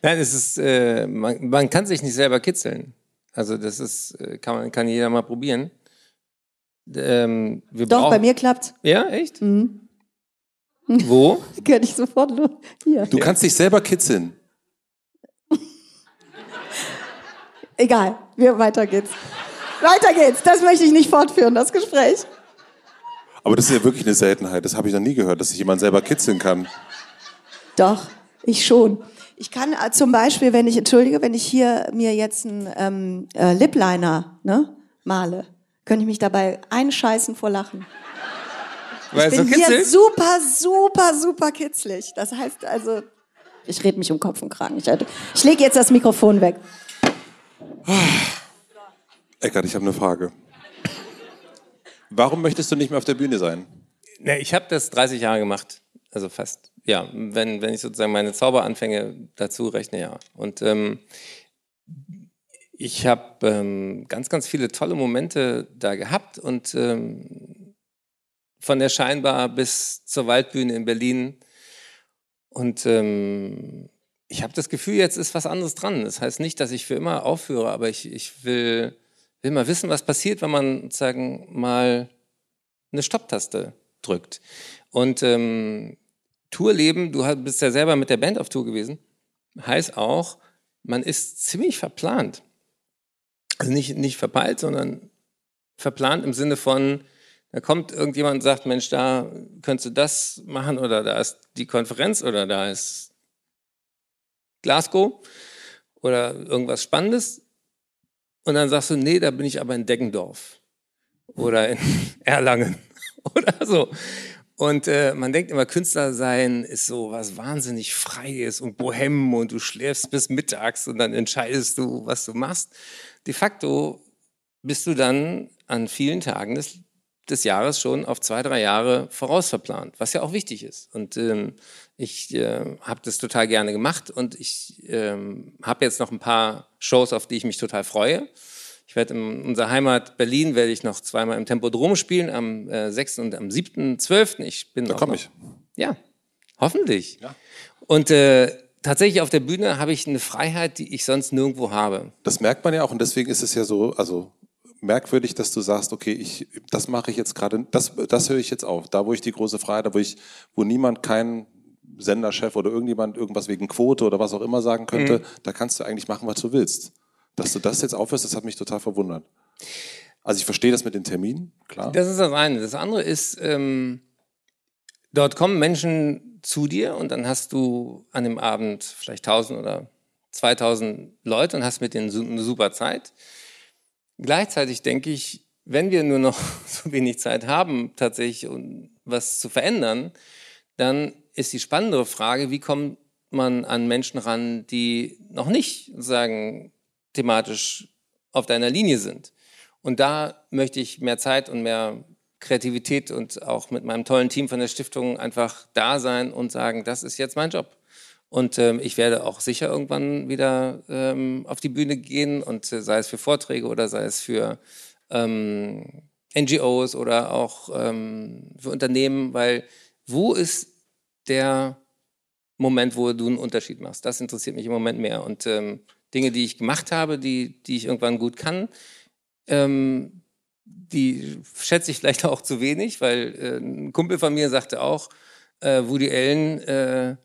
Nein, es ist, äh, man, man kann sich nicht selber kitzeln. Also das ist, äh, kann, man, kann jeder mal probieren. Ähm, Doch, bei mir klappt's. Ja, echt? Mhm. Wo? Könnte ich sofort los. Hier. Du kannst dich selber kitzeln. Egal, wir, weiter geht's. Weiter geht's. Das möchte ich nicht fortführen, das Gespräch. Aber das ist ja wirklich eine Seltenheit. Das habe ich noch nie gehört, dass sich jemand selber kitzeln kann. Doch, ich schon. Ich kann äh, zum Beispiel, wenn ich, entschuldige, wenn ich hier mir jetzt einen ähm, äh, Lipliner ne, male, könnte ich mich dabei einscheißen vor Lachen. Weil ich bin so hier super, super, super kitzlig. Das heißt also, ich rede mich um Kopf und Kragen. Ich, ich lege jetzt das Mikrofon weg. Eckart, ich habe eine Frage. Warum möchtest du nicht mehr auf der Bühne sein? Ne, ich habe das 30 Jahre gemacht, also fast ja, wenn, wenn ich sozusagen meine Zauberanfänge dazu rechne, ja. Und ähm, ich habe ähm, ganz, ganz viele tolle Momente da gehabt und ähm, von der Scheinbar bis zur Waldbühne in Berlin. Und ähm, ich habe das Gefühl, jetzt ist was anderes dran. Das heißt nicht, dass ich für immer aufhöre, aber ich, ich will, will mal wissen, was passiert, wenn man sozusagen mal eine Stopptaste drückt. Und ähm, Tourleben, du bist ja selber mit der Band auf Tour gewesen, heißt auch, man ist ziemlich verplant. Also nicht, nicht verpeilt, sondern verplant im Sinne von, Da kommt irgendjemand und sagt, Mensch, da könntest du das machen oder da ist die Konferenz oder da ist Glasgow oder irgendwas Spannendes. Und dann sagst du, nee, da bin ich aber in Deggendorf oder in Erlangen oder so. Und äh, man denkt immer, Künstler sein ist so was wahnsinnig Freies und Bohem und du schläfst bis mittags und dann entscheidest du, was du machst. De facto bist du dann an vielen Tagen des, des Jahres schon auf zwei, drei Jahre vorausverplant, was ja auch wichtig ist. Und ähm, ich äh, habe das total gerne gemacht und ich ähm, habe jetzt noch ein paar Shows, auf die ich mich total freue. Ich werde in unserer Heimat Berlin werde ich noch zweimal im Tempodrom spielen, am äh, 6. und am 7.12. Ich bin Da komme ich. Ja, hoffentlich. Ja. Und äh, tatsächlich auf der Bühne habe ich eine Freiheit, die ich sonst nirgendwo habe. Das merkt man ja auch und deswegen ist es ja so, also merkwürdig, dass du sagst, okay, ich, das mache ich jetzt gerade, das, das höre ich jetzt auf. Da, wo ich die große Freiheit, da wo ich, wo niemand kein Senderchef oder irgendjemand irgendwas wegen Quote oder was auch immer sagen könnte, Mhm. da kannst du eigentlich machen, was du willst. Dass du das jetzt aufhörst, das hat mich total verwundert. Also ich verstehe das mit den Terminen, klar. Das ist das eine. Das andere ist, ähm, dort kommen Menschen zu dir und dann hast du an dem Abend vielleicht 1000 oder 2000 Leute und hast mit denen eine super Zeit. Gleichzeitig denke ich, wenn wir nur noch so wenig Zeit haben, tatsächlich um was zu verändern, dann ist die spannendere Frage, wie kommt man an Menschen ran, die noch nicht sagen thematisch auf deiner Linie sind. Und da möchte ich mehr Zeit und mehr Kreativität und auch mit meinem tollen Team von der Stiftung einfach da sein und sagen, das ist jetzt mein Job. Und ähm, ich werde auch sicher irgendwann wieder ähm, auf die Bühne gehen und äh, sei es für Vorträge oder sei es für ähm, NGOs oder auch ähm, für Unternehmen, weil wo ist der Moment, wo du einen Unterschied machst? Das interessiert mich im Moment mehr. Und ähm, Dinge, die ich gemacht habe, die, die ich irgendwann gut kann, ähm, die schätze ich vielleicht auch zu wenig, weil äh, ein Kumpel von mir sagte auch, äh, Woody Allen äh,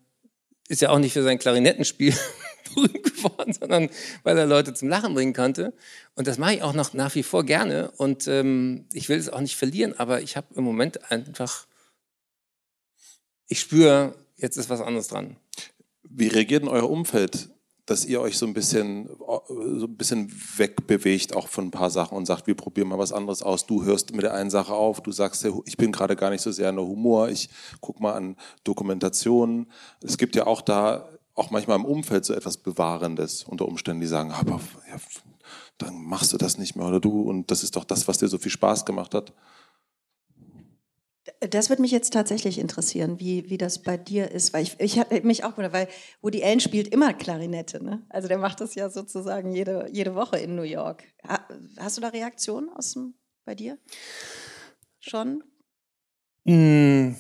ist ja auch nicht für sein Klarinettenspiel berühmt geworden, sondern weil er Leute zum Lachen bringen konnte. Und das mache ich auch noch nach wie vor gerne. Und ähm, ich will es auch nicht verlieren, aber ich habe im Moment einfach, ich spüre, jetzt ist was anderes dran. Wie reagiert denn euer Umfeld, dass ihr euch so ein bisschen, so ein bisschen wegbewegt auch von ein paar Sachen und sagt, wir probieren mal was anderes aus. Du hörst mit der einen Sache auf, du sagst, ich bin gerade gar nicht so sehr in der Humor, ich guck mal an Dokumentationen. Es gibt ja auch da, auch manchmal im Umfeld so etwas Bewahrendes unter Umständen, die sagen, aber ja, dann machst du das nicht mehr oder du und das ist doch das, was dir so viel Spaß gemacht hat. Das wird mich jetzt tatsächlich interessieren, wie, wie das bei dir ist, weil ich, ich habe mich auch gewundert, weil Woody Allen spielt immer Klarinette, ne? Also der macht das ja sozusagen jede, jede Woche in New York. Ha, hast du da Reaktionen aus dem, bei dir? Schon? Mm.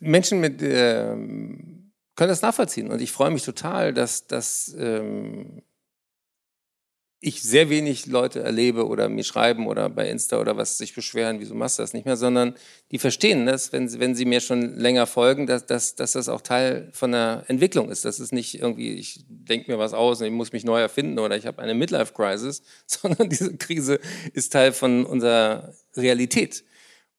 Menschen mit ähm, können das nachvollziehen und ich freue mich total, dass, dass ähm, ich sehr wenig Leute erlebe oder mir schreiben oder bei Insta oder was sich beschweren, wieso machst du das nicht mehr, sondern die verstehen das, wenn, sie- wenn sie mir schon länger folgen, dass, dass, dass das auch Teil von der Entwicklung ist. Das ist nicht irgendwie, ich denke mir was aus und ich muss mich neu erfinden oder ich habe eine Midlife-Crisis, sondern diese Krise ist Teil von unserer Realität.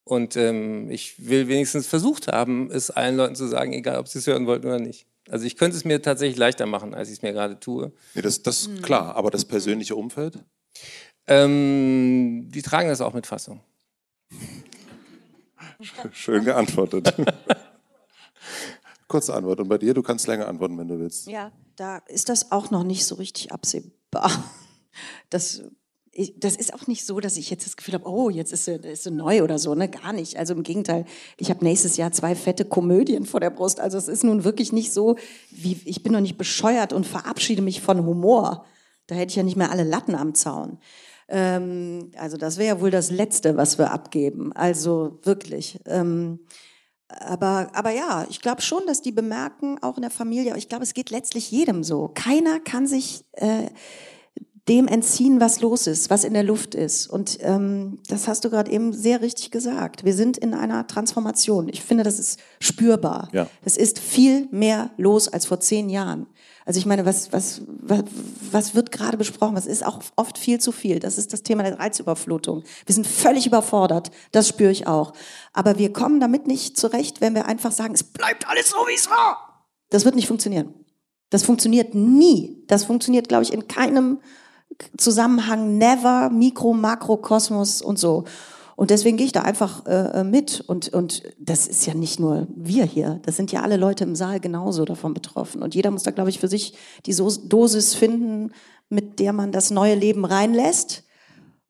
Und ähm, ich will wenigstens versucht haben, es allen Leuten zu sagen, egal ob sie es hören wollten oder nicht. Also ich könnte es mir tatsächlich leichter machen, als ich es mir gerade tue. Nee, das, das ist klar, aber das persönliche Umfeld? Ähm, die tragen das auch mit Fassung. Schön geantwortet. Kurze Antwort. Und bei dir, du kannst länger antworten, wenn du willst. Ja, da ist das auch noch nicht so richtig absehbar. Das, ich, das ist auch nicht so, dass ich jetzt das Gefühl habe, oh, jetzt ist sie, ist sie neu oder so, ne? Gar nicht. Also im Gegenteil, ich habe nächstes Jahr zwei fette Komödien vor der Brust. Also es ist nun wirklich nicht so, wie ich bin noch nicht bescheuert und verabschiede mich von Humor. Da hätte ich ja nicht mehr alle Latten am Zaun. Ähm, also das wäre ja wohl das Letzte, was wir abgeben. Also wirklich. Ähm, aber, aber ja, ich glaube schon, dass die bemerken, auch in der Familie, ich glaube, es geht letztlich jedem so. Keiner kann sich äh, dem entziehen, was los ist, was in der Luft ist. Und ähm, das hast du gerade eben sehr richtig gesagt. Wir sind in einer Transformation. Ich finde, das ist spürbar. Ja. Es ist viel mehr los als vor zehn Jahren. Also ich meine, was, was, was, was wird gerade besprochen? Was ist auch oft viel zu viel? Das ist das Thema der Reizüberflutung. Wir sind völlig überfordert. Das spüre ich auch. Aber wir kommen damit nicht zurecht, wenn wir einfach sagen, es bleibt alles so, wie es war. Das wird nicht funktionieren. Das funktioniert nie. Das funktioniert, glaube ich, in keinem Zusammenhang, never, Mikro, Makro, Kosmos und so. Und deswegen gehe ich da einfach äh, mit. Und, und das ist ja nicht nur wir hier, das sind ja alle Leute im Saal genauso davon betroffen. Und jeder muss da, glaube ich, für sich die so Dosis finden, mit der man das neue Leben reinlässt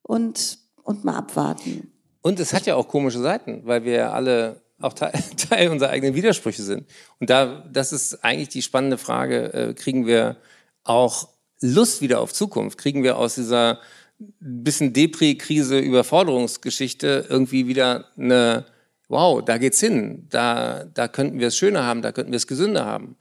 und, und mal abwarten. Und es hat ja auch komische Seiten, weil wir alle auch Teil, Teil unserer eigenen Widersprüche sind. Und da, das ist eigentlich die spannende Frage, äh, kriegen wir auch Lust wieder auf Zukunft? Kriegen wir aus dieser bisschen Depri-Krise, Überforderungsgeschichte irgendwie wieder eine, wow, da geht's hin, da, da könnten wir es schöner haben, da könnten wir es gesünder haben.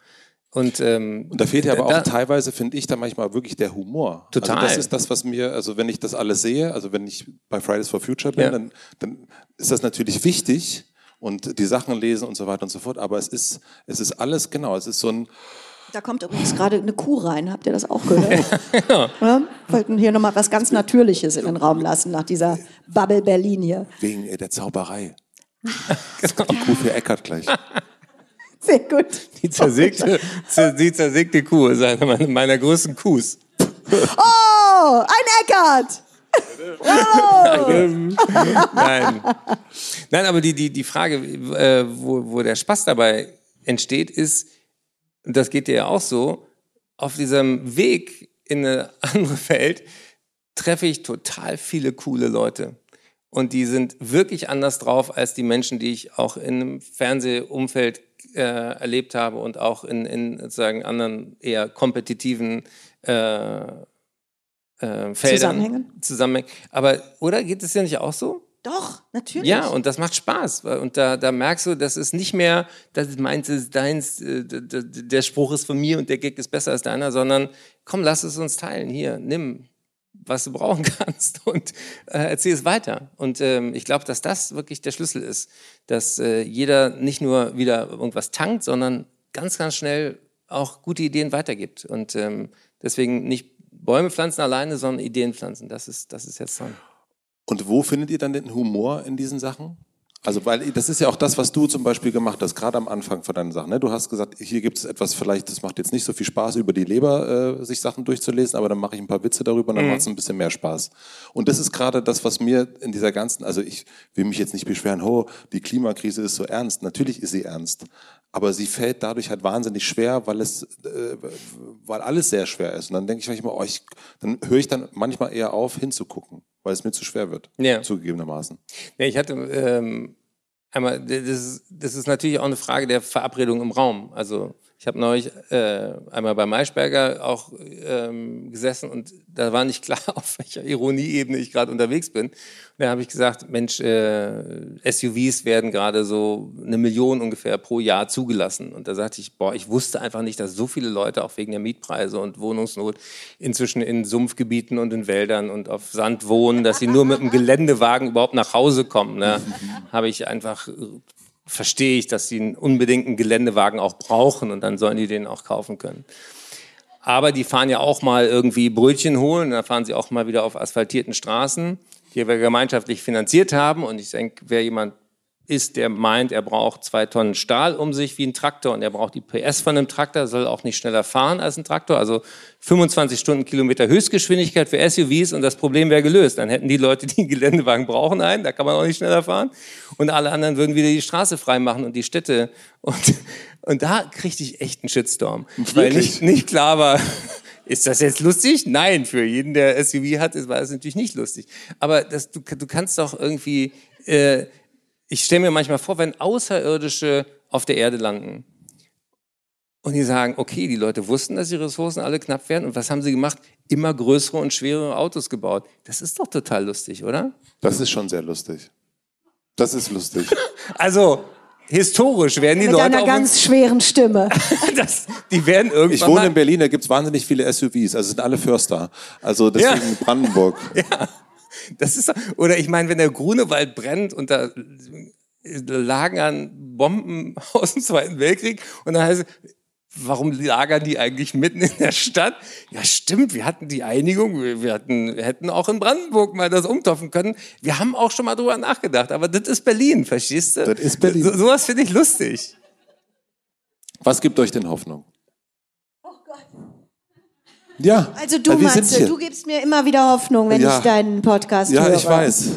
Und, ähm, und da fehlt ja aber da, auch teilweise, finde ich, da manchmal wirklich der Humor. Total. Also das ist das, was mir, also wenn ich das alles sehe, also wenn ich bei Fridays for Future bin, ja. dann, dann ist das natürlich wichtig und die Sachen lesen und so weiter und so fort, aber es ist, es ist alles, genau, es ist so ein, da kommt übrigens gerade eine Kuh rein, habt ihr das auch gehört? ja. ja. Wollten hier nochmal was ganz Natürliches in den Raum lassen, nach dieser Bubble Berlin hier. Wegen äh, der Zauberei. genau. Die Kuh für Eckert gleich. Sehr gut. Die zersägte, die zersägte Kuh ist eine meiner größten Kuhs. Oh, ein Eckert! Nein. Nein. Nein, aber die, die, die Frage, äh, wo, wo der Spaß dabei entsteht, ist, das geht dir ja auch so, auf diesem Weg in eine andere Welt treffe ich total viele coole Leute. Und die sind wirklich anders drauf als die Menschen, die ich auch in einem Fernsehumfeld äh, erlebt habe und auch in, in sozusagen anderen eher kompetitiven äh, äh, Feldern. Zusammenhängen? Zusammenhängen. Aber, oder geht es ja nicht auch so? Doch, natürlich. Ja, und das macht Spaß. Und da, da merkst du, das ist nicht mehr, das ist meins, ist deins, äh, der Spruch ist von mir und der Gag ist besser als deiner, sondern komm, lass es uns teilen. Hier, nimm, was du brauchen kannst und äh, erzähl es weiter. Und ähm, ich glaube, dass das wirklich der Schlüssel ist, dass äh, jeder nicht nur wieder irgendwas tankt, sondern ganz, ganz schnell auch gute Ideen weitergibt. Und ähm, deswegen nicht Bäume pflanzen alleine, sondern Ideen pflanzen. Das ist, das ist jetzt dran. Und wo findet ihr dann den Humor in diesen Sachen? Also, weil das ist ja auch das, was du zum Beispiel gemacht hast, gerade am Anfang von deinen Sachen. Ne? Du hast gesagt, hier gibt es etwas, vielleicht, das macht jetzt nicht so viel Spaß, über die Leber äh, sich Sachen durchzulesen, aber dann mache ich ein paar Witze darüber und dann mhm. macht es ein bisschen mehr Spaß. Und das ist gerade das, was mir in dieser ganzen, also ich will mich jetzt nicht beschweren, oh, die Klimakrise ist so ernst. Natürlich ist sie ernst. Aber sie fällt dadurch halt wahnsinnig schwer, weil es, äh, weil alles sehr schwer ist. Und dann denke ich manchmal, oh, ich, dann höre ich dann manchmal eher auf, hinzugucken weil es mir zu schwer wird, ja. zugegebenermaßen. Ja, ich hatte ähm, einmal, das ist, das ist natürlich auch eine Frage der Verabredung im Raum. Also ich habe neulich äh, einmal bei Maischberger auch ähm, gesessen und da war nicht klar, auf welcher Ironieebene ich gerade unterwegs bin. Da habe ich gesagt, Mensch, äh, SUVs werden gerade so eine Million ungefähr pro Jahr zugelassen. Und da sagte ich, boah, ich wusste einfach nicht, dass so viele Leute auch wegen der Mietpreise und Wohnungsnot inzwischen in Sumpfgebieten und in Wäldern und auf Sand wohnen, dass sie nur mit einem Geländewagen überhaupt nach Hause kommen. Ne? habe ich einfach verstehe ich, dass sie einen unbedingten Geländewagen auch brauchen und dann sollen die den auch kaufen können. Aber die fahren ja auch mal irgendwie Brötchen holen, dann fahren sie auch mal wieder auf asphaltierten Straßen, die wir gemeinschaftlich finanziert haben. Und ich denke, wer jemand ist, der meint, er braucht zwei Tonnen Stahl um sich wie ein Traktor und er braucht die PS von einem Traktor, soll auch nicht schneller fahren als ein Traktor. Also 25 Stundenkilometer Höchstgeschwindigkeit für SUVs und das Problem wäre gelöst. Dann hätten die Leute, die einen Geländewagen brauchen, einen, da kann man auch nicht schneller fahren. Und alle anderen würden wieder die Straße freimachen und die Städte. Und, und da kriegte ich echt einen Shitstorm. Wirklich? Weil nicht, nicht klar war, ist das jetzt lustig? Nein, für jeden, der SUV hat, war es natürlich nicht lustig. Aber das, du, du kannst doch irgendwie... Äh, ich stelle mir manchmal vor, wenn Außerirdische auf der Erde landen und die sagen, okay, die Leute wussten, dass die Ressourcen alle knapp werden und was haben sie gemacht? Immer größere und schwerere Autos gebaut. Das ist doch total lustig, oder? Das ist schon sehr lustig. Das ist lustig. also, historisch werden die Mit Leute einer auf ganz uns, schweren Stimme. das, die werden irgendwann Ich wohne mal, in Berlin, da gibt es wahnsinnig viele SUVs, also sind alle Förster. Also deswegen Ja. Brandenburg. Das ist, oder ich meine, wenn der Grunewald brennt und da lagern Bomben aus dem Zweiten Weltkrieg und dann heißt es, warum lagern die eigentlich mitten in der Stadt? Ja, stimmt, wir hatten die Einigung, wir, wir, hatten, wir hätten auch in Brandenburg mal das umtopfen können. Wir haben auch schon mal drüber nachgedacht, aber das ist Berlin, verstehst du? Das ist Berlin. So, sowas finde ich lustig. Was gibt euch denn Hoffnung? Ja. Also du, Matze, du gibst mir immer wieder Hoffnung, wenn Ja. ich deinen Podcast Ja, höre. ich weiß.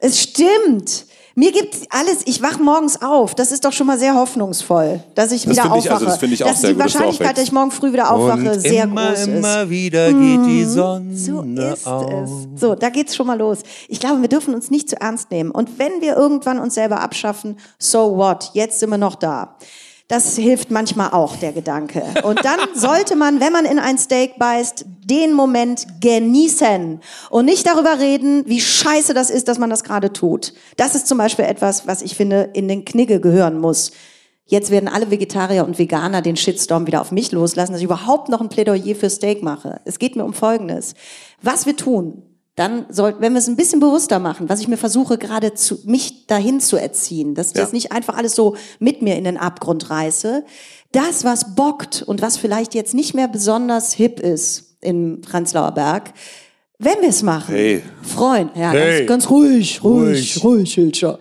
Es stimmt. Mir gibt alles, ich wach morgens auf. Das ist doch schon mal sehr hoffnungsvoll, dass ich Das wieder finde ich- aufwache. also das finde ich auch dass sehr die gut, dass Wahrscheinlichkeit, aufwächst. dass ich morgen früh wieder aufwache, sehr immer, groß ist. immer wieder geht die Sonne So ist auf. es. So, da geht's schon mal los. Ich glaube, wir dürfen uns nicht zu ernst nehmen. Und wenn wir irgendwann uns selber abschaffen, so what? Jetzt sind wir noch da. Das hilft manchmal auch, der Gedanke. Und dann sollte man, wenn man in ein Steak beißt, den Moment genießen und nicht darüber reden, wie scheiße das ist, dass man das gerade tut. Das ist zum Beispiel etwas, was ich finde, in den Knigge gehören muss. Jetzt werden alle Vegetarier und Veganer den Shitstorm wieder auf mich loslassen, dass ich überhaupt noch ein Plädoyer für Steak mache. Es geht mir um Folgendes. Was wir tun, dann sollten, wenn wir es ein bisschen bewusster machen, was ich mir versuche gerade zu, mich dahin zu erziehen, dass ich Ja. jetzt nicht einfach alles so mit mir in den Abgrund reiße, das, was bockt und was vielleicht jetzt nicht mehr besonders hip ist im Prenzlauer Berg, wenn wir es machen, Hey. Freund, ja, Hey. ganz, ganz ruhig, ruhig, Ruhig. ruhig, Hilscher.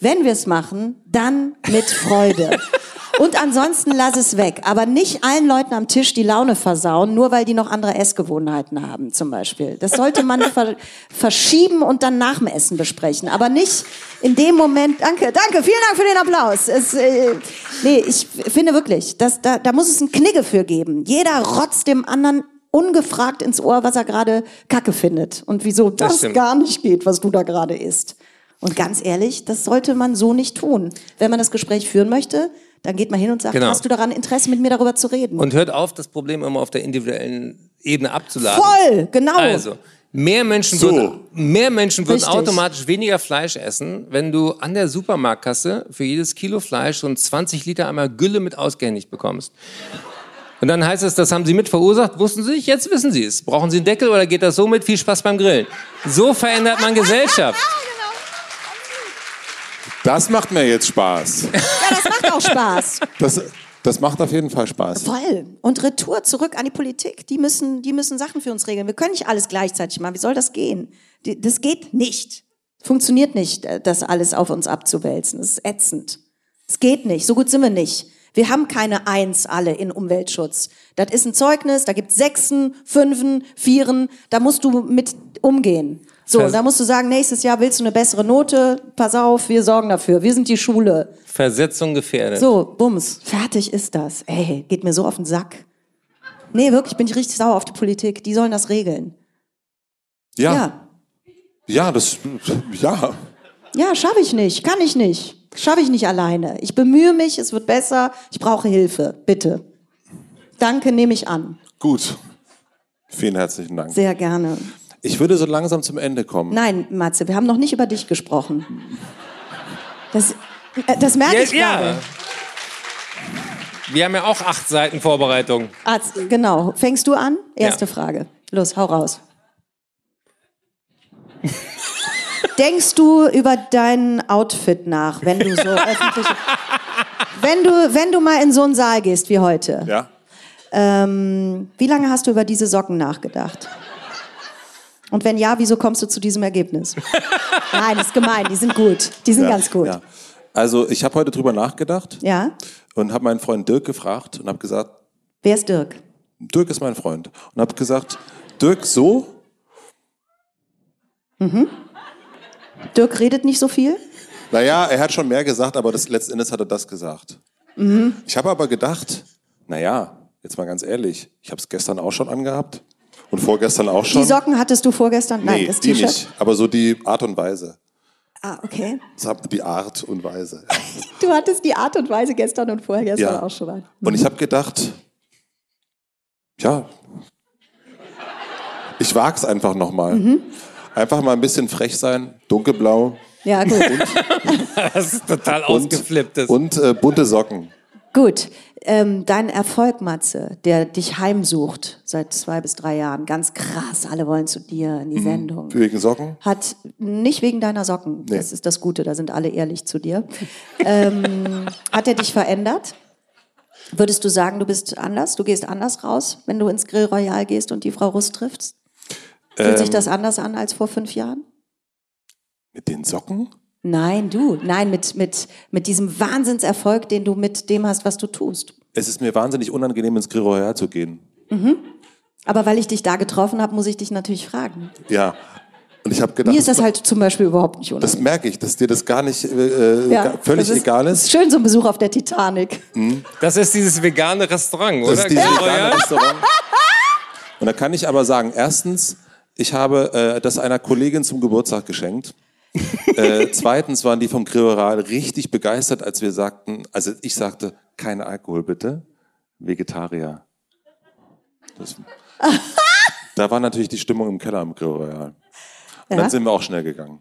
Wenn wir es machen, dann mit Freude. Und ansonsten lass es weg. Aber nicht allen Leuten am Tisch die Laune versauen, nur weil die noch andere Essgewohnheiten haben, zum Beispiel. Das sollte man ver verschieben und dann nach dem Essen besprechen. Aber nicht in dem Moment. Danke, danke, vielen Dank für den Applaus. Es, äh, nee, ich finde wirklich, dass, da, da muss es einen Knigge für geben. Jeder rotzt dem anderen ungefragt ins Ohr, was er gerade Kacke findet. Und wieso das, stimmt. gar nicht geht, was du da gerade isst. Und ganz ehrlich, das sollte man so nicht tun. Wenn man das Gespräch führen möchte, dann geht man hin und sagt, Genau. hast du daran Interesse, mit mir darüber zu reden? Und hört auf, das Problem immer auf der individuellen Ebene abzuladen. Voll, genau. Also, mehr Menschen, So. würden, mehr Menschen würden Richtig. automatisch weniger Fleisch essen, wenn du an der Supermarktkasse für jedes Kilo Fleisch so ein 20 Liter einmal Gülle mit ausgehändigt bekommst. Und dann heißt es, das haben Sie mit verursacht, wussten Sie nicht, jetzt wissen Sie es. Brauchen Sie einen Deckel oder geht das so mit? Viel Spaß beim Grillen. So verändert man Gesellschaft. Das macht mir jetzt Spaß. Ja, das macht auch Spaß. Das, das macht auf jeden Fall Spaß. Voll. Und Retour zurück an die Politik. Die müssen, die müssen Sachen für uns regeln. Wir können nicht alles gleichzeitig machen. Wie soll das gehen? Das geht nicht. Funktioniert nicht, äh, das alles auf uns abzuwälzen. Das ist ätzend. Es geht nicht. So gut sind wir nicht. Wir haben keine Eins alle in Umweltschutz. Das ist ein Zeugnis, da gibt Sechsen, Fünfen, Vieren, da musst du mit umgehen. So, Vers- da musst du sagen, nächstes Jahr willst du eine bessere Note, pass auf, wir sorgen dafür, wir sind die Schule. Versetzung gefährdet. So, bums, fertig ist das. Ey, geht mir so auf den Sack. Nee, wirklich, bin ich richtig sauer auf die Politik. Die sollen das regeln. Ja, Ja, ja, das, ja. ja, schaffe ich nicht, kann ich nicht. Schaffe ich nicht alleine. Ich bemühe mich, es wird besser. Ich brauche Hilfe, bitte. Danke, nehme ich an. Gut. Vielen herzlichen Dank. Sehr gerne. Ich würde so langsam zum Ende kommen. Nein, Matze, wir haben noch nicht über dich gesprochen. Das, äh, das merke ich ja, gerade. ja. Wir haben ja auch acht Seiten Vorbereitung. Arzt, genau. Fängst du an? Erste Ja. Frage. Los, hau raus. Denkst du über dein Outfit nach, wenn du so öffentlich, wenn du, wenn du mal in so einen Saal gehst wie heute? Ja? Ähm, wie lange hast du über diese Socken nachgedacht? Und wenn ja, wieso kommst du zu diesem Ergebnis? Nein, das ist gemein. Die sind gut. Die sind ja, ganz gut. Ja. Also ich habe heute drüber nachgedacht ja? und habe meinen Freund Dirk gefragt und habe gesagt, Wer ist Dirk? Dirk ist mein Freund. Und habe gesagt, Dirk, so? Dirk redet nicht so viel? Naja, er hat schon mehr gesagt, aber das, letzten Endes hat er das gesagt. Mhm. Ich habe aber gedacht, naja, jetzt mal ganz ehrlich, ich habe es gestern auch schon angehabt und vorgestern auch schon. Die Socken hattest du vorgestern? Nein, nee, das die T-Shirt. nicht, aber so die Art und Weise. Ah, okay. Die Art und Weise. Du hattest die Art und Weise gestern und vorgestern Ja. auch schon mal. Und ich habe gedacht, ja, ich wag's einfach nochmal. Mhm. Einfach mal ein bisschen frech sein, dunkelblau. Ja, gut. das ist total ausgeflippt. das. Und äh, bunte Socken. Gut, ähm, dein Erfolg, Matze, der dich heimsucht seit zwei bis drei Jahren, ganz krass, alle wollen zu dir in die Sendung. Wegen Socken? Hat nicht wegen deiner Socken, Nee. das ist das Gute, da sind alle ehrlich zu dir. ähm, hat er dich verändert? Würdest du sagen, du bist anders? Du gehst anders raus, wenn du ins Grill Royal gehst und die Frau Russ triffst? Fühlt sich Ähm. das anders an als vor fünf Jahren? Mit den Socken? Nein, du. Nein, mit, mit, mit diesem Wahnsinnserfolg, den du mit dem hast, was du tust. Es ist mir wahnsinnig unangenehm, ins Grill Royal zu gehen. Aber weil ich dich da getroffen habe, muss ich dich natürlich fragen. Ja. Und ich habe gedacht, Mir ist das halt zum Beispiel überhaupt nicht das unangenehm. merke ich, dass dir das gar nicht äh, Ja, ga- völlig das ist, egal Das ist. ist schön, so ein Besuch auf der Titanic. Das ist dieses vegane Restaurant, Das oder? ist dieses Grill vegane Royal? Restaurant. Und da kann ich aber sagen, erstens, ich habe äh, das einer Kollegin zum Geburtstag geschenkt. Äh, zweitens waren die vom Grill richtig begeistert, als wir sagten, also ich sagte, kein Alkohol bitte, Vegetarier. Das, da war natürlich die Stimmung im Keller im Grill Royal. Und Ja. dann sind wir auch schnell gegangen.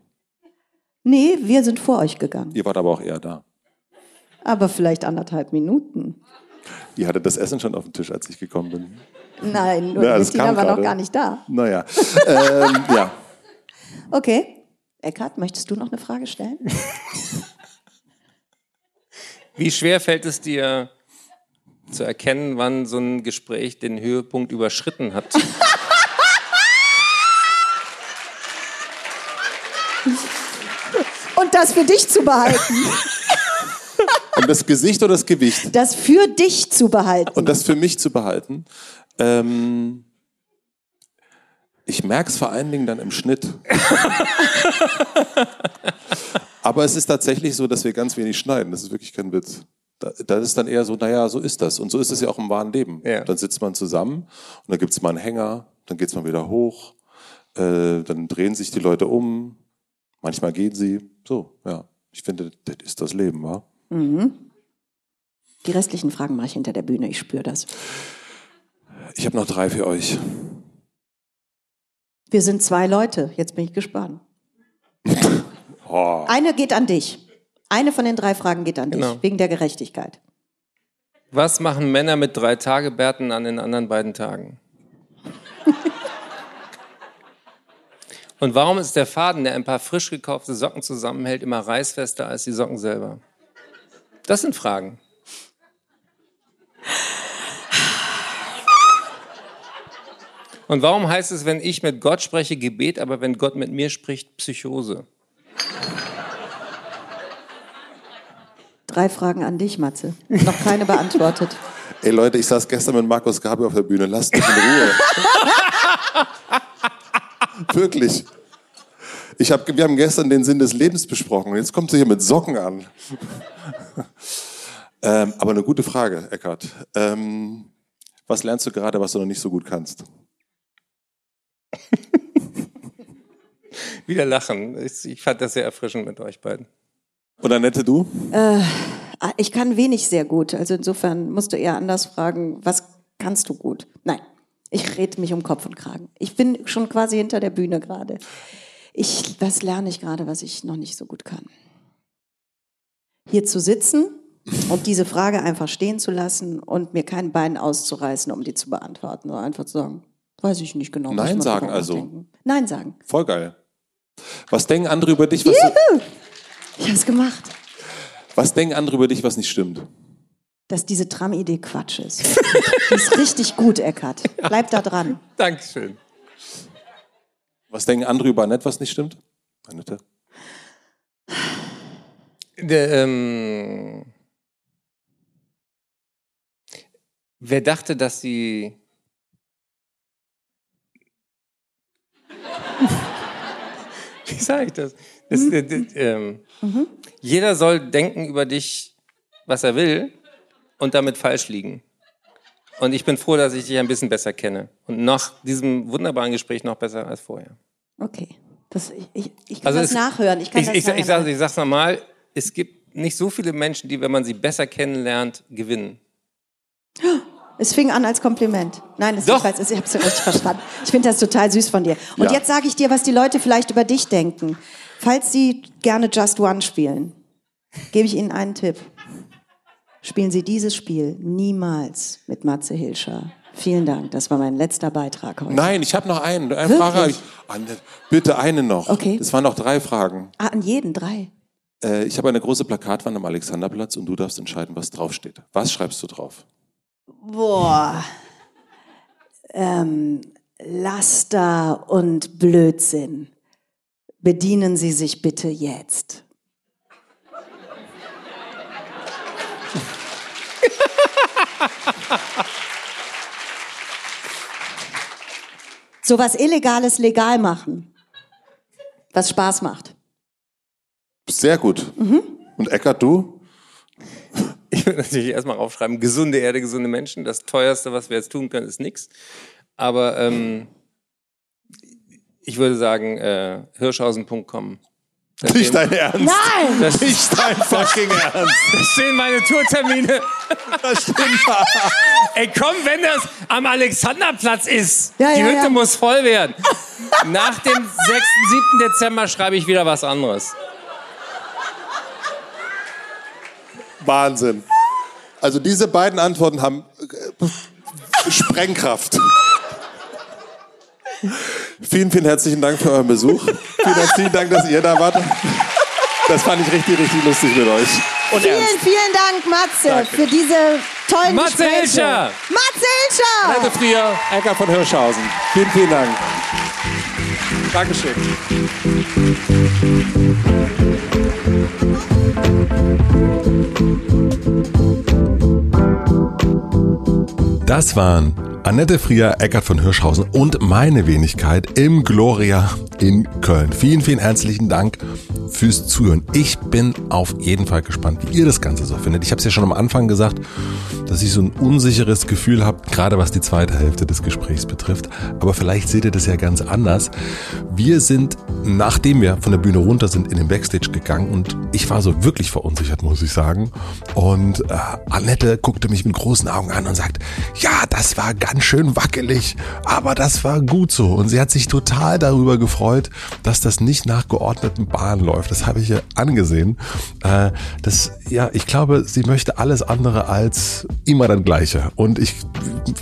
Nee, wir sind vor euch gegangen. Ihr wart aber auch eher da. Aber vielleicht anderthalb Minuten. Ihr hattet das Essen schon auf dem Tisch, als ich gekommen bin. Nein, nur Ja, das Bettina kam war noch gerade. gar nicht da. Naja, ähm, ja. Okay. Eckhard, möchtest du noch eine Frage stellen? Wie schwer fällt es dir zu erkennen, wann so ein Gespräch den Höhepunkt überschritten hat? Und das für dich zu behalten. Und das Gesicht oder das Gewicht? Das für dich zu behalten. Und das für mich zu behalten. Ähm, ich merke es vor allen Dingen dann im Schnitt. Aber es ist tatsächlich so, dass wir ganz wenig schneiden. Das ist wirklich kein Witz. Da, das ist dann eher so, naja, so ist das. Und so ist es ja auch im wahren Leben. Ja. Dann sitzt man zusammen und dann gibt es mal einen Hänger, dann geht es mal wieder hoch, äh, dann drehen sich die Leute um, manchmal gehen sie. So, ja. Ich finde, das ist das Leben, wa? Die restlichen Fragen mache ich hinter der Bühne, ich spüre das. Ich habe noch drei für euch. Wir sind zwei Leute, jetzt bin ich gespannt. Oh. Eine geht an dich. Eine von den drei Fragen geht an Genau. dich, wegen der Gerechtigkeit. Was machen Männer mit drei Tagebärten an den anderen beiden Tagen? Und warum ist der Faden, der ein paar frisch gekaufte Socken zusammenhält, immer reißfester als die Socken selber? Das sind Fragen. Und warum heißt es, wenn ich mit Gott spreche, Gebet, aber wenn Gott mit mir spricht, Psychose? Drei Fragen an dich, Matze. Noch keine beantwortet. Ey Leute, ich saß gestern mit Markus Gabi auf der Bühne. Lasst mich in Ruhe. Wirklich. Ich hab, wir haben gestern den Sinn des Lebens besprochen. Jetzt kommt sie hier mit Socken an. ähm, aber eine gute Frage, Eckart. Ähm, was lernst du gerade, was du noch nicht so gut kannst? Wieder lachen. Ich, ich fand das sehr erfrischend mit euch beiden. Und Annette, du? Ah, Ich kann wenig sehr gut. Also insofern musst du eher anders fragen, was kannst du gut? Nein, ich rede mich um Kopf und Kragen. Ich bin schon quasi hinter der Bühne gerade. Ich, was lerne ich gerade, was ich noch nicht so gut kann? Hier zu sitzen und diese Frage einfach stehen zu lassen und mir kein Bein auszureißen, um die zu beantworten, sondern einfach zu sagen, weiß ich nicht genau. Nein sagen also. nachdenken. Nein sagen. Voll geil. Was denken andere über dich, was, du, Ich habe es gemacht. was denken andere über dich, was nicht stimmt? Dass diese Tram-Idee Quatsch ist. Die ist richtig gut, Eckart. Bleib da dran. Dankeschön. Was denken andere über Annette, was nicht stimmt? Annette? Der, ähm, wer dachte, dass sie. Wie sage ich das? das, äh, d- ähm, Jeder soll denken über dich, was er will, und damit falsch liegen. Und ich bin froh, dass ich dich ein bisschen besser kenne. Und nach diesem wunderbaren Gespräch noch besser als vorher. Okay. Das, ich, ich, ich kann Also das es- nachhören. Ich kann Ich, das ich, ich, nachher sage, ich sag's nochmal, es gibt nicht so viele Menschen, die, wenn man sie besser kennenlernt, gewinnen. Es fing an als Kompliment. Nein, das, Doch. ich weiß, ich habe es richtig verstanden. Ich finde das total süß von dir. Und Ja. jetzt sage ich dir, was die Leute vielleicht über dich denken. Falls Sie gerne Just One spielen, gebe ich Ihnen einen Tipp. Spielen Sie dieses Spiel niemals mit Matze Hilscher. Vielen Dank, das war mein letzter Beitrag heute. Nein, ich habe noch einen. Eine Frage habe ich. bitte eine noch. Okay. Es waren noch drei Fragen. Ah, an jeden drei. Äh, ich habe eine große Plakatwand am Alexanderplatz und du darfst entscheiden, was draufsteht. Was schreibst du drauf? Boah. Ähm, Laster und Blödsinn. Bedienen Sie sich bitte jetzt. so was Illegales legal machen. Was Spaß macht. Sehr gut. Mhm. Und Eckart, du? Ich würde natürlich erstmal aufschreiben, gesunde Erde, gesunde Menschen. Das teuerste, was wir jetzt tun können, ist nichts. Aber ähm, ich würde sagen, äh, hirschhausen.com. Nicht dein Ernst? Nein! Das nicht dein fucking Ernst. Da stehen meine Tourtermine. Das stimmt. Ey, komm, wenn das am Alexanderplatz ist. Ja, die ja, Hütte ja. muss voll werden. Nach dem 6., 7. Dezember schreibe ich wieder was anderes. Wahnsinn. Also diese beiden Antworten haben äh, Sprengkraft. Vielen, vielen herzlichen Dank für euren Besuch. Vielen herzlichen Dank, dass ihr da wart. Das fand ich richtig, richtig lustig mit euch. Und Vielen, ernst. vielen Dank, Matze, für diese tollen Matze Gespräche. Hilscher! Matze Hilscher! Danke, Frier, Ecker von Hirschhausen. Vielen, vielen Dank. Dankeschön. Das waren Annette Frier, Eckart von Hirschhausen und meine Wenigkeit im Gloria in Köln. Vielen, vielen herzlichen Dank fürs Zuhören. Ich bin auf jeden Fall gespannt, wie ihr das Ganze so findet. Ich habe es ja schon am Anfang gesagt, dass ich so ein unsicheres Gefühl habe, gerade was die zweite Hälfte des Gesprächs betrifft. Aber vielleicht seht ihr das ja ganz anders. Wir sind, nachdem wir von der Bühne runter sind, in den Backstage gegangen und ich war so wirklich verunsichert, muss ich sagen. Und äh, Annette guckte mich mit großen Augen an und sagt, ja, das war ganz schön wackelig, aber das war gut so. Und sie hat sich total darüber gefreut, dass das nicht nach geordneten Bahnen läuft. Das habe ich ihr angesehen. Äh, das, ja, ich glaube, sie möchte alles andere als immer dann Gleiche. Und ich,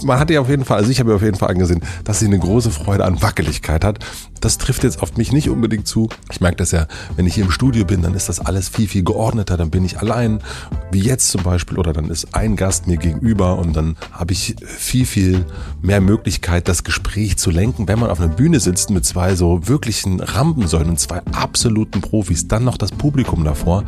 man hat ihr auf jeden Fall, also ich habe ihr auf jeden Fall angesehen, dass sie eine große Freude an Wackeligkeit hat. Das trifft jetzt auf mich nicht unbedingt zu. Ich merke das ja, wenn ich hier im Studio bin, dann ist das alles viel, viel geordneter. Dann bin ich allein, wie jetzt zum Beispiel, oder dann ist ein Gast mir gegenüber und dann habe ich viel, viel mehr Möglichkeit, das Gespräch zu lenken. Wenn man auf einer Bühne sitzt mit zwei so wirklichen Rampensäulen und zwei absoluten Profis, dann noch das Publikum davor,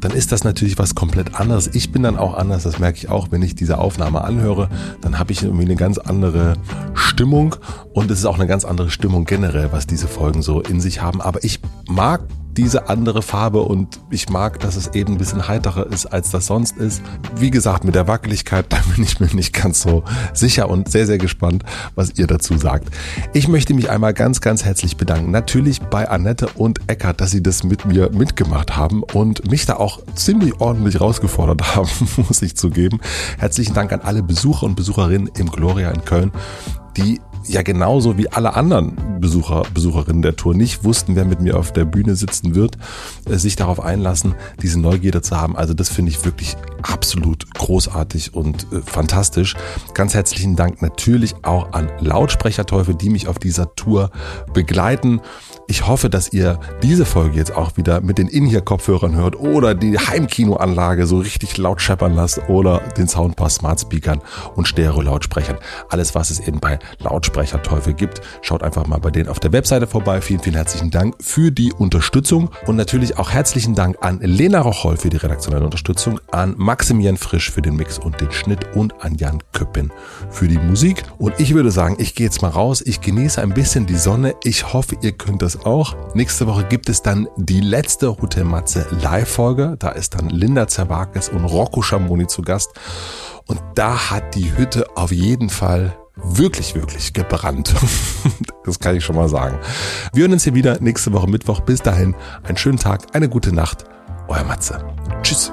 dann ist das natürlich was komplett anderes. Ich bin dann auch anders, das merke ich auch, wenn ich diese Aufnahme anhöre, dann habe ich irgendwie eine ganz andere Stimmung und es ist auch eine ganz andere Stimmung generell, was diese Folgen so in sich haben. Aber ich mag diese andere Farbe und ich mag, dass es eben ein bisschen heiterer ist, als das sonst ist. Wie gesagt, mit der Wackeligkeit, da bin ich mir nicht ganz so sicher und sehr, sehr gespannt, was ihr dazu sagt. Ich möchte mich einmal ganz, ganz herzlich bedanken. Natürlich bei Annette und Eckart, dass sie das mit mir mitgemacht haben und mich da auch ziemlich ordentlich rausgefordert haben, muss ich zugeben. Herzlichen Dank an alle Besucher und Besucherinnen im Gloria in Köln, die ja genauso wie alle anderen Besucher, Besucherinnen der Tour nicht wussten, wer mit mir auf der Bühne sitzen wird, äh, sich darauf einlassen, diese Neugierde zu haben. Also das finde ich wirklich absolut großartig und äh, fantastisch. Ganz herzlichen Dank natürlich auch an Lautsprecherteufel, die mich auf dieser Tour begleiten. Ich hoffe, dass ihr diese Folge jetzt auch wieder mit den In-Ear-Kopfhörern hört oder die Heimkinoanlage so richtig laut scheppern lasst oder den Soundpass Smart Speakern und Stereo-Lautsprechern. Alles, was es eben bei Lautsprecherteufel gibt, schaut einfach mal bei denen auf der Webseite vorbei. Vielen, vielen herzlichen Dank für die Unterstützung und natürlich auch herzlichen Dank an Lena Rocholl für die redaktionelle Unterstützung, an Maximilian Frisch für den Mix und den Schnitt und an Jan Köppen für die Musik. Und ich würde sagen, ich gehe jetzt mal raus. Ich genieße ein bisschen die Sonne. Ich hoffe, ihr könnt das auch. Nächste Woche gibt es dann die letzte Hotel Matze Live-Folge. Da ist dann Linda Zerwakis und Rocco Schamoni zu Gast. Und da hat die Hütte auf jeden Fall wirklich, wirklich gebrannt. Das kann ich schon mal sagen. Wir hören uns hier wieder nächste Woche Mittwoch. Bis dahin, einen schönen Tag, eine gute Nacht. Euer Matze. Tschüss.